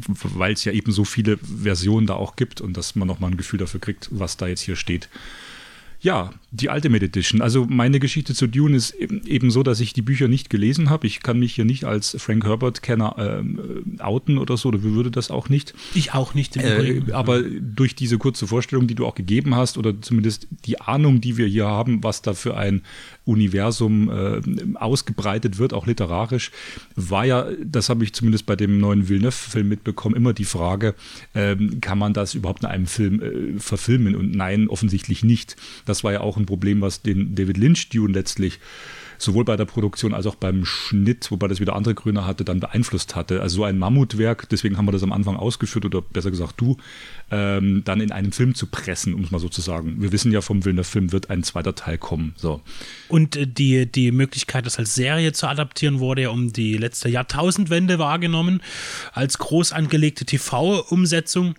Weil es ja eben so viele Versionen da auch gibt und dass man nochmal ein Gefühl dafür kriegt, was da jetzt hier steht. Ja, die Ultimate Edition. Also meine Geschichte zu Dune ist eben so, dass ich die Bücher nicht gelesen habe. Ich kann mich hier nicht als Frank Herbert-Kenner ähm, outen oder so, oder würde das auch nicht. Ich auch nicht. Äh, aber durch diese kurze Vorstellung, die du auch gegeben hast, oder zumindest die Ahnung, die wir hier haben, was da für ein Universum äh, ausgebreitet wird, auch literarisch, war ja, das habe ich zumindest bei dem neuen Villeneuve-Film mitbekommen, immer die Frage, äh, kann man das überhaupt in einem Film äh, verfilmen? Und nein, offensichtlich nicht. Das war ja auch ein Problem, was den David Lynch-Dune letztlich sowohl bei der Produktion als auch beim Schnitt, wobei das wieder andere Gründe hatte, dann beeinflusst hatte. Also so ein Mammutwerk, deswegen haben wir das am Anfang ausgeführt, oder besser gesagt du, ähm, dann in einen Film zu pressen, um es mal so zu sagen. Wir wissen ja vom Villeneuve-Film wird ein zweiter Teil kommen. So. Und äh, die, die Möglichkeit, das als Serie zu adaptieren, wurde ja um die letzte Jahrtausendwende wahrgenommen, als groß angelegte TV-Umsetzung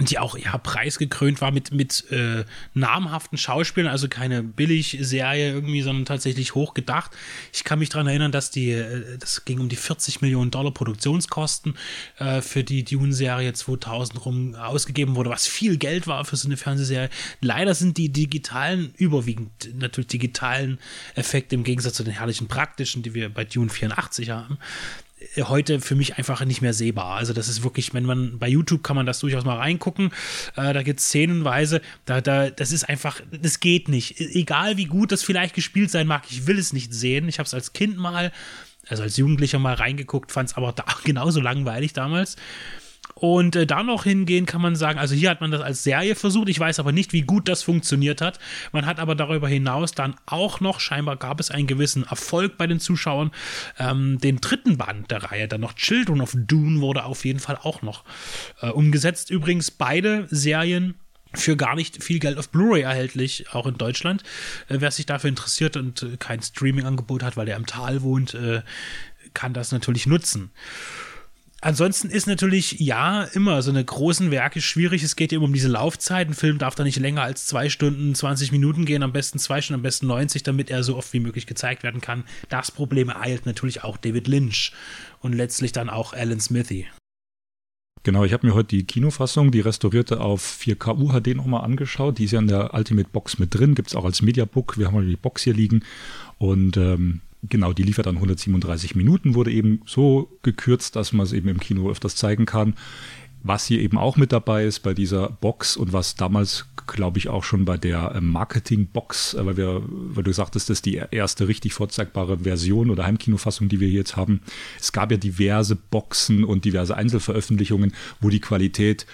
die auch ja preisgekrönt war mit mit äh, namhaften Schauspielern, also keine Billig-Serie irgendwie, sondern tatsächlich hochgedacht. Ich kann mich daran erinnern, dass die, äh, das ging um die 40 Millionen Dollar Produktionskosten äh, für die Dune-Serie 2000 rum ausgegeben wurde, was viel Geld war für so eine Fernsehserie. Leider sind die digitalen, überwiegend natürlich digitalen Effekte im Gegensatz zu den herrlichen praktischen, die wir bei Dune 84 haben, heute für mich einfach nicht mehr sehbar. Also das ist wirklich, wenn man bei YouTube kann man das durchaus mal reingucken. Äh, da gibt es szenenweise, da, da, das ist einfach, das geht nicht. E-, egal wie gut das vielleicht gespielt sein mag, ich will es nicht sehen. Ich habe es als Kind mal, also als Jugendlicher mal reingeguckt, fand es aber da genauso langweilig damals. Und äh, da noch hingehen kann man sagen, also hier hat man das als Serie versucht. Ich weiß aber nicht, wie gut das funktioniert hat. Man hat aber darüber hinaus dann auch noch, scheinbar gab es einen gewissen Erfolg bei den Zuschauern. Ähm, den dritten Band der Reihe, dann noch Children of Dune, wurde auf jeden Fall auch noch äh, umgesetzt. Übrigens beide Serien für gar nicht viel Geld auf Blu-ray erhältlich, auch in Deutschland. Äh, wer sich dafür interessiert und äh, kein Streaming-Angebot hat, weil er im Tal wohnt, äh, kann das natürlich nutzen. Ansonsten ist natürlich, ja, immer so eine großen Werke schwierig. Es geht ja immer um diese Laufzeit. Ein Film darf da nicht länger als zwei Stunden, 20 Minuten gehen, am besten zwei Stunden, am besten 90, damit er so oft wie möglich gezeigt werden kann. Das Problem ereilt natürlich auch David Lynch und letztlich dann auch Alan Smithy. Genau, ich habe mir heute die Kinofassung, die restaurierte auf 4K UHD nochmal angeschaut. Die ist ja in der Ultimate Box mit drin, gibt es auch als Mediabook. Wir haben mal die Box hier liegen. Und ähm, genau, die liefert dann 137 Minuten, wurde eben so gekürzt, dass man es eben im Kino öfters zeigen kann. Was hier eben auch mit dabei ist bei dieser Box und was damals, glaube ich, auch schon bei der ähm, Marketing-Box, äh, weil, wir, weil du sagtest, das ist die erste richtig vorzeigbare Version oder Heimkinofassung, die wir jetzt haben. Es gab ja diverse Boxen und diverse Einzelveröffentlichungen, wo die Qualität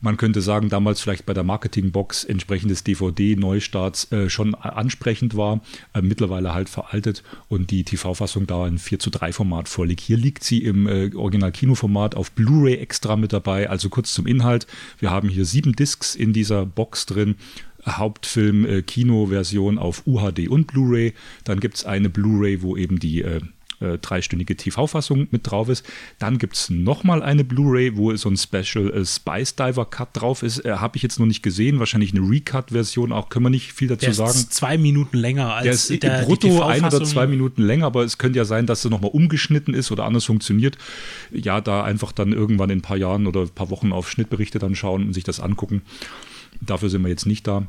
man könnte sagen, damals vielleicht bei der Marketingbox entsprechendes DVD-Neustarts äh, schon ansprechend war, äh, mittlerweile halt veraltet und die TV-Fassung da in 4 zu 3 Format vorliegt. Hier liegt sie im äh, Original-Kinoformat auf Blu-ray extra mit dabei. Also kurz zum Inhalt. Wir haben hier sieben Discs in dieser Box drin. Hauptfilm äh, auf UHD und Blu-ray. Dann gibt es eine Blu-ray, wo eben die äh, dreistündige TV-Fassung mit drauf ist. Dann gibt es nochmal eine Blu-ray, wo so ein Special äh, Spice Diver Cut drauf ist. Äh, Habe ich jetzt noch nicht gesehen. Wahrscheinlich eine Recut-Version auch. Können wir nicht viel dazu der sagen. Ist zwei Minuten länger als der ist der, brutto ein oder zwei Minuten länger, aber es könnte ja sein, dass es nochmal umgeschnitten ist oder anders funktioniert. Ja, da einfach dann irgendwann in ein paar Jahren oder ein paar Wochen auf Schnittberichte dann schauen und sich das angucken. Dafür sind wir jetzt nicht da.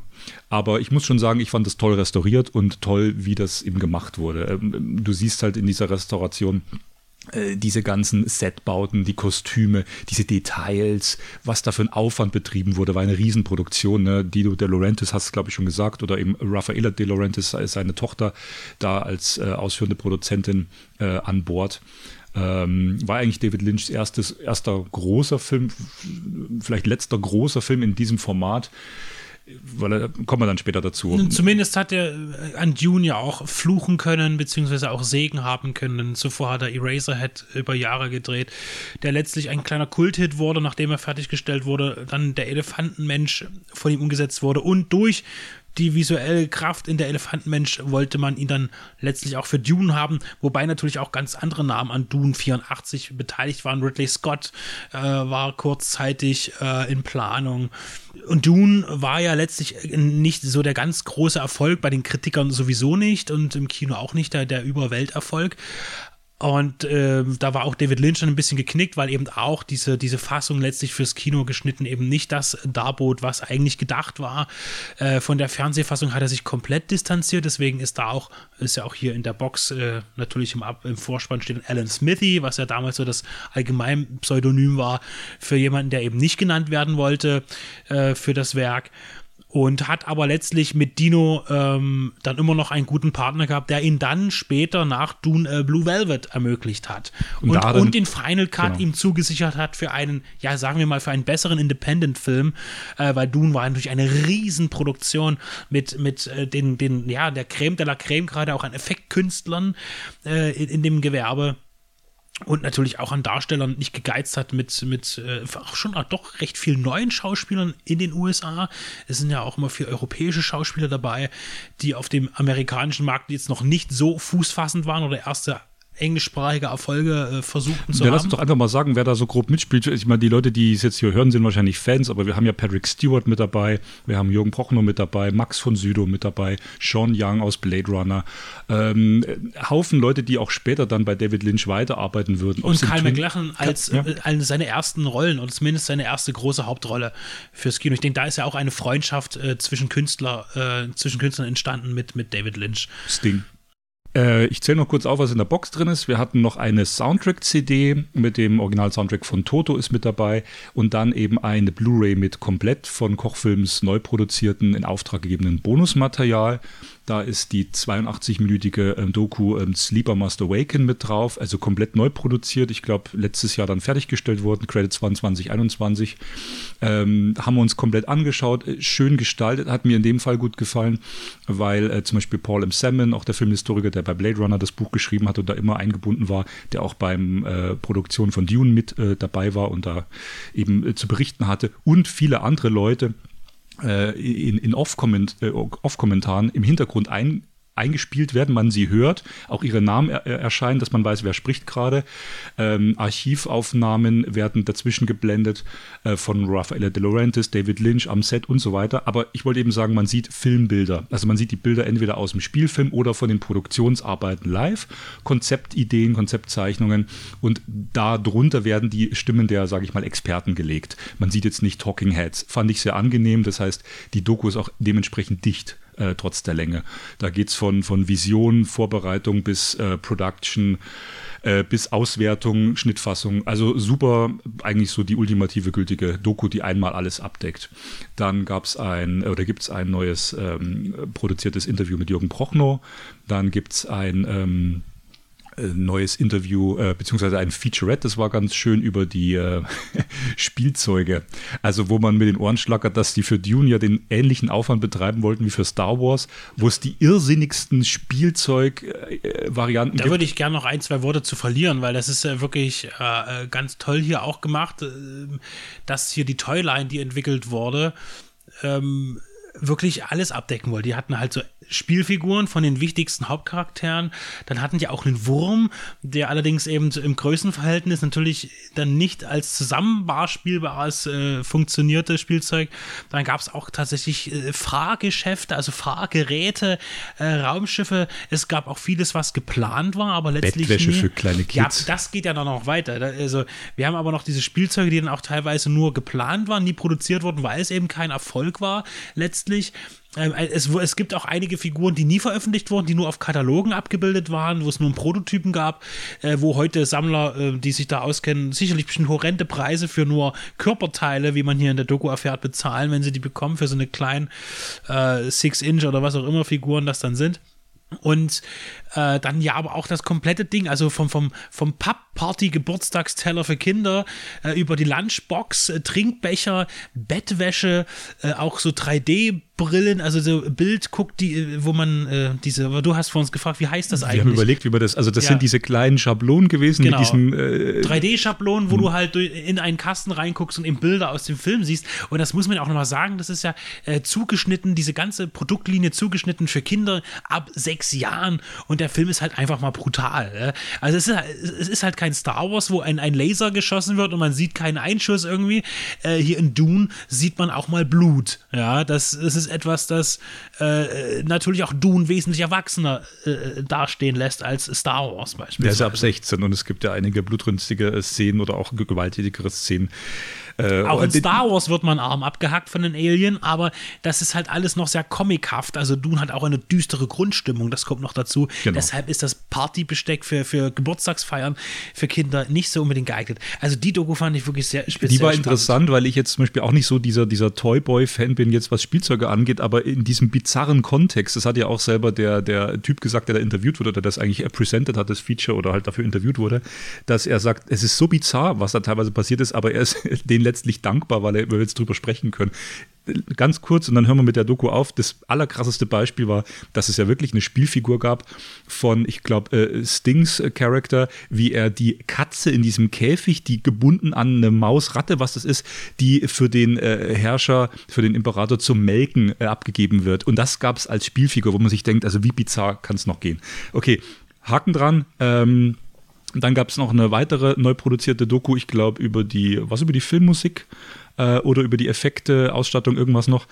Aber ich muss schon sagen, ich fand das toll restauriert und toll, wie das eben gemacht wurde. Ähm, du siehst halt in dieser Restauration, äh, diese ganzen Setbauten, die Kostüme, diese Details, was da für ein Aufwand betrieben wurde, war eine Riesenproduktion. Ne? Dido De Laurentiis hast du, glaube ich, schon gesagt, oder eben Raffaella De Laurentiis, seine Tochter, da als äh, ausführende Produzentin äh, an Bord. Ähm, war eigentlich David Lynchs erstes, erster großer Film, vielleicht letzter großer Film in diesem Format weil kommen wir dann später dazu. Zumindest hat er äh, an Dune ja auch fluchen können, beziehungsweise auch Segen haben können. Zuvor hat er Eraserhead über Jahre gedreht, der letztlich ein kleiner Kulthit wurde, nachdem er fertiggestellt wurde, dann der Elefantenmensch von ihm umgesetzt wurde und durch die visuelle Kraft in der Elefantenmensch wollte man ihn dann letztlich auch für Dune haben, wobei natürlich auch ganz andere Namen an Dune 84 beteiligt waren. Ridley Scott äh, war kurzzeitig äh, in Planung. Und Dune war ja letztlich nicht so der ganz große Erfolg, bei den Kritikern sowieso nicht und im Kino auch nicht der, der Überwelterfolg. Und äh, da war auch David Lynch schon ein bisschen geknickt, weil eben auch diese, diese Fassung letztlich fürs Kino geschnitten eben nicht das darbot, was eigentlich gedacht war. Äh, von der Fernsehfassung hat er sich komplett distanziert, deswegen ist da auch, ist ja auch hier in der Box äh, natürlich im, Ab im Vorspann steht Alan Smithy, was ja damals so das allgemein Pseudonym war für jemanden, der eben nicht genannt werden wollte äh, für das Werk und hat aber letztlich mit Dino ähm, dann immer noch einen guten Partner gehabt, der ihn dann später nach Dune äh, Blue Velvet ermöglicht hat und, und, und den Final Cut genau. ihm zugesichert hat für einen, ja sagen wir mal, für einen besseren Independent-Film, äh, weil Dune war natürlich eine Riesenproduktion mit, mit äh, den, den, ja, der Creme de la Creme, gerade auch an Effektkünstlern äh, in, in dem Gewerbe und natürlich auch an Darstellern nicht gegeizt hat mit, mit äh, auch schon doch recht vielen neuen Schauspielern in den USA. Es sind ja auch immer viele europäische Schauspieler dabei, die auf dem amerikanischen Markt jetzt noch nicht so fußfassend waren oder erste englischsprachige Erfolge äh, versuchten zu ja, haben. Lass uns doch einfach mal sagen, wer da so grob mitspielt. Ich meine, die Leute, die es jetzt hier hören, sind wahrscheinlich Fans, aber wir haben ja Patrick Stewart mit dabei, wir haben Jürgen Prochnow mit dabei, Max von Südow mit dabei, Sean Young aus Blade Runner. Ähm, Haufen Leute, die auch später dann bei David Lynch weiterarbeiten würden. Und Karl McLachlan als ja. äh, seine ersten Rollen oder zumindest seine erste große Hauptrolle fürs Kino. Ich denke, da ist ja auch eine Freundschaft äh, zwischen Künstler, äh, zwischen Künstlern entstanden mit, mit David Lynch. Sting. Äh, ich zähle noch kurz auf, was in der Box drin ist. Wir hatten noch eine Soundtrack-CD mit dem Original-Soundtrack von Toto ist mit dabei und dann eben eine Blu-ray mit komplett von Kochfilms neu produzierten, in Auftrag gegebenen Bonusmaterial. Da ist die 82-minütige ähm, Doku ähm, Sleeper Must Awaken mit drauf, also komplett neu produziert. Ich glaube, letztes Jahr dann fertiggestellt worden. Credits waren 2021. Ähm, haben wir uns komplett angeschaut. Äh, schön gestaltet, hat mir in dem Fall gut gefallen, weil äh, zum Beispiel Paul M. Salmon, auch der Filmhistoriker, der bei Blade Runner das Buch geschrieben hat und da immer eingebunden war, der auch beim äh, Produktion von Dune mit äh, dabei war und da eben äh, zu berichten hatte und viele andere Leute in, in Off-Kommentaren äh, im Hintergrund ein, eingespielt werden, man sie hört, auch ihre Namen er erscheinen, dass man weiß, wer spricht gerade. Ähm, Archivaufnahmen werden dazwischen geblendet äh, von Raffaella De Laurentiis, David Lynch am Set und so weiter. Aber ich wollte eben sagen, man sieht Filmbilder. Also man sieht die Bilder entweder aus dem Spielfilm oder von den Produktionsarbeiten live, Konzeptideen, Konzeptzeichnungen und darunter werden die Stimmen der, sage ich mal, Experten gelegt. Man sieht jetzt nicht Talking Heads. Fand ich sehr angenehm. Das heißt, die Doku ist auch dementsprechend dicht äh, trotz der Länge. Da geht es von, von Vision, Vorbereitung bis äh, Production, äh, bis Auswertung, Schnittfassung. Also super, eigentlich so die ultimative gültige Doku, die einmal alles abdeckt. Dann gab es ein, oder gibt es ein neues ähm, produziertes Interview mit Jürgen Prochnow. Dann gibt es ein ähm, äh, neues Interview, äh, beziehungsweise ein Featurette, das war ganz schön über die äh, Spielzeuge. Also, wo man mit den Ohren schlackert, dass die für Dune ja den ähnlichen Aufwand betreiben wollten wie für Star Wars, wo es die irrsinnigsten Spielzeug-Varianten äh, gibt. Da würde ich gerne noch ein, zwei Worte zu verlieren, weil das ist ja wirklich äh, ganz toll hier auch gemacht, äh, dass hier die Toyline, die entwickelt wurde, ähm, wirklich alles abdecken wollte. Die hatten halt so Spielfiguren von den wichtigsten Hauptcharakteren. Dann hatten die auch einen Wurm, der allerdings eben im Größenverhältnis natürlich dann nicht als zusammenbar spielbares äh, funktionierte Spielzeug. Dann gab es auch tatsächlich äh, Fahrgeschäfte, also Fahrgeräte, äh, Raumschiffe. Es gab auch vieles, was geplant war, aber letztlich. Bettwäsche nie. für kleine Kids. Ja, das geht ja dann noch weiter. Also, wir haben aber noch diese Spielzeuge, die dann auch teilweise nur geplant waren, nie produziert wurden, weil es eben kein Erfolg war, letztlich. Ähm, es, es, gibt auch einige Figuren, die nie veröffentlicht wurden, die nur auf Katalogen abgebildet waren, wo es nur einen Prototypen gab, äh, wo heute Sammler, äh, die sich da auskennen, sicherlich bestimmt horrende Preise für nur Körperteile, wie man hier in der Doku erfährt, bezahlen, wenn sie die bekommen für so eine kleinen äh, Six-Inch oder was auch immer Figuren das dann sind. Und äh, dann ja, aber auch das komplette Ding, also vom, vom, vom Papp-Party, Geburtstagsteller für Kinder, äh, über die Lunchbox, äh, Trinkbecher, Bettwäsche, äh, auch so 3D- Brillen, also so Bild guckt, die, wo man äh, diese, du hast vor uns gefragt, wie heißt das eigentlich? Wir haben überlegt, wie man das, also das Ja. sind diese kleinen Schablonen gewesen Genau. mit diesem äh, 3D-Schablonen, wo du halt in einen Kasten reinguckst und eben Bilder aus dem Film siehst. Und das muss man auch nochmal sagen, das ist ja äh, zugeschnitten, diese ganze Produktlinie zugeschnitten für Kinder ab sechs Jahren. Und der Film ist halt einfach mal brutal. Äh. Also es ist, halt- es ist halt kein Star Wars, wo ein, ein Laser geschossen wird und man sieht keinen Einschuss irgendwie. Äh, hier in Dune sieht man auch mal Blut. Ja, das, das ist etwas, das äh, natürlich auch Dune wesentlich erwachsener äh, dastehen lässt als Star Wars beispielsweise. Der ist ab 16 und es gibt ja einige blutrünstige äh, Szenen oder auch ge- gewalttätigere Szenen. Äh, Auch in Star Wars wird man Arm abgehackt von den Alien, aber das ist halt alles noch sehr comichaft. Also Dune hat auch eine düstere Grundstimmung, das kommt noch dazu. Genau. Deshalb ist das Partybesteck für, für Geburtstagsfeiern für Kinder nicht so unbedingt geeignet. Also die Doku fand ich wirklich sehr speziell. Die war spannend. interessant, weil ich jetzt zum Beispiel auch nicht so dieser, dieser Toyboy-Fan bin, jetzt was Spielzeuge angeht, aber in diesem bizarren Kontext, das hat ja auch selber der, der Typ gesagt, der da interviewt wurde, oder das eigentlich presented hat, das Feature oder halt dafür interviewt wurde, dass er sagt, es ist so bizarr, was da teilweise passiert ist, aber er ist denen letztlich dankbar, weil wir jetzt drüber sprechen können. Ganz kurz und dann hören wir mit der Doku auf. Das allerkrasseste Beispiel war, dass es ja wirklich eine Spielfigur gab von, ich glaube, äh, Stings äh, Charakter, wie er die Katze in diesem Käfig, die gebunden an eine Mausratte, was das ist, die für den äh, Herrscher, für den Imperator zum Melken abgegeben wird. Und das gab es als Spielfigur, wo man sich denkt, also wie bizarr kann es noch gehen. Okay, Haken dran. Ähm, dann gab es noch eine weitere neu produzierte Doku, ich glaube, über die, was über die Filmmusik äh, oder über die Effekte, Ausstattung, irgendwas noch.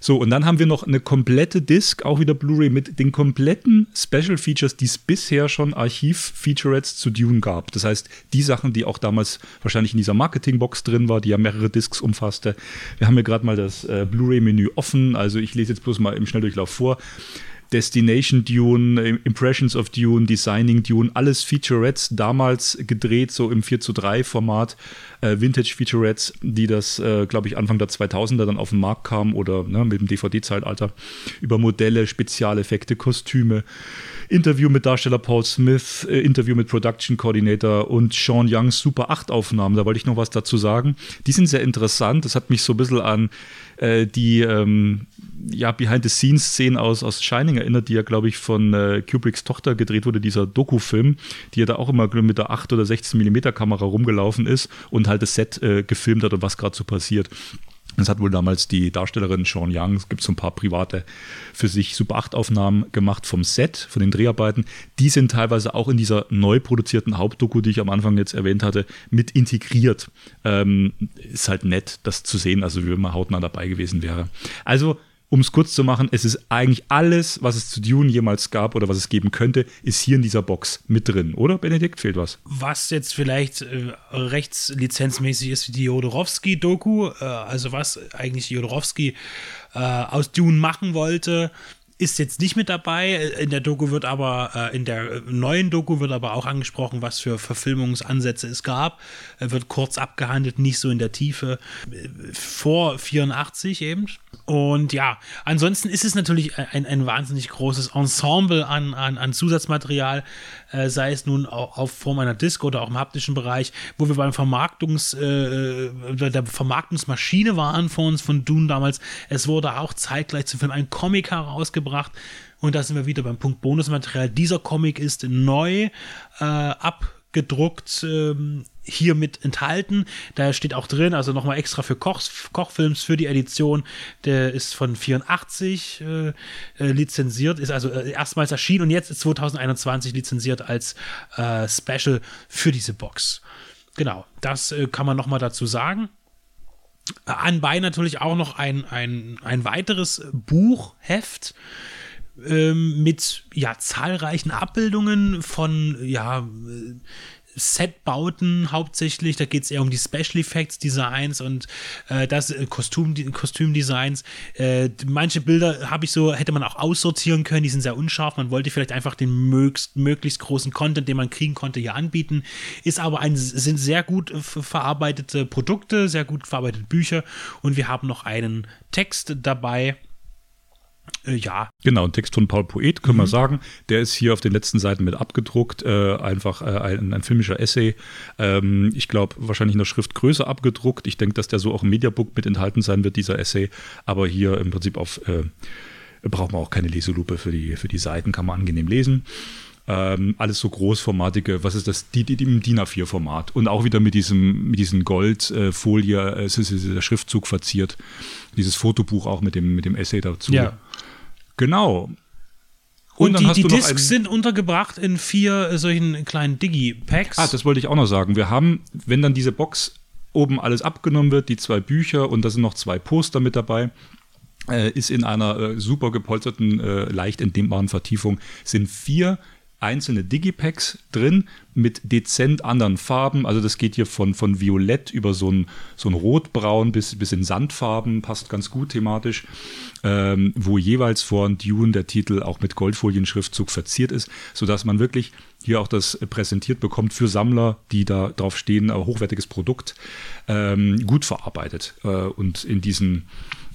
So, und dann haben wir noch eine komplette Disc, auch wieder Blu-ray, mit den kompletten Special Features, die es bisher schon Archiv-Featurettes zu Dune gab. Das heißt, die Sachen, die auch damals wahrscheinlich in dieser Marketingbox drin war, die ja mehrere Discs umfasste. Wir haben hier gerade mal das äh, Blu-ray-Menü offen, also ich lese jetzt bloß mal im Schnelldurchlauf vor. Destination Dune, Impressions of Dune, Designing Dune, alles Featurettes, damals gedreht, so im 4 zu 3 Format, äh, Vintage Featurettes, die das, äh, glaube ich, Anfang der 2000er dann auf den Markt kamen oder ne, mit dem DVD-Zeitalter, über Modelle, Spezialeffekte, Kostüme, Interview mit Darsteller Paul Smith, äh, Interview mit Production Coordinator und Sean Youngs Super 8 Aufnahmen, da wollte ich noch was dazu sagen. Die sind sehr interessant, das hat mich so ein bisschen an äh, die ähm, ja, Behind-the-Scenes-Szenen aus, aus Shining erinnert, die ja, glaube ich, von äh, Kubricks Tochter gedreht wurde, dieser Doku-Film, die ja da auch immer mit der 8 oder 16 mm Kamera rumgelaufen ist und halt das Set äh, gefilmt hat und was gerade so passiert. Das hat wohl damals die Darstellerin Sean Young, es gibt so ein paar private für sich Super 8 Aufnahmen gemacht vom Set, von den Dreharbeiten. Die sind teilweise auch in dieser neu produzierten Hauptdoku, die ich am Anfang jetzt erwähnt hatte, mit integriert. Ähm, ist halt nett, das zu sehen, also wie wenn man hautnah dabei gewesen wäre. Also, um es kurz zu machen, es ist eigentlich alles, was es zu Dune jemals gab oder was es geben könnte, ist hier in dieser Box mit drin, oder Benedikt? Fehlt was? was jetzt vielleicht äh, rechtslizenzmäßig ist wie die Jodorowsky-Doku, äh, also was eigentlich Jodorowsky äh, aus Dune machen wollte, ist jetzt nicht mit dabei. In der Doku wird aber, äh, in der äh, neuen Doku wird aber auch angesprochen, was für Verfilmungsansätze es gab. Äh, wird kurz abgehandelt, nicht so in der Tiefe. Äh, vor 84 eben. Und ja, ansonsten ist es natürlich ein, ein wahnsinnig großes Ensemble an, an, an Zusatzmaterial, äh, sei es nun auch auf Form einer Disc oder auch im haptischen Bereich, wo wir beim Vermarktungs, äh, bei der Vermarktungsmaschine waren von uns, von Dune damals. Es wurde auch zeitgleich zum Film ein Comic herausgebracht. Und da sind wir wieder beim Punkt Bonusmaterial. Dieser Comic ist neu äh, abgedruckt ähm, hier mit enthalten. Da steht auch drin, also nochmal extra für Koch, Kochfilms für die Edition. Der ist von 84 äh, äh, lizenziert, ist also äh, erstmals erschienen und jetzt ist 2021 lizenziert als äh, Special für diese Box. Genau, das äh, kann man nochmal dazu sagen. Anbei natürlich auch noch ein, ein, ein weiteres Buchheft ähm, mit ja, zahlreichen Abbildungen von ja, Setbauten hauptsächlich. Da geht es eher um die Special Effects Designs und äh, das äh, Kostüm, Kostümdesigns. Äh, manche Bilder habe ich so, hätte man auch aussortieren können, die sind sehr unscharf. Man wollte vielleicht einfach den möglichst, möglichst großen Content, den man kriegen konnte, hier anbieten. Ist aber ein, sind sehr gut verarbeitete Produkte, sehr gut verarbeitete Bücher und wir haben noch einen Text dabei äh, ja. Genau, ein Text von Paul Poet, können mhm. wir sagen. Der ist hier auf den letzten Seiten mit abgedruckt. Äh, einfach äh, ein, ein, filmischer Essay. Ähm, ich glaube, wahrscheinlich in der Schriftgröße abgedruckt. Ich denke, dass der so auch im Mediabook mit enthalten sein wird, dieser Essay. Aber hier im Prinzip auf. Äh, braucht man auch keine Leselupe für die, für die Seiten, kann man angenehm lesen. Ähm, alles so großformatige, was ist das, die, die, die im DIN A4-Format und auch wieder mit diesem, mit diesen Goldfolie, äh, es ist, ist der Schriftzug verziert, dieses Fotobuch auch mit dem, mit dem Essay dazu. Ja. Genau. Und, und die, die Discs sind untergebracht in vier äh, solchen kleinen Digi-Packs. Ah, das wollte ich auch noch sagen. Wir haben, wenn dann diese Box oben alles abgenommen wird, die zwei Bücher und da sind noch zwei Poster mit dabei, äh, ist in einer äh, super gepolsterten, äh, leicht entdehmbaren Vertiefung, sind vier einzelne Digipacks drin mit dezent anderen Farben. Also das geht hier von, von Violett über so ein, so ein Rotbraun bis, bis in Sandfarben, passt ganz gut thematisch, ähm, wo jeweils vor Dune der Titel auch mit Goldfolienschriftzug verziert ist, sodass man wirklich hier auch das präsentiert bekommt für Sammler, die da drauf stehen, hochwertiges Produkt, ähm, gut verarbeitet. Äh, und in diesen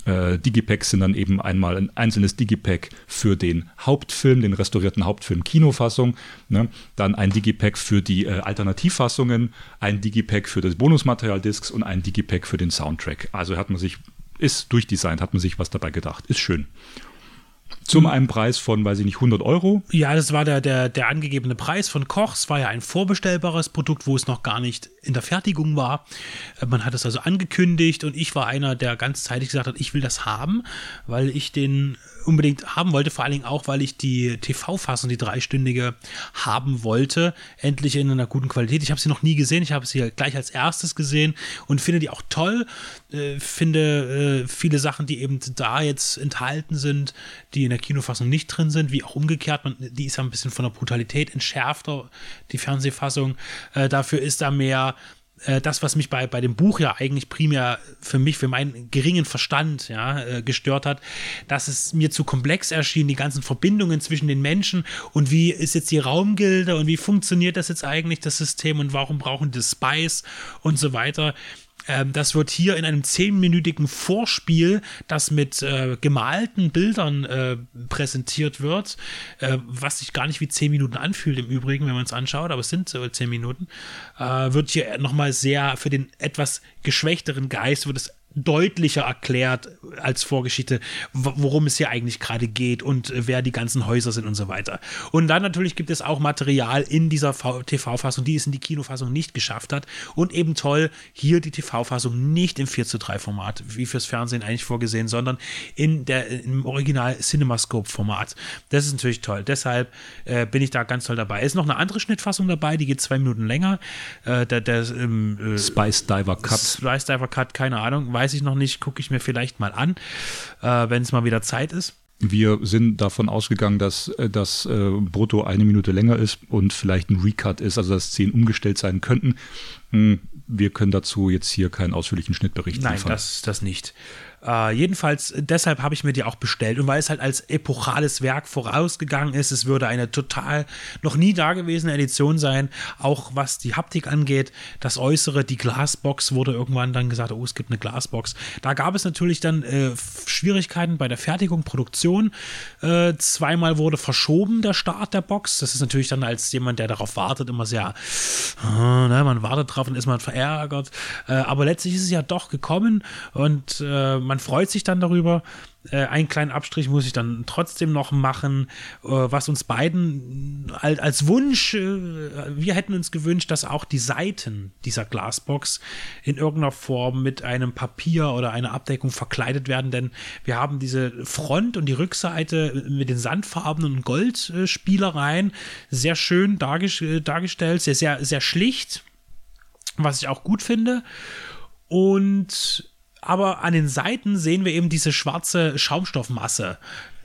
äh, Digipacks sind dann eben einmal ein einzelnes Digipack für den Hauptfilm, den restaurierten Hauptfilm Kinofassung, ne? dann ein Digipack für die äh, Alternativfassungen, ein Digipack für das Bonusmaterial-Discs und ein Digipack für den Soundtrack. Also hat man sich, ist durchdesignt, hat man sich was dabei gedacht. Ist schön. Zum einen Preis von, weiß ich nicht, 100 Euro. Ja, das war der, der, der angegebene Preis von Koch. Es war ja ein vorbestellbares Produkt, wo es noch gar nicht in der Fertigung war. Äh, man hat es also angekündigt und ich war einer, der ganz zeitig gesagt hat, ich will das haben, weil ich den unbedingt haben wollte, vor allen Dingen auch, weil ich die TV-Fassung, die dreistündige, haben wollte, endlich in einer guten Qualität. Ich habe sie noch nie gesehen, ich habe sie gleich als erstes gesehen und finde die auch toll. Äh, finde äh, viele Sachen, die eben da jetzt enthalten sind, die in der Kinofassung nicht drin sind, wie auch umgekehrt. Man, die ist ja ein bisschen von der Brutalität entschärfter, die Fernsehfassung. Äh, dafür ist da mehr äh, das, was mich bei, bei dem Buch ja eigentlich primär für mich, für meinen geringen Verstand ja, äh, gestört hat, dass es mir zu komplex erschien, die ganzen Verbindungen zwischen den Menschen und wie ist jetzt die Raumgilde und wie funktioniert das jetzt eigentlich, das System und warum brauchen die Spice und so weiter. Ähm, das wird hier in einem zehnminütigen Vorspiel, das mit äh, gemalten Bildern äh, präsentiert wird, äh, was sich gar nicht wie zehn Minuten anfühlt im Übrigen, wenn man es anschaut, aber es sind so zehn Minuten, äh, wird hier nochmal sehr für den etwas geschwächteren Geist wird es deutlicher erklärt als Vorgeschichte, worum es hier eigentlich gerade geht und äh, wer die ganzen Häuser sind und so weiter. Und dann natürlich gibt es auch Material in dieser TV-Fassung, die es in die Kinofassung nicht geschafft hat. Und eben toll, hier die TV-Fassung nicht im 4 zu 3 Format, wie fürs Fernsehen eigentlich vorgesehen, sondern in der, im Original CinemaScope-Format. Das ist natürlich toll. Deshalb äh, bin ich da ganz toll dabei. Es ist noch eine andere Schnittfassung dabei, die geht zwei Minuten länger. Äh, der, der ähm, äh, Spice Diver Cut. Spice Diver Cut, keine Ahnung, weiß ich noch nicht, gucke ich mir vielleicht mal an, äh, wenn es mal wieder Zeit ist. Wir sind davon ausgegangen, dass äh, das äh, brutto eine Minute länger ist und vielleicht ein Recut ist, also dass Szenen umgestellt sein könnten. Hm, wir können dazu jetzt hier keinen ausführlichen Schnittbericht Nein, liefern. Nein, das, das nicht. Äh, jedenfalls, deshalb habe ich mir die auch bestellt. Und weil es halt als epochales Werk vorausgegangen ist, es würde eine total noch nie dagewesene Edition sein, auch was die Haptik angeht. Das Äußere, die Glasbox wurde irgendwann dann gesagt, oh, es gibt eine Glasbox. Da gab es natürlich dann äh, Schwierigkeiten bei der Fertigung, Produktion. Äh, zweimal wurde verschoben der Start der Box. Das ist natürlich dann als jemand, der darauf wartet, immer sehr, äh, ne, man wartet drauf und ist man verärgert. Äh, aber letztlich ist es ja doch gekommen und äh, man freut sich dann darüber. Äh, einen kleinen Abstrich muss ich dann trotzdem noch machen, äh, was uns beiden als, als Wunsch, äh, wir hätten uns gewünscht, dass auch die Seiten dieser Glasbox in irgendeiner Form mit einem Papier oder einer Abdeckung verkleidet werden, denn wir haben diese Front und die Rückseite mit den sandfarbenen Goldspielereien sehr schön dargestellt, sehr, sehr, sehr schlicht, was ich auch gut finde. Und aber an den Seiten sehen wir eben diese schwarze Schaumstoffmasse.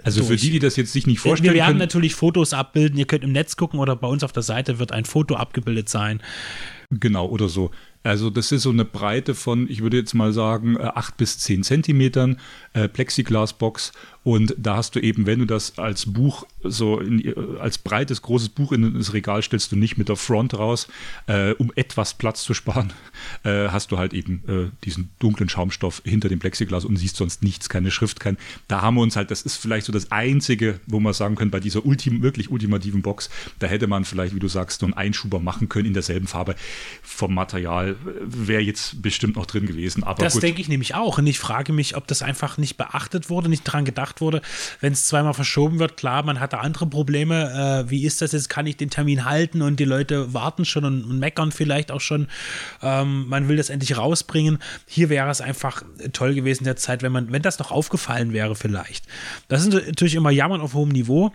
Also durch. für die, die das jetzt sich nicht vorstellen Wir werden können, natürlich Fotos abbilden. Ihr könnt im Netz gucken oder bei uns auf der Seite wird ein Foto abgebildet sein. Genau, oder so. Also das ist so eine Breite von, ich würde jetzt mal sagen, 8 bis 10 Zentimetern äh, Plexiglasbox und da hast du eben, wenn du das als Buch, so in, als breites, großes Buch in das Regal stellst, du nicht mit der Front raus, äh, um etwas Platz zu sparen, äh, hast du halt eben äh, diesen dunklen Schaumstoff hinter dem Plexiglas und siehst sonst nichts, keine Schrift, kein. Da haben wir uns halt, das ist vielleicht so das Einzige, wo man sagen können, bei dieser ultim, wirklich ultimativen Box, da hätte man vielleicht, wie du sagst, so einen Einschuber machen können in derselben Farbe. Vom Material wäre jetzt bestimmt noch drin gewesen. Aber das denke ich nämlich auch. Und ich frage mich, ob das einfach nicht beachtet wurde, nicht dran gedacht gemacht wurde. Wenn es zweimal verschoben wird, klar, man hat da andere Probleme. Äh, wie ist das jetzt? Kann ich den Termin halten? Und die Leute warten schon und, und meckern vielleicht auch schon. Ähm, man will das endlich rausbringen. Hier wäre es einfach toll gewesen der Zeit, wenn man, wenn das noch aufgefallen wäre, vielleicht. Das ist natürlich immer Jammern auf hohem Niveau,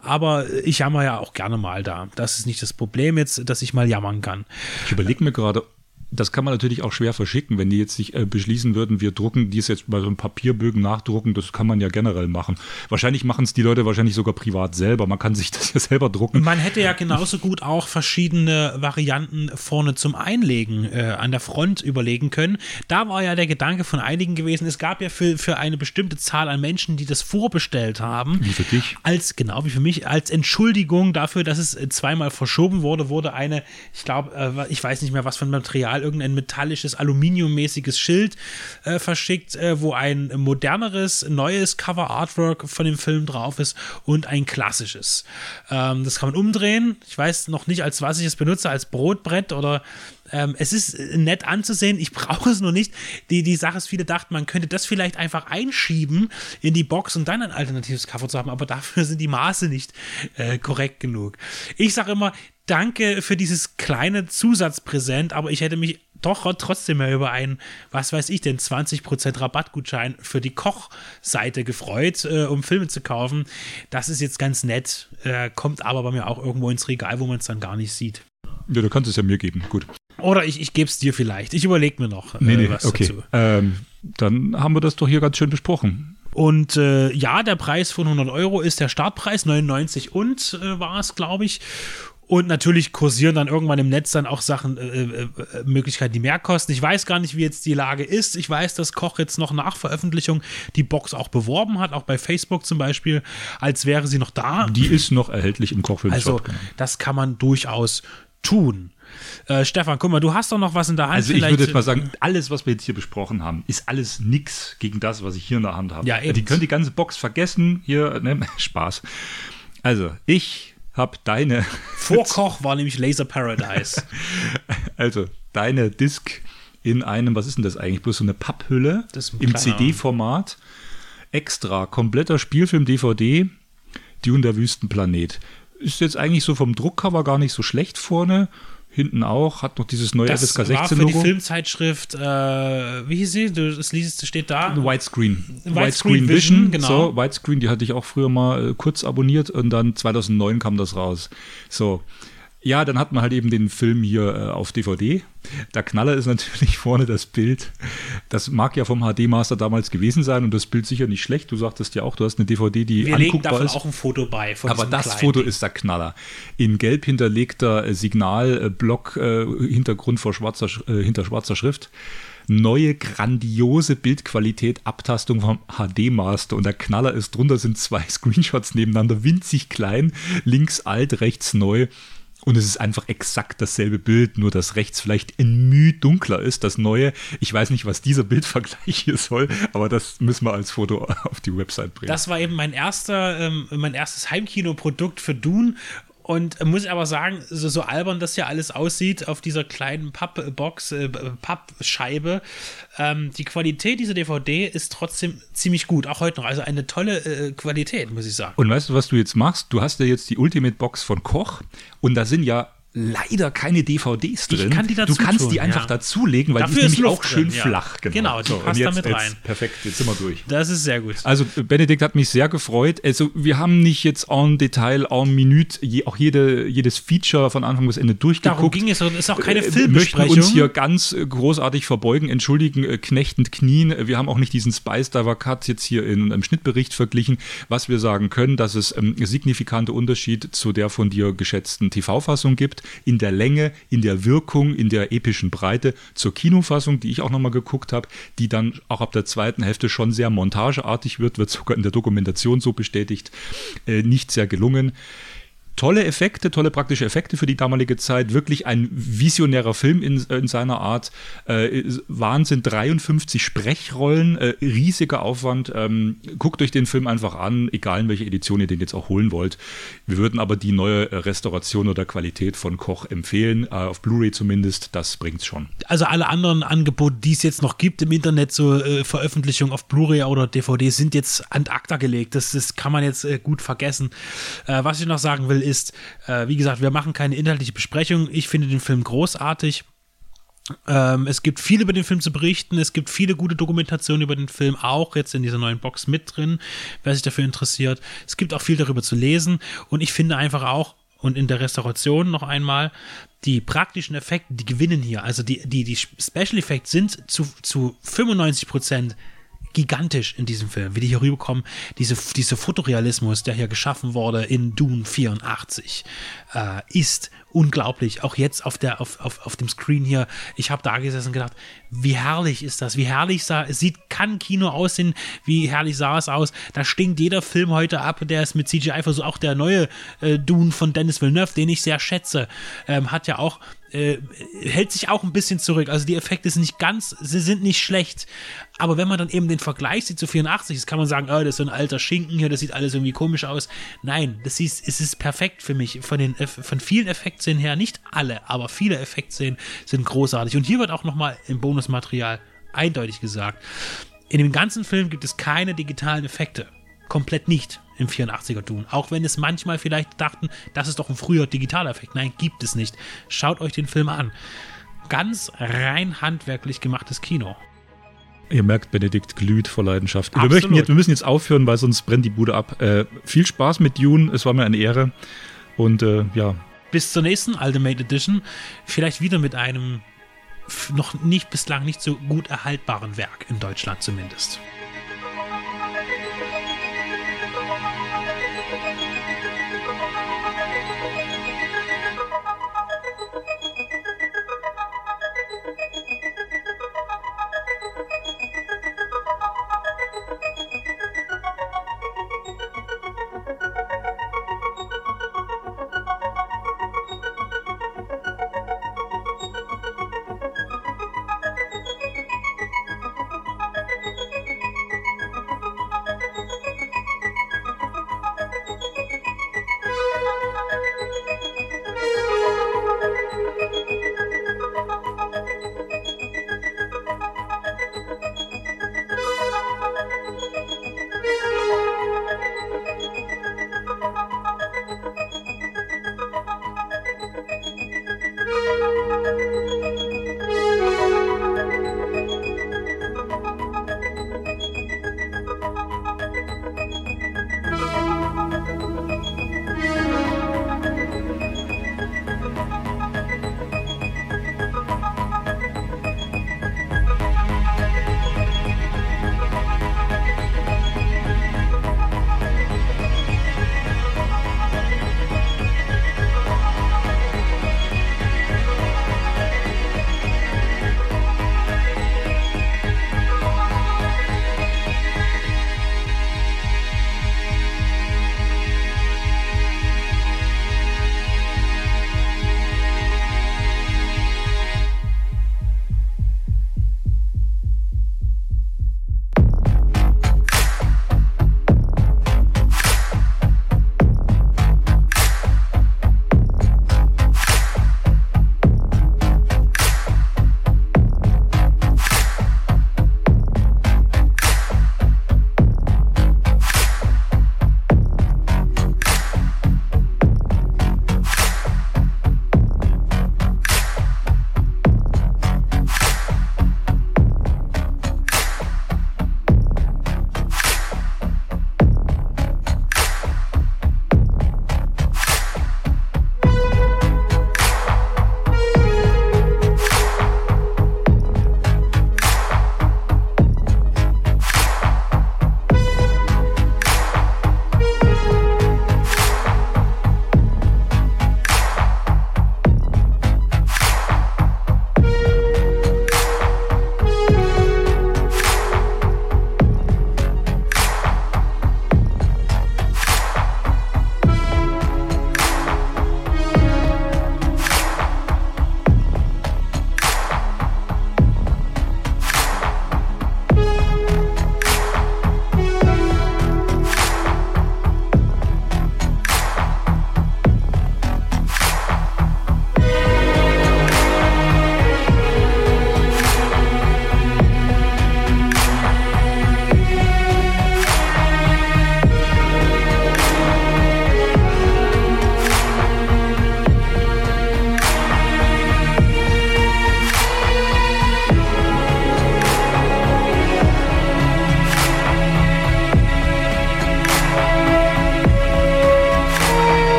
aber ich jammer ja auch gerne mal da. Das ist nicht das Problem jetzt, dass ich mal jammern kann. Ich überlege mir gerade, das kann man natürlich auch schwer verschicken, wenn die jetzt sich äh, beschließen würden, wir drucken dies jetzt bei so einem Papierbögen nachdrucken, das kann man ja generell machen. Wahrscheinlich machen es die Leute wahrscheinlich sogar privat selber, man kann sich das ja selber drucken. Man hätte ja genauso gut auch verschiedene Varianten vorne zum Einlegen äh, an der Front überlegen können. Da war ja der Gedanke von einigen gewesen, es gab ja für, für eine bestimmte Zahl an Menschen, die das vorbestellt haben. Wie für dich? Als, genau, wie für mich, als Entschuldigung dafür, dass es äh, zweimal verschoben wurde, wurde eine, ich glaube, äh, ich weiß nicht mehr, was für ein Material Material, irgendein metallisches, aluminiummäßiges Schild äh, verschickt, äh, wo ein moderneres, neues Cover-Artwork von dem Film drauf ist und ein klassisches. Ähm, das kann man umdrehen. Ich weiß noch nicht, als was ich es benutze, als Brotbrett oder ähm, es ist nett anzusehen, ich brauche es nur nicht. Die, die Sache ist, viele dachten, man könnte das vielleicht einfach einschieben in die Box und dann ein alternatives Cover zu haben, aber dafür sind die Maße nicht äh, korrekt genug. Ich sage immer, danke für dieses kleine Zusatzpräsent, aber ich hätte mich doch trotzdem mehr über einen, was weiß ich denn, 20% Rabattgutschein für die Kochseite gefreut, äh, um Filme zu kaufen. Das ist jetzt ganz nett, äh, kommt aber bei mir auch irgendwo ins Regal, wo man es dann gar nicht sieht. Ja, du kannst es ja mir geben, gut. Oder ich, ich gebe es dir vielleicht. Ich überlege mir noch äh, nee, nee, was okay. dazu. Ähm, dann haben wir das doch hier ganz schön besprochen. Und äh, ja, der Preis von 100 Euro ist der Startpreis, 99 und äh, war es, glaube ich. Und natürlich kursieren dann irgendwann im Netz dann auch Sachen, äh, äh, äh, Möglichkeiten, die mehr kosten. Ich weiß gar nicht, wie jetzt die Lage ist. Ich weiß, dass Koch jetzt noch nach Veröffentlichung die Box auch beworben hat, auch bei Facebook zum Beispiel, als wäre sie noch da. Die ist noch erhältlich im Kochfilm. Also, das kann man durchaus tun. Äh, Stefan, guck mal, du hast doch noch was in der Hand. Also ich würde jetzt mal sagen, alles, was wir jetzt hier besprochen haben, ist alles nix gegen das, was ich hier in der Hand habe. Ja, eben. Die können die ganze Box vergessen. Hier, ne, Spaß. Also, ich habe deine. Vorkoch war nämlich Laser Paradise. also, deine Disc in einem, was ist denn das eigentlich? Bloß so eine Papphülle ein im CD-Format. Extra, kompletter Spielfilm DVD, Dune der Wüstenplanet. Ist jetzt eigentlich so vom Druckcover gar nicht so schlecht vorne hinten auch, hat noch dieses neue das FSK 16 Logo. War für die Filmzeitschrift, äh, wie hieß sie? Du, das liest, steht da. Widescreen. Widescreen, Widescreen Vision, Vision, genau. So, Widescreen, die hatte ich auch früher mal äh, kurz abonniert und dann 2009 kam das raus. So, ja, dann hat man halt eben den Film hier äh, auf DVD. Der Knaller ist natürlich vorne das Bild. Das mag ja vom HD-Master damals gewesen sein und das Bild sicher nicht schlecht. Du sagtest ja auch, du hast eine DVD, die Wir legen davon ist. auch ein Foto bei. Aber das Foto Ding. ist der Knaller. In gelb hinterlegter äh, Signalblock, äh, Hintergrund vor schwarzer, äh, hinter schwarzer Schrift neue grandiose Bildqualität, Abtastung vom HD-Master und der Knaller ist drunter, sind zwei Screenshots nebeneinander, winzig klein, links alt, rechts neu und es ist einfach exakt dasselbe Bild, nur dass rechts vielleicht ein Mühe dunkler ist, das neue. Ich weiß nicht, was dieser Bildvergleich hier soll, aber das müssen wir als Foto auf die Website bringen. Das war eben mein erster, ähm, mein erstes Heimkinoprodukt für Dune Und muss aber sagen, so, so albern das ja alles aussieht auf dieser kleinen Pappbox, äh, Pappscheibe, ähm, die Qualität dieser DVD ist trotzdem ziemlich gut, auch heute noch. Also eine tolle äh, Qualität, muss ich sagen. Und weißt du, was du jetzt machst? Du hast ja jetzt die Ultimate Box von Koch und da sind ja leider keine DVDs drin. Ich kann die dazu du kannst tun, die einfach ja. dazulegen, weil Dafür die ist nämlich Luft auch schön drin, ja. flach. Genau, Genau, die so, passt jetzt, mit rein. Jetzt, perfekt, jetzt sind wir durch. Das ist sehr gut. Also Benedikt hat mich sehr gefreut. Also wir haben nicht jetzt en Detail, en Minute, je, auch jede, jedes Feature von Anfang bis Ende durchgeguckt. Darum ging es, ist auch keine Äh, möchten Filmbesprechung. uns hier ganz äh, großartig verbeugen, entschuldigen, äh, knechtend knien. Wir haben auch nicht diesen Spice Diver Cut jetzt hier in einem Schnittbericht verglichen. Was wir sagen können, dass es ähm, signifikante Unterschied zu der von dir geschätzten TV-Fassung gibt. In der Länge, in der Wirkung, in der epischen Breite zur Kinofassung, die ich auch nochmal geguckt habe, die dann auch ab der zweiten Hälfte schon sehr montageartig wird, wird sogar in der Dokumentation so bestätigt, äh, nicht sehr gelungen tolle Effekte, tolle praktische Effekte für die damalige Zeit. Wirklich ein visionärer Film in, in seiner Art. Äh, Wahnsinn, 53 Sprechrollen, äh, riesiger Aufwand. Ähm, guckt euch den Film einfach an, egal in welche Edition ihr den jetzt auch holen wollt. Wir würden aber die neue äh, Restauration oder Qualität von Koch empfehlen, äh, auf Blu-ray zumindest. Das bringt's schon. also alle anderen Angebote, die es jetzt noch gibt im Internet, so äh, Veröffentlichungen auf Blu-ray oder DVD, sind jetzt an acta gelegt. Das, das kann man jetzt äh, gut vergessen. Äh, was ich noch sagen will, ist, äh, wie gesagt, wir machen keine inhaltliche Besprechung. Ich finde den Film großartig. Ähm, es gibt viel über den Film zu berichten. Es gibt viele gute Dokumentationen über den Film, auch jetzt in dieser neuen Box mit drin, wer sich dafür interessiert. Es gibt auch viel darüber zu lesen. Und ich finde einfach auch, und in der Restauration noch einmal, die praktischen Effekte, die gewinnen hier. Also die, die, die Special Effects sind zu, zu 95 Prozent gigantisch in diesem Film, wie die hier rüberkommen. Diese, dieser Fotorealismus, der hier geschaffen wurde in Dune 84, äh, ist unglaublich. Auch jetzt auf, der, auf, auf, auf dem Screen hier. Ich habe da gesessen und gedacht, wie herrlich ist das? Wie herrlich sah es sieht, kann Kino aussehen, wie herrlich sah es aus. Da stinkt jeder Film heute ab, der ist mit CGI versucht. Auch der neue äh, Dune von Dennis Villeneuve, den ich sehr schätze, ähm, hat ja auch äh, hält sich auch ein bisschen zurück. Also die Effekte sind nicht ganz, sie sind nicht schlecht. Aber wenn man dann eben den Vergleich sieht zu 84, das kann man sagen, oh, das ist so ein alter Schinken hier, das sieht alles irgendwie komisch aus. Nein, das ist, es ist perfekt für mich. Von den von vielen Effektszenen her, nicht alle, aber viele Effektszenen sind großartig. Und hier wird auch nochmal im Bonusmaterial eindeutig gesagt, in dem ganzen Film gibt es keine digitalen Effekte. Komplett nicht im 84er Dune. Auch wenn es manchmal vielleicht dachten, das ist doch ein früher digitaler Effekt. Nein, gibt es nicht. Schaut euch den Film an. Ganz rein handwerklich gemachtes Kino. Ihr merkt, Benedikt glüht vor Leidenschaft. Wir, jetzt, wir müssen jetzt aufhören, weil sonst brennt die Bude ab. Äh, viel Spaß mit Dune, es war mir eine Ehre. Und äh, ja, Bis zur nächsten Ultimate Edition. Vielleicht wieder mit einem noch nicht bislang nicht so gut erhaltbaren Werk in Deutschland zumindest.